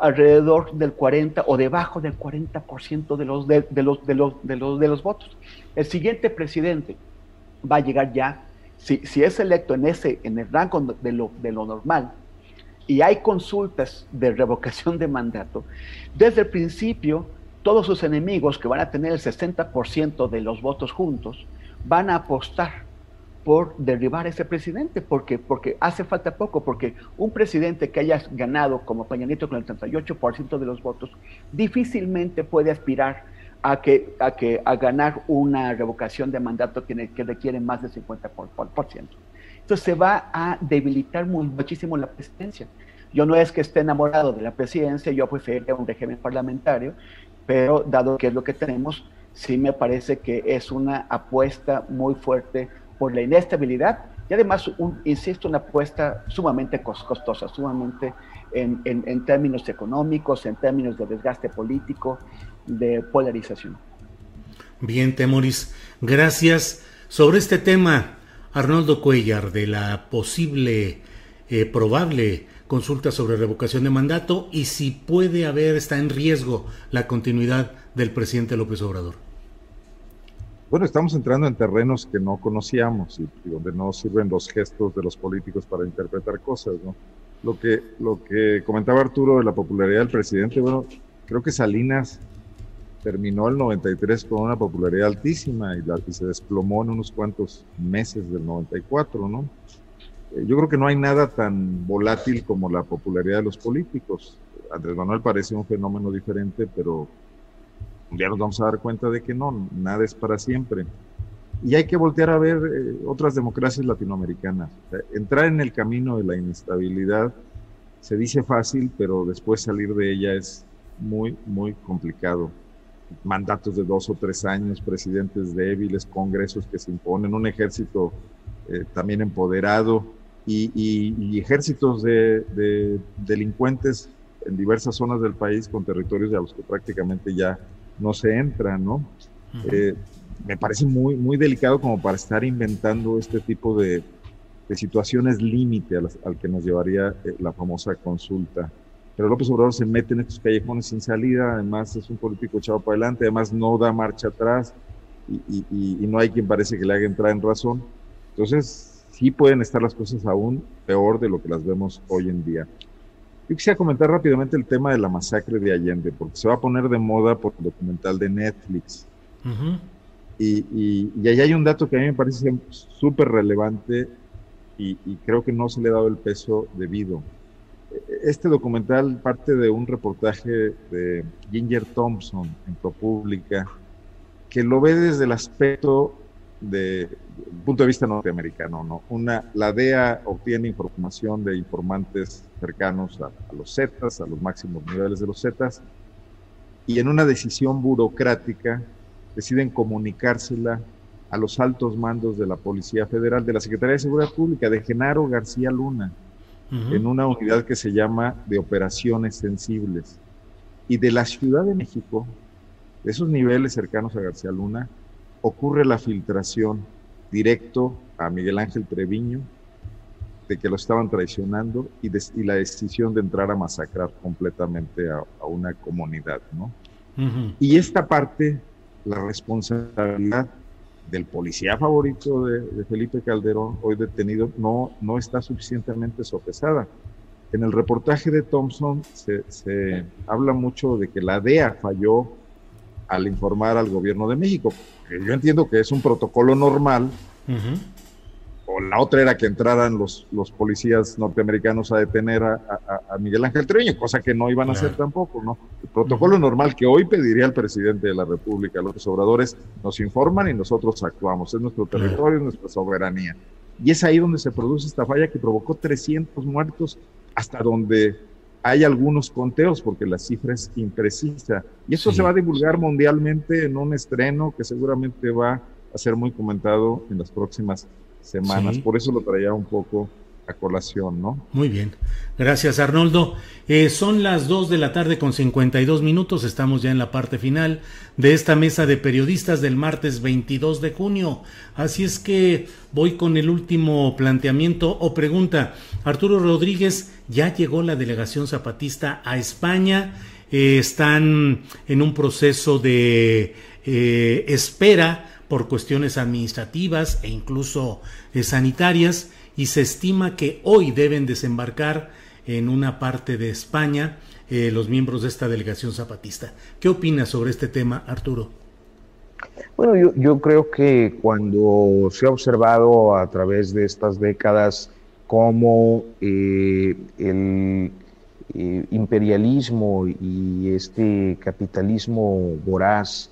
Speaker 10: alrededor del 40 o debajo del 40% de los de, los, de, los, de, los, de los votos. El siguiente presidente va a llegar ya si, es electo en, ese, en el rango de lo, de lo normal y hay consultas de revocación de mandato, desde el principio todos sus enemigos que van a tener el 60% de los votos juntos van a apostar por derribar a ese presidente, porque, porque hace falta poco, porque un presidente que haya ganado como Peña Nieto con el 38% de los votos, difícilmente puede aspirar a, que, a, que, a ganar una revocación de mandato que, que requiere más del 50%. Entonces se va a debilitar muchísimo la presidencia. Yo no es que esté enamorado de la presidencia, yo preferiría un régimen parlamentario, pero dado que es lo que tenemos, sí me parece que es una apuesta muy fuerte por la inestabilidad y además, un, insisto, una apuesta sumamente costosa, sumamente en, en, en términos económicos, en términos de desgaste político, de polarización.
Speaker 2: Bien, Temoris, gracias. Sobre este tema, Arnoldo Cuellar, de la posible, eh, probable consulta sobre revocación de mandato y si puede haber, está en riesgo la continuidad del presidente López Obrador.
Speaker 9: Bueno, estamos entrando en terrenos que no conocíamos y, donde no sirven los gestos de los políticos para interpretar cosas, ¿no? Lo que, lo que comentaba Arturo de la popularidad del presidente, bueno, creo que Salinas terminó el 93 con una popularidad altísima y, la, se desplomó en unos cuantos meses del 94, ¿no? Eh, yo creo que no hay nada tan volátil como la popularidad de los políticos. Andrés Manuel parece un fenómeno diferente, pero día nos vamos a dar cuenta de que no, nada es para siempre. Y hay que voltear a ver eh, otras democracias latinoamericanas. entrar en el camino de la inestabilidad se dice fácil, pero después salir de ella es muy, muy complicado mandatos de dos o tres años, presidentes débiles, congresos que se imponen, un ejército eh, también empoderado y, ejércitos de, delincuentes en diversas zonas del país con territorios a los que prácticamente ya no se entra, ¿no? Eh, me parece muy, muy delicado como para estar inventando este tipo de, situaciones límite al que nos llevaría eh, la famosa consulta pero López Obrador se mete en estos callejones sin salida, además es un político echado para adelante, además no da marcha atrás y, no hay quien parece que le haga entrar en razón. Entonces, sí pueden estar las cosas aún peor de lo que las vemos hoy en día. Yo quisiera comentar rápidamente el tema de la masacre de Allende, porque se va a poner de moda por el documental de Netflix. y, y, ahí hay un dato que a mí me parece súper relevante y, creo que no se le ha dado el peso debido este documental parte de un reportaje de Ginger Thompson en ProPublica, que lo ve desde el aspecto de punto de vista norteamericano, ¿no? Una, la DEA obtiene información de informantes cercanos a, los Zetas, a los máximos niveles de los Zetas, y en una decisión burocrática deciden comunicársela a los altos mandos de la Policía Federal, de la Secretaría de Seguridad Pública, de Genaro García Luna, en una unidad que se llama de operaciones sensibles. Y de la Ciudad de México, de esos niveles cercanos a García Luna, ocurre la filtración directo a Miguel Ángel Treviño de que lo estaban traicionando y, y, la decisión de entrar a masacrar completamente a, una comunidad, ¿no? Y esta parte, la responsabilidad del policía favorito de, Felipe Calderón, hoy detenido, no, no está suficientemente sopesada. En el reportaje de Thompson se, se habla mucho de que la DEA falló al informar al gobierno de México. Yo entiendo que es un protocolo normal, o la otra era que entraran los, los policías norteamericanos a detener a, Miguel Ángel Treviño, cosa que no iban a hacer tampoco, ¿no? El protocolo normal que hoy pediría el presidente de la República, los obradores, nos informan y nosotros actuamos, es nuestro territorio, es nuestra soberanía. Y es ahí donde se produce esta falla que provocó 300 muertos, hasta donde hay algunos conteos, porque la cifra es imprecisa. Y eso se va a divulgar mundialmente en un estreno que seguramente va a ser muy comentado en las próximas semanas. Por eso lo traía un poco colación, ¿no?
Speaker 2: Muy bien. Gracias, Arnoldo. Eh, son las 2 de la tarde con 52 minutos. Estamos ya en la parte final de esta mesa de periodistas del martes 22 de junio. Así es que voy con el último planteamiento o pregunta. Arturo Rodríguez, ya llegó la delegación zapatista a España. Eh, están en un proceso de eh, espera por cuestiones administrativas e incluso sanitarias y se estima que hoy deben desembarcar en una parte de España eh, los miembros de esta delegación zapatista. ¿Qué opinas sobre este tema, Arturo?
Speaker 11: Bueno, yo, creo que cuando se ha observado a través de estas décadas cómo eh, el imperialismo y este capitalismo voraz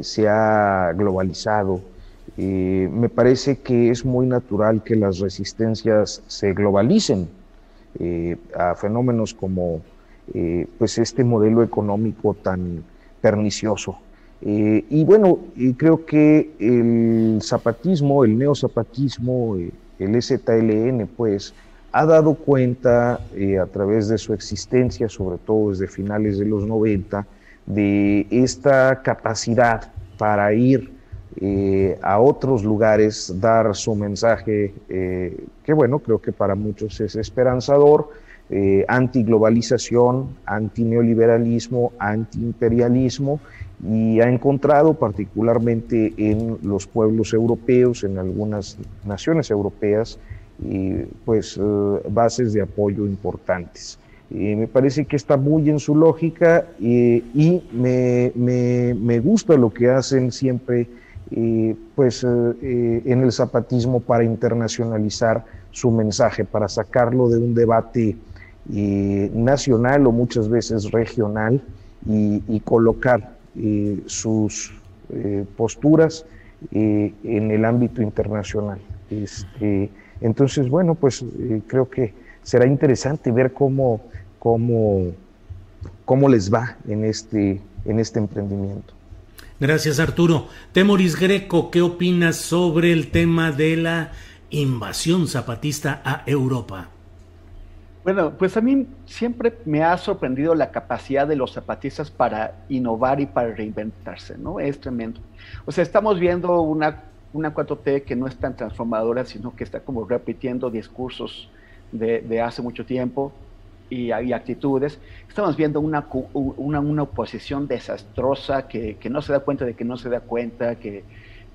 Speaker 11: se ha globalizado. Me parece que es muy natural que las resistencias se globalicen eh, a fenómenos como eh, pues este modelo económico tan pernicioso. Eh, y bueno, creo que el zapatismo, el neozapatismo, el STLN, pues, ha dado cuenta a través de su existencia, sobre todo desde finales de los 90, de esta capacidad para ir eh, a otros lugares, dar su mensaje, eh, que bueno, creo que para muchos es esperanzador, eh, antiglobalización, antineoliberalismo, antiimperialismo, y ha encontrado particularmente en los pueblos europeos, en algunas naciones europeas, pues bases de apoyo importantes. Me parece que está muy en su lógica y me, me, gusta lo que hacen siempre pues, eh, en el zapatismo para internacionalizar su mensaje, para sacarlo de un debate nacional o muchas veces regional y, colocar sus eh, posturas en el ámbito internacional. Este, entonces, bueno, pues eh, creo que será interesante ver cómo cómo, cómo les va en este, en este emprendimiento.
Speaker 2: Gracias Arturo. Temoris Greco, ¿qué opinas sobre el tema de la invasión zapatista a Europa?
Speaker 10: Bueno, pues a mí siempre me ha sorprendido la capacidad de los zapatistas para innovar y para reinventarse, ¿no? Es tremendo. O sea, estamos viendo una, una 4T que no es tan transformadora, sino que está como repitiendo discursos de, de hace mucho tiempo y, actitudes, estamos viendo una, una, una oposición desastrosa que, que, no se da cuenta de que no se da cuenta, que,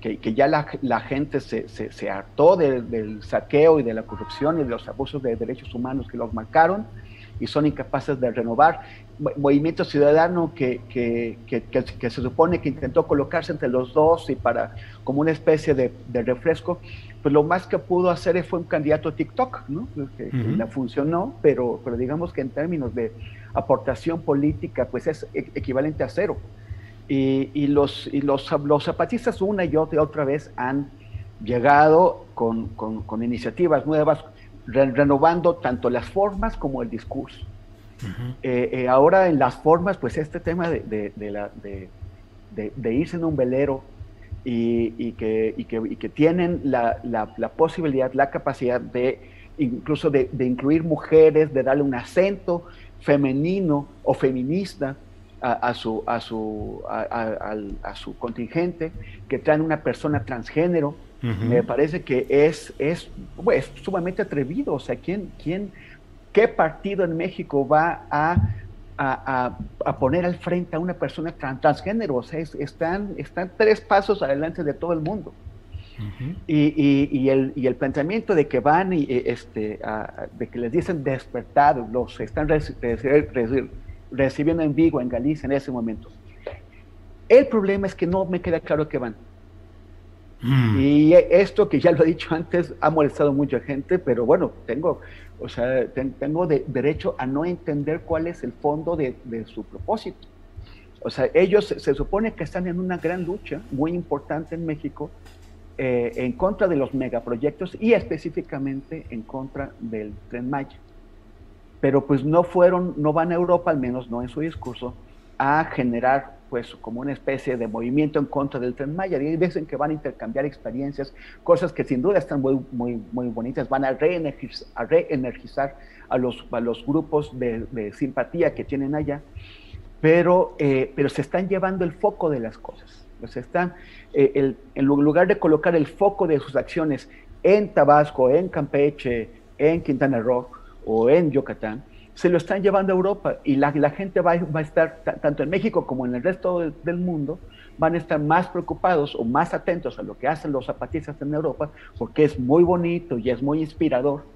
Speaker 10: que, ya la, la, gente se, se, se hartó del saqueo y de la corrupción y de los abusos de derechos humanos que los marcaron y son incapaces de renovar. Movimiento Ciudadano que, que, que, se supone que intentó colocarse entre los dos y para como una especie de, de refresco, pues lo más que pudo hacer fue un candidato a TikTok, ¿no? Que, la funcionó, pero, pero digamos que en términos de aportación política, pues es e, equivalente a cero. Y, y los, y los, los, zapatistas una y otra, otra vez han llegado con, con, con iniciativas nuevas, renovando tanto las formas como el discurso. Eh, eh, ahora en las formas, pues este tema de, de, de, la, de irse en un velero y, que, y, que, y que, tienen la, la, posibilidad, la capacidad de incluso de, incluir mujeres, de darle un acento femenino o feminista a, su, a, su, a, su contingente, que traen una persona transgénero Me parece que es, es, es, sumamente atrevido. O sea, ¿quién, quién, ¿qué partido en México va a, a, a, poner al frente a una persona transgénero? O sea, están, están tres pasos adelante de todo el mundo. y, y, el, y, el, pensamiento de que van y este, de que les dicen despertados, los están recibiendo en Vigo, en Galicia en ese momento. El problema es que no me queda claro que van. Mm. Y esto que ya lo he dicho antes ha molestado a mucha gente, pero bueno, tengo, o sea, tengo derecho a no entender cuál es el fondo de, su propósito. O sea, ellos se, supone que están en una gran lucha muy importante en México eh, en contra de los megaproyectos y específicamente en contra del tren Maya. Pero pues no fueron, no van a Europa, al menos no en su discurso, a generar pues como una especie de movimiento en contra del Tren Maya. Y dicen que van a intercambiar experiencias, cosas que sin duda están muy, muy, muy bonitas, van a reenergizar a, reenergizar a, los, a los grupos de, simpatía que tienen allá, pero, eh, pero se están llevando el foco de las cosas. Pues están, eh, en lugar de colocar el foco de sus acciones en Tabasco, en Campeche, en Quintana Roo o en Yucatán, se lo están llevando a Europa y la, gente va, a estar, tanto en México como en el resto del, mundo, van a estar más preocupados o más atentos a lo que hacen los zapatistas en Europa, porque es muy bonito y es muy inspirador,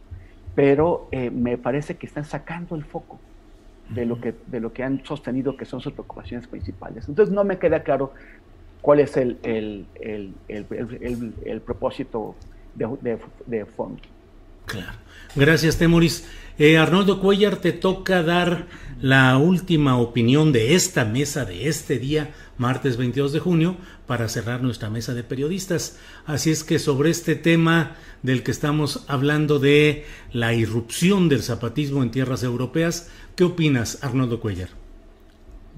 Speaker 10: pero eh, me parece que están sacando el foco de lo, que, de lo que han sostenido que son sus preocupaciones principales. Entonces no me queda claro cuál es el, el, el, propósito de, de fondo.
Speaker 2: Claro. Gracias, Temoris. Eh, Arnoldo Cuellar, te toca dar la última opinión de esta mesa de este día, martes 22 de junio, para cerrar nuestra mesa de periodistas. Así es que sobre este tema del que estamos hablando de la irrupción del zapatismo en tierras europeas, ¿qué opinas, Arnoldo Cuellar?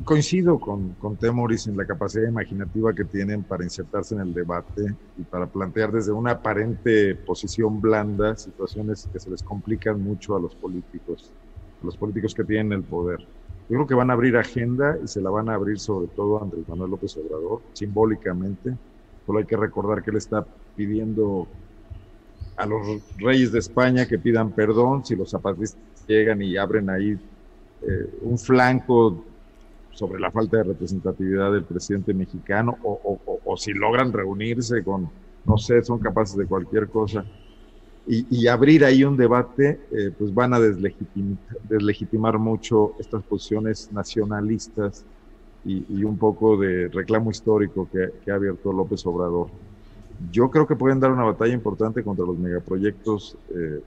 Speaker 9: Coincido con, con Temoris en la capacidad imaginativa que tienen para insertarse en el debate y para plantear desde una aparente posición blanda situaciones que se les complican mucho a los políticos, a los políticos que tienen el poder. Yo creo que van a abrir agenda y se la van a abrir sobre todo a Andrés Manuel López Obrador, simbólicamente. Solo hay que recordar que él está pidiendo a los reyes de España que pidan perdón si los zapatistas llegan y abren ahí eh, un flanco sobre la falta de representatividad del presidente mexicano o, si logran reunirse con, no sé, son capaces de cualquier cosa y, abrir ahí un debate, eh, pues van a deslegitimar, mucho estas posiciones nacionalistas y, un poco de reclamo histórico que, ha abierto López Obrador. Yo creo que pueden dar una batalla importante contra los megaproyectos eh,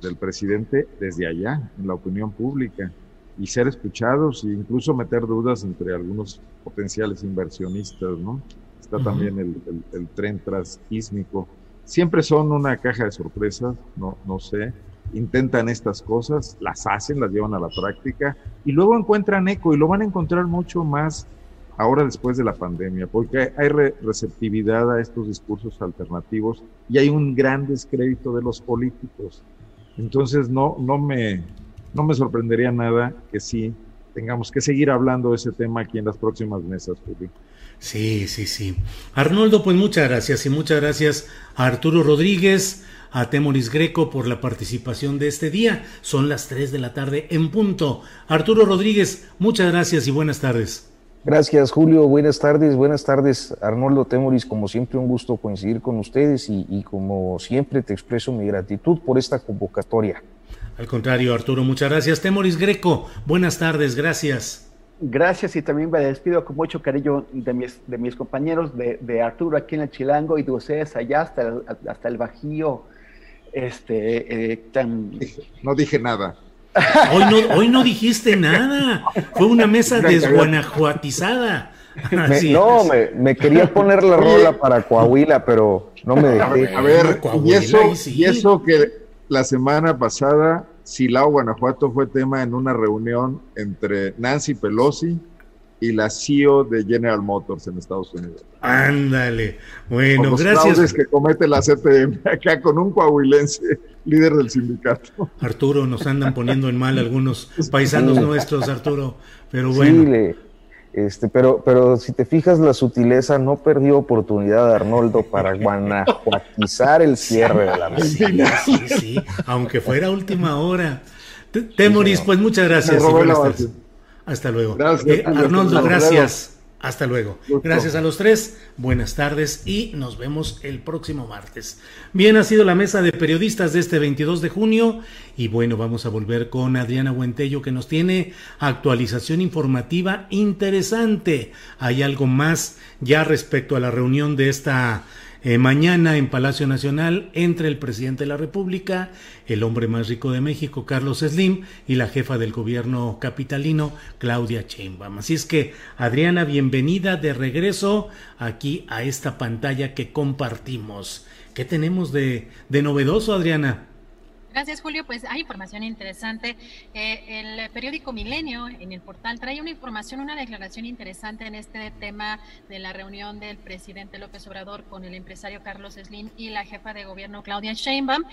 Speaker 9: del presidente desde allá, en la opinión pública y ser escuchados e incluso meter dudas entre algunos potenciales inversionistas, ¿no? Está también el, el, tren transísmico. Siempre son una caja de sorpresas, no, no sé. Intentan estas cosas, las hacen, las llevan a la práctica y luego encuentran eco y lo van a encontrar mucho más ahora después de la pandemia, porque hay receptividad a estos discursos alternativos y hay un gran descrédito de los políticos. Entonces no, no me, no me sorprendería nada que sí tengamos que seguir hablando de ese tema aquí en las próximas mesas,
Speaker 2: Sí, sí, sí. Arnoldo, pues muchas gracias y muchas gracias a Arturo Rodríguez, a Temoris Greco por la participación de este día. Son las 3 de la tarde en punto. Arturo Rodríguez, muchas gracias y buenas tardes.
Speaker 11: Gracias, Julio. Buenas tardes, buenas tardes, Arnoldo Temoris. Como siempre, un gusto coincidir con ustedes y, y como siempre te expreso mi gratitud por esta convocatoria.
Speaker 2: Al contrario, Arturo, muchas gracias. Temoris Greco, buenas tardes, gracias.
Speaker 10: Gracias y también me despido con mucho cariño de mis, de mis compañeros, de, Arturo aquí en el Chilango y de ustedes allá hasta el, hasta el Bajío. Este, eh,
Speaker 9: No dije nada.
Speaker 2: Hoy no, hoy no dijiste nada. Fue una mesa desguanajuatizada.
Speaker 11: no, me, me, quería poner la rola para Coahuila, pero no me dejé.
Speaker 9: A ver, y, eso, y eso que la semana pasada, Silao, Guanajuato fue tema en una reunión entre Nancy Pelosi y la CEO de General Motors en Estados Unidos.
Speaker 2: Ándale. Bueno,
Speaker 9: los
Speaker 2: gracias.
Speaker 9: que comete la CTM acá con un coahuilense líder del sindicato.
Speaker 2: Arturo, nos andan poniendo en mal algunos paisanos nuestros, Arturo. Pero bueno.
Speaker 11: Este, pero, pero si te fijas, la sutileza no perdió oportunidad de Arnoldo para guanajuatizar el cierre de la mesa.
Speaker 2: Sí, sí, aunque fuera última hora. Temoris, pues muchas gracias. Hasta luego. Eh, Arnoldo, gracias. Hasta luego. Gracias a los tres. Buenas tardes y nos vemos el próximo martes. Bien, ha sido la mesa de periodistas de este 22 de junio y bueno, vamos a volver con Adriana Buentello que nos tiene actualización informativa interesante. Hay algo más ya respecto a la reunión de esta eh, mañana en Palacio Nacional entre el presidente de la República, el hombre más rico de México, Carlos Slim, y la jefa del gobierno capitalino, Claudia Sheinbaum. Así es que, Adriana, bienvenida de regreso aquí a esta pantalla que compartimos. ¿Qué tenemos de, de novedoso, Adriana?
Speaker 3: Gracias, Julio. Pues hay información interesante. Eh, el periódico Milenio en el portal trae una información, una declaración interesante en este tema de la reunión del presidente López Obrador con el empresario Carlos Slim y la jefa de gobierno Claudia Sheinbaum,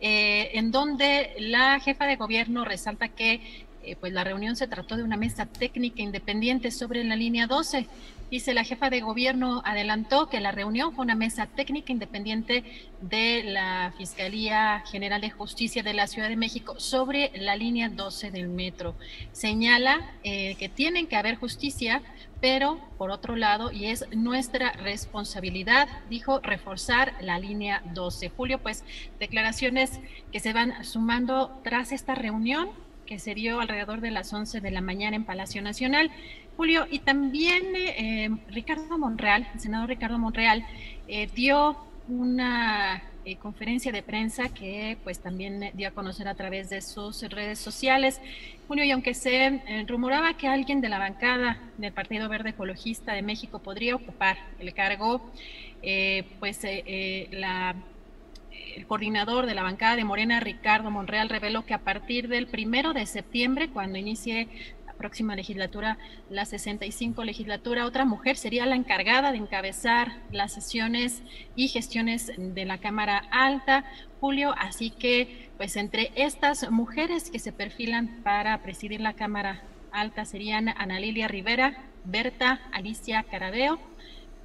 Speaker 3: eh, en donde la jefa de gobierno resalta que eh, pues la reunión se trató de una mesa técnica independiente sobre la línea 12. Dice la jefa de gobierno adelantó que la reunión fue una mesa técnica independiente de la Fiscalía General de Justicia de la Ciudad de México sobre la línea 12 del metro. Señala eh, que tienen que haber justicia, pero por otro lado, y es nuestra responsabilidad, dijo, reforzar la línea 12. Julio, pues declaraciones que se van sumando tras esta reunión se dio alrededor de las 11 de la mañana en Palacio Nacional. Julio, y también eh, Ricardo Monreal, el senador Ricardo Monreal, eh, dio una eh, conferencia de prensa que pues también dio a conocer a través de sus redes sociales. Julio, y aunque se rumoraba que alguien de la bancada del Partido Verde Ecologista de México podría ocupar el cargo, pues la el coordinador de la bancada de Morena, Ricardo Monreal, reveló que a partir del primero de septiembre, cuando inicie la próxima legislatura, la 65 legislatura, otra mujer sería la encargada de encabezar las sesiones y gestiones de la Cámara Alta, Julio. Así que, pues entre estas mujeres que se perfilan para presidir la Cámara Alta serían Ana Lilia Rivera, Berta Alicia Carabeo,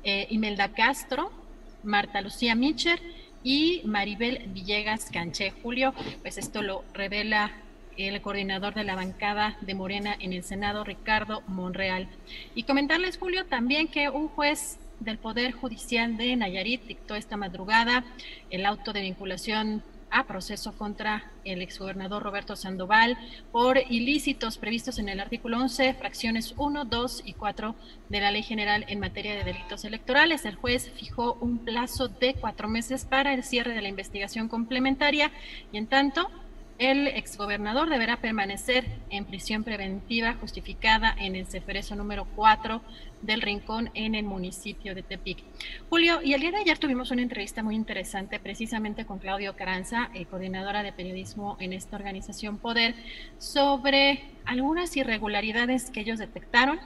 Speaker 3: eh, Imelda Castro, Marta Lucía Micher y Maribel Villegas Canché. Julio, pues esto lo revela el coordinador de la bancada de Morena en el Senado, Ricardo Monreal. Y comentarles, Julio, también que un juez del Poder Judicial de Nayarit dictó esta madrugada el auto de vinculación a proceso contra el exgobernador Roberto Sandoval por ilícitos previstos en el artículo 11, fracciones 1, 2 y 4 de la Ley General en materia de delitos electorales. El juez fijó un plazo de cuatro meses para el cierre de la investigación complementaria y en tanto el exgobernador deberá permanecer en prisión preventiva justificada en el Ceferezo número 4 del Rincón en el municipio de Tepic. Julio, y el día de ayer tuvimos una entrevista muy interesante precisamente con Claudio Caranza, eh, coordinadora de periodismo en esta organización Poder, sobre algunas irregularidades que ellos detectaron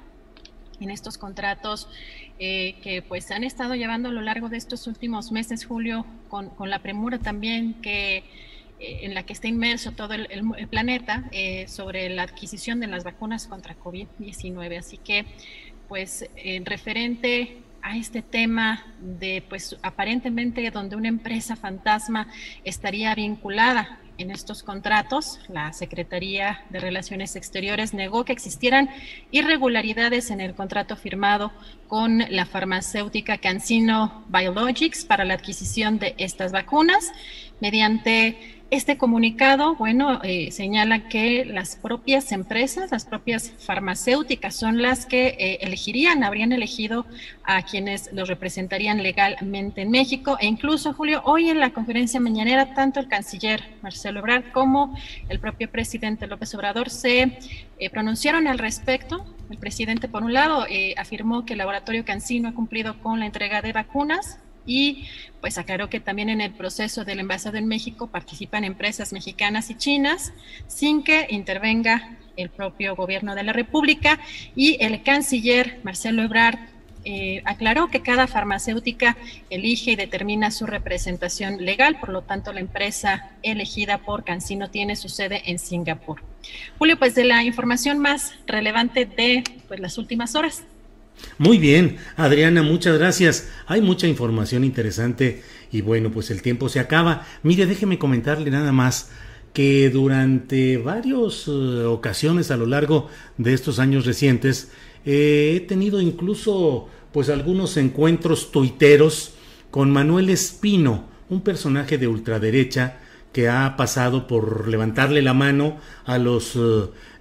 Speaker 3: en estos contratos eh, que pues han estado llevando a lo largo de estos últimos meses, Julio, con, con la premura también que en la que está inmerso todo el, planeta eh, sobre la adquisición de las vacunas contra COVID-19. Así que, pues, en referente a este tema de, pues, aparentemente donde una empresa fantasma estaría vinculada en estos contratos, la Secretaría de Relaciones Exteriores negó que existieran irregularidades en el contrato firmado con la farmacéutica CanSino Biologics para la adquisición de estas vacunas mediante este comunicado, bueno, eh, señala que las propias empresas, las propias farmacéuticas son las que eh, elegirían, habrían elegido a quienes los representarían legalmente en México. E incluso, Julio, hoy en la conferencia mañanera, tanto el canciller Marcelo Ebrard como el propio presidente López Obrador se eh, pronunciaron al respecto. El presidente, por un lado, afirmó que el laboratorio Cancino ha cumplido con la entrega de vacunas y pues aclaró que también en el proceso del envasado en México participan empresas mexicanas y chinas sin que intervenga el propio gobierno de la República y el canciller Marcelo Ebrard eh, aclaró que cada farmacéutica elige y determina su representación legal, por lo tanto la empresa elegida por Cancino tiene su sede en Singapur. Julio, pues de la información más relevante de pues, las últimas horas.
Speaker 2: Muy bien, Adriana, muchas gracias. Hay mucha información interesante y bueno, pues el tiempo se acaba. Mire, déjeme comentarle nada más que durante varias eh, ocasiones a lo largo de estos años recientes eh, he tenido incluso pues algunos encuentros tuiteros con Manuel Espino, un personaje de ultraderecha que ha pasado por levantarle la mano a los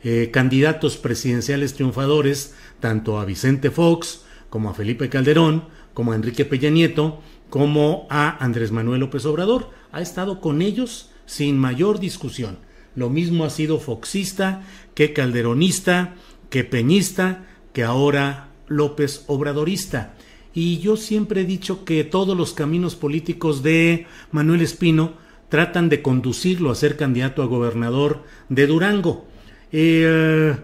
Speaker 2: eh, candidatos presidenciales triunfadores, tanto a Vicente Fox como a Felipe Calderón, como a Enrique Peña Nieto, como a Andrés Manuel López Obrador. Ha estado con ellos sin mayor discusión. Lo mismo ha sido foxista que calderonista, que peñista, que ahora López Obradorista. Y yo siempre he dicho que todos los caminos políticos de Manuel Espino tratan de conducirlo a ser candidato a gobernador de Durango. Eh,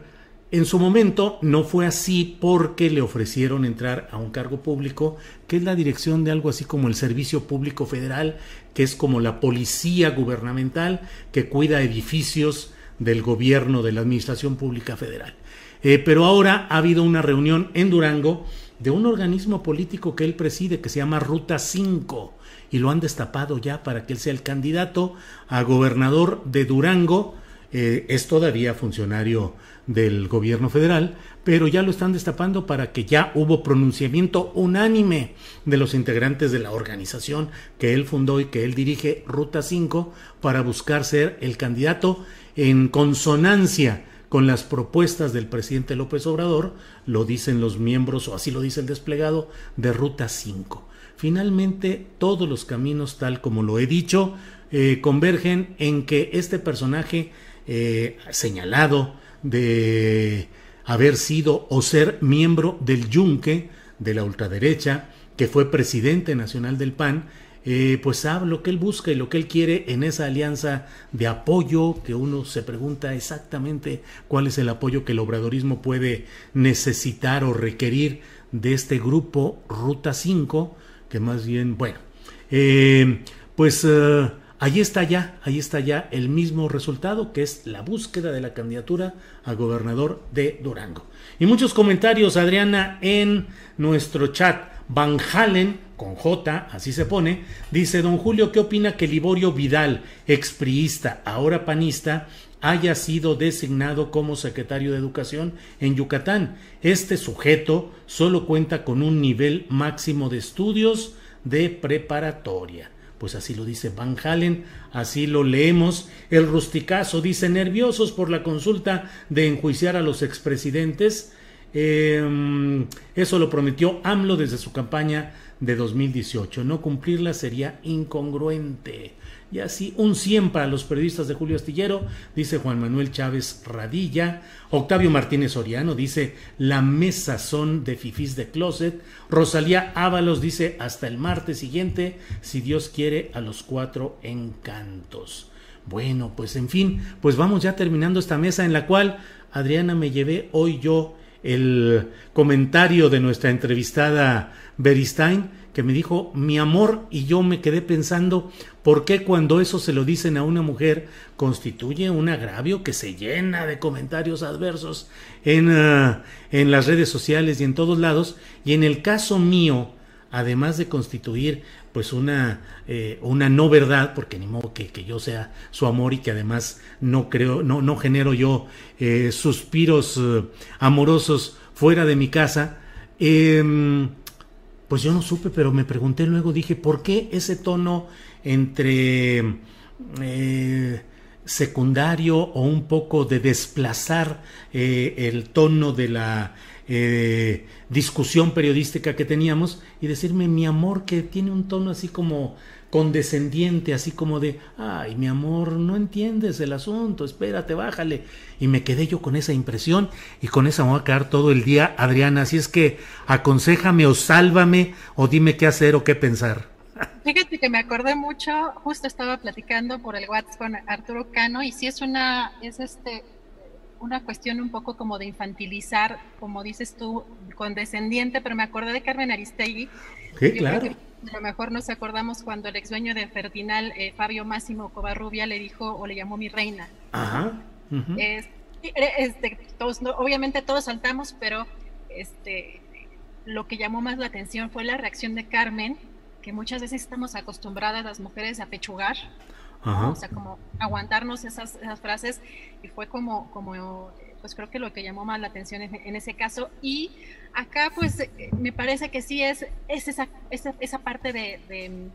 Speaker 2: en su momento no fue así porque le ofrecieron entrar a un cargo público que es la dirección de algo así como el Servicio Público Federal, que es como la policía gubernamental que cuida edificios del gobierno de la Administración Pública Federal. Eh, pero ahora ha habido una reunión en Durango de un organismo político que él preside que se llama Ruta 5 y lo han destapado ya para que él sea el candidato a gobernador de Durango. Eh, es todavía funcionario del gobierno federal, pero ya lo están destapando para que ya hubo pronunciamiento unánime de los integrantes de la organización que él fundó y que él dirige, Ruta 5, para buscar ser el candidato en consonancia con las propuestas del presidente López Obrador, lo dicen los miembros, o así lo dice el desplegado, de Ruta 5. Finalmente, todos los caminos, tal como lo he dicho, eh, convergen en que este personaje eh, señalado de haber sido o ser miembro del Yunque, de la ultraderecha, que fue presidente nacional del PAN, eh, pues sabe lo que él busca y lo que él quiere en esa alianza de apoyo que uno se pregunta exactamente cuál es el apoyo que el obradorismo puede necesitar o requerir de este grupo Ruta 5, que más bien, bueno, eh, pues eh, Allí está ya, ahí está ya el mismo resultado que es la búsqueda de la candidatura a gobernador de Durango. Y muchos comentarios, Adriana, en nuestro chat. Van Halen, con J, así se pone, dice, don Julio, ¿qué opina que Liborio Vidal, expriista, ahora panista, haya sido designado como secretario de Educación en Yucatán? Este sujeto solo cuenta con un nivel máximo de estudios de preparatoria. Pues así lo dice Van Halen, así lo leemos. El rusticazo dice nerviosos por la consulta de enjuiciar a los expresidentes. Em, eso lo prometió AMLO desde su campaña de 2018. No cumplirla sería incongruente. Y así, un 100 para los periodistas de Julio Astillero, dice Juan Manuel Chávez Radilla. Octavio Martínez Oriano dice, la mesa son de fifís de closet. Rosalía Ábalos dice, hasta el martes siguiente, si Dios quiere, a los cuatro encantos. Bueno, pues en fin, pues vamos ya terminando esta mesa en la cual, Adriana, me llevé hoy yo el comentario de nuestra entrevistada Beristain que me dijo mi amor y yo me quedé pensando por qué cuando eso se lo dicen a una mujer constituye un agravio que se llena de comentarios adversos en, ah, en las redes sociales y en todos lados y en el caso mío además de constituir pues una, eh, una no verdad, porque ni modo que, que, yo sea su amor y que además no creo, no, no genero yo eh, suspiros eh, amorosos fuera de mi casa, eh, pues yo no supe, pero me pregunté luego, dije, ¿por qué ese tono entre eh, secundario o un poco de desplazar eh, el tono de la eh, discusión periodística que teníamos y decirme mi amor que tiene un tono así como condescendiente, así como de, ay, mi amor, no entiendes el asunto, espérate, bájale. Y me quedé yo con esa impresión y con esa me voy a quedar todo el día, Adriana. Así es que aconsejame o sálvame o dime qué hacer o qué pensar.
Speaker 3: Fíjate que me acordé mucho, justo estaba platicando por el WhatsApp con Arturo Cano y si es una, es este, una cuestión un poco como de infantilizar, como dices tú, condescendiente, pero me acordé de Carmen Aristegui.
Speaker 2: Sí, claro
Speaker 3: a lo mejor nos acordamos cuando el ex dueño de Ferdinand, eh, Fabio Máximo Covarrubia, le dijo o le llamó mi reina.
Speaker 2: Ajá.
Speaker 3: este, todos, obviamente todos saltamos, pero este, lo que llamó más la atención fue la reacción de Carmen, que muchas veces estamos acostumbradas las mujeres a pechugar, o sea, como aguantarnos esas, esas, frases, y fue como, como, pues creo que lo que llamó más la atención en, ese caso. Y acá, pues, me parece que sí es, es esa, esa, esa parte de,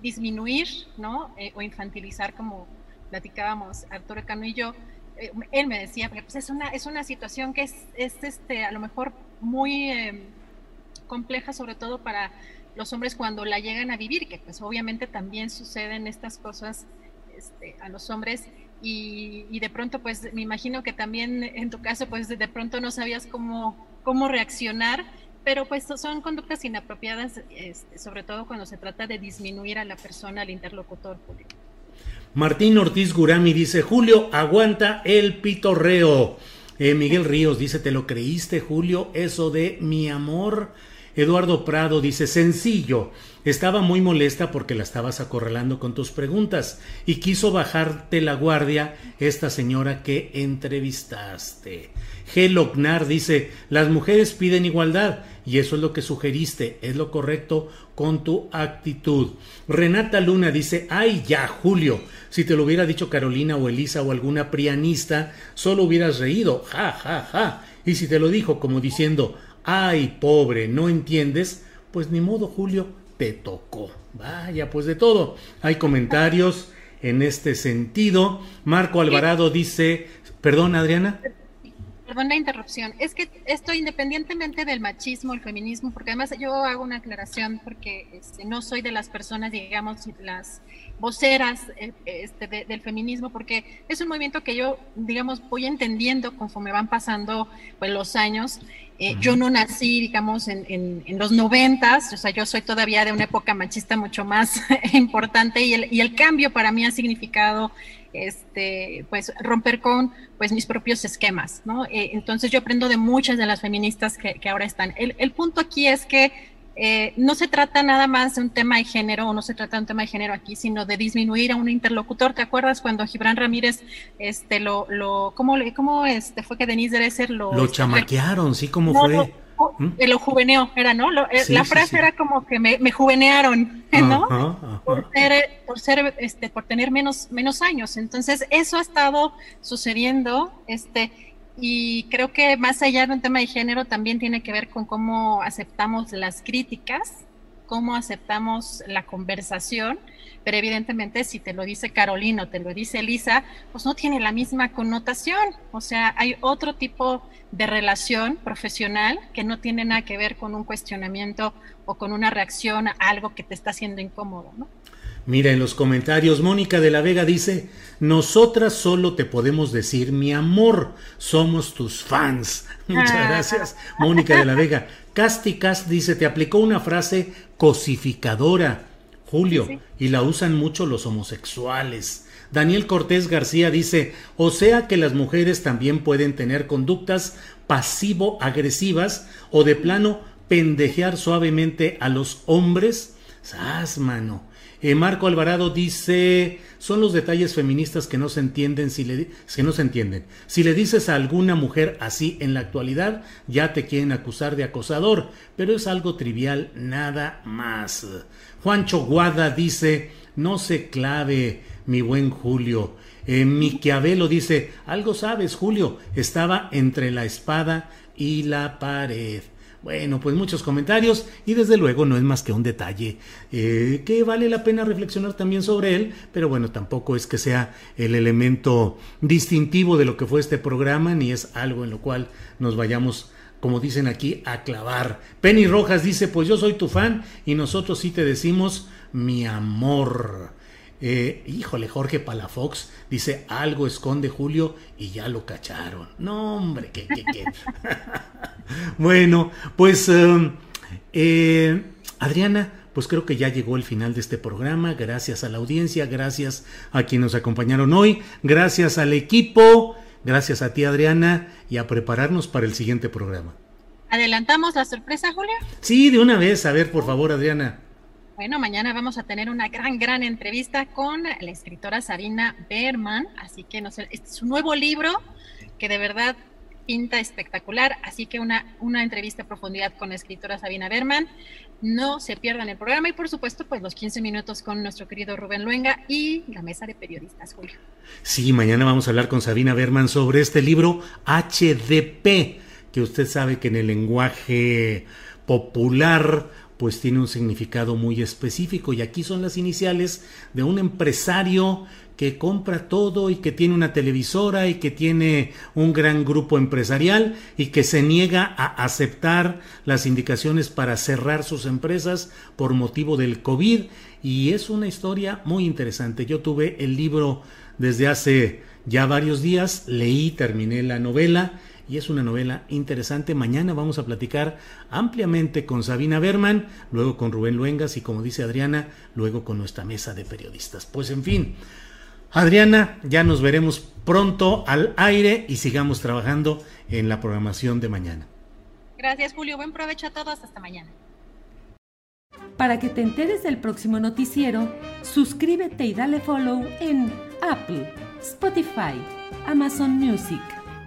Speaker 3: disminuir, ¿no? Eh, o infantilizar, como platicábamos Arturo Cano y yo, eh, él me decía, pues es una, es una situación que es, es este, a lo mejor muy em, compleja, sobre todo para los hombres cuando la llegan a vivir, que pues obviamente también suceden estas cosas este, a los hombres y, de pronto pues me imagino que también en tu caso pues de pronto no sabías cómo, cómo reaccionar, pero pues son conductas inapropiadas, este, sobre todo cuando se trata de disminuir a la persona, al interlocutor público.
Speaker 2: Martín Ortiz Gurami dice, Julio, aguanta el pitorreo. Eh, Miguel Ríos dice, ¿te lo creíste, Julio? Eso de mi amor. Eduardo Prado dice, sencillo, estaba muy molesta porque la estabas acorralando con tus preguntas y quiso bajarte la guardia esta señora que entrevistaste. G. Dice, las mujeres piden igualdad y eso es lo que sugeriste, es lo correcto con tu actitud. Renata Luna dice, ay ya, Julio, si te lo hubiera dicho Carolina o Elisa o alguna prianista, solo hubieras reído, ja, ja, ja. Y si te lo dijo como diciendo, ay, pobre, no entiendes, pues ni modo, Julio, te tocó. Vaya, pues de todo. Hay comentarios en este sentido. Marco Alvarado dice, perdón, Adriana.
Speaker 3: Perdón la interrupción. Es que esto independientemente del machismo, el feminismo, porque además yo hago una aclaración porque este, no soy de las personas, digamos, las voceras eh, este, del feminismo, porque es un movimiento que yo, digamos, voy entendiendo conforme van pasando pues, los años. Eh, yo no nací, digamos, en, en, los noventas, o sea, yo soy todavía de una época machista mucho más importante y el, y el cambio para mí ha significado este, pues romper con pues mis propios esquemas, ¿no? Eh, entonces yo aprendo de muchas de las feministas que, que ahora están. El, el, punto aquí es que eh, no se trata nada más de un tema de género, o no se trata de un tema de género aquí, sino de disminuir a un interlocutor. ¿Te acuerdas cuando Gibran Ramírez, este, lo, lo, cómo, cómo este, fue que Denise Dresser lo...
Speaker 2: Lo chamaquearon, sí, ¿cómo fue?
Speaker 3: ¿Mm? Lo, juveneó, era, ¿no? Eh, la frase era como que me, me juvenearon, ¿no? Por ser, por ser, este, por tener menos, menos años. Entonces, eso ha estado sucediendo, este, y creo que más allá de un tema de género también tiene que ver con cómo aceptamos las críticas, cómo aceptamos la conversación, pero evidentemente si te lo dice Carolina o te lo dice Elisa, pues no tiene la misma connotación, o sea, hay otro tipo de relación profesional que no tiene nada que ver con un cuestionamiento o con una reacción a algo que te está haciendo incómodo, ¿no?
Speaker 2: Mira en los comentarios, Mónica de la Vega dice, nosotras solo te podemos decir mi amor, somos tus fans. Muchas ah. gracias, Mónica de la Vega. Casti Cast dice, te aplicó una frase cosificadora, Julio, y la usan mucho los homosexuales. Daniel Cortés García dice, o sea que las mujeres también pueden tener conductas pasivo-agresivas o de plano pendejear suavemente a los hombres. Sas, mano. Eh, Marco Alvarado dice, son los detalles feministas que no se entienden si le no se entienden. Si le dices a alguna mujer así en la actualidad, ya te quieren acusar de acosador, pero es algo trivial, nada más. Juancho Guada dice, no se clave, mi buen Julio. Eh, Miquiavelo dice, algo sabes, Julio, estaba entre la espada y la pared. Bueno, pues muchos comentarios y desde luego no es más que un detalle eh, que vale la pena reflexionar también sobre él, pero bueno, tampoco es que sea el elemento distintivo de lo que fue este programa, ni es algo en lo cual nos vayamos como dicen aquí, a clavar. Penny Rojas dice, pues yo soy tu fan y nosotros sí te decimos mi amor. Eh, híjole, Jorge Palafox dice, algo esconde Julio y ya lo cacharon. No, hombre, qué, qué, qué. bueno, pues em, eh, Adriana, pues creo que ya llegó el final de este programa. Gracias a la audiencia, gracias a quienes nos acompañaron hoy, gracias al equipo, gracias a ti Adriana y a prepararnos para el siguiente programa.
Speaker 3: ¿Adelantamos la sorpresa, Julio?
Speaker 2: Sí, de una vez. A ver, por favor, Adriana.
Speaker 3: Bueno, mañana vamos a tener una gran, gran entrevista con la escritora Sarina Berman, así que no sé, este es su nuevo libro que de verdad pinta espectacular, así que una, una entrevista a profundidad con la escritora Sabina Berman. No se pierdan el programa y por supuesto pues los 15 minutos con nuestro querido Rubén Luenga y la mesa de periodistas, Julio.
Speaker 2: Sí, mañana vamos a hablar con Sabina Berman sobre este libro HDP, que usted sabe que en el lenguaje popular pues tiene un significado muy específico y aquí son las iniciales de un empresario que compra todo y que tiene una televisora y que tiene un gran grupo empresarial y que se niega a aceptar las indicaciones para cerrar sus empresas por motivo del COVID y es una historia muy interesante. Yo tuve el libro desde hace ya varios días, leí, terminé la novela y es una novela interesante. Mañana vamos a platicar ampliamente con Sabina Berman, luego con Rubén Luengas y como dice Adriana, luego con nuestra mesa de periodistas. Pues en fin, Adriana, ya nos veremos pronto al aire y sigamos trabajando en la programación de mañana.
Speaker 3: Gracias, Julio. Buen provecho a todos. Hasta mañana.
Speaker 1: Para que te enteres del próximo noticiero, suscríbete y dale follow en Apple, Spotify, Amazon Music,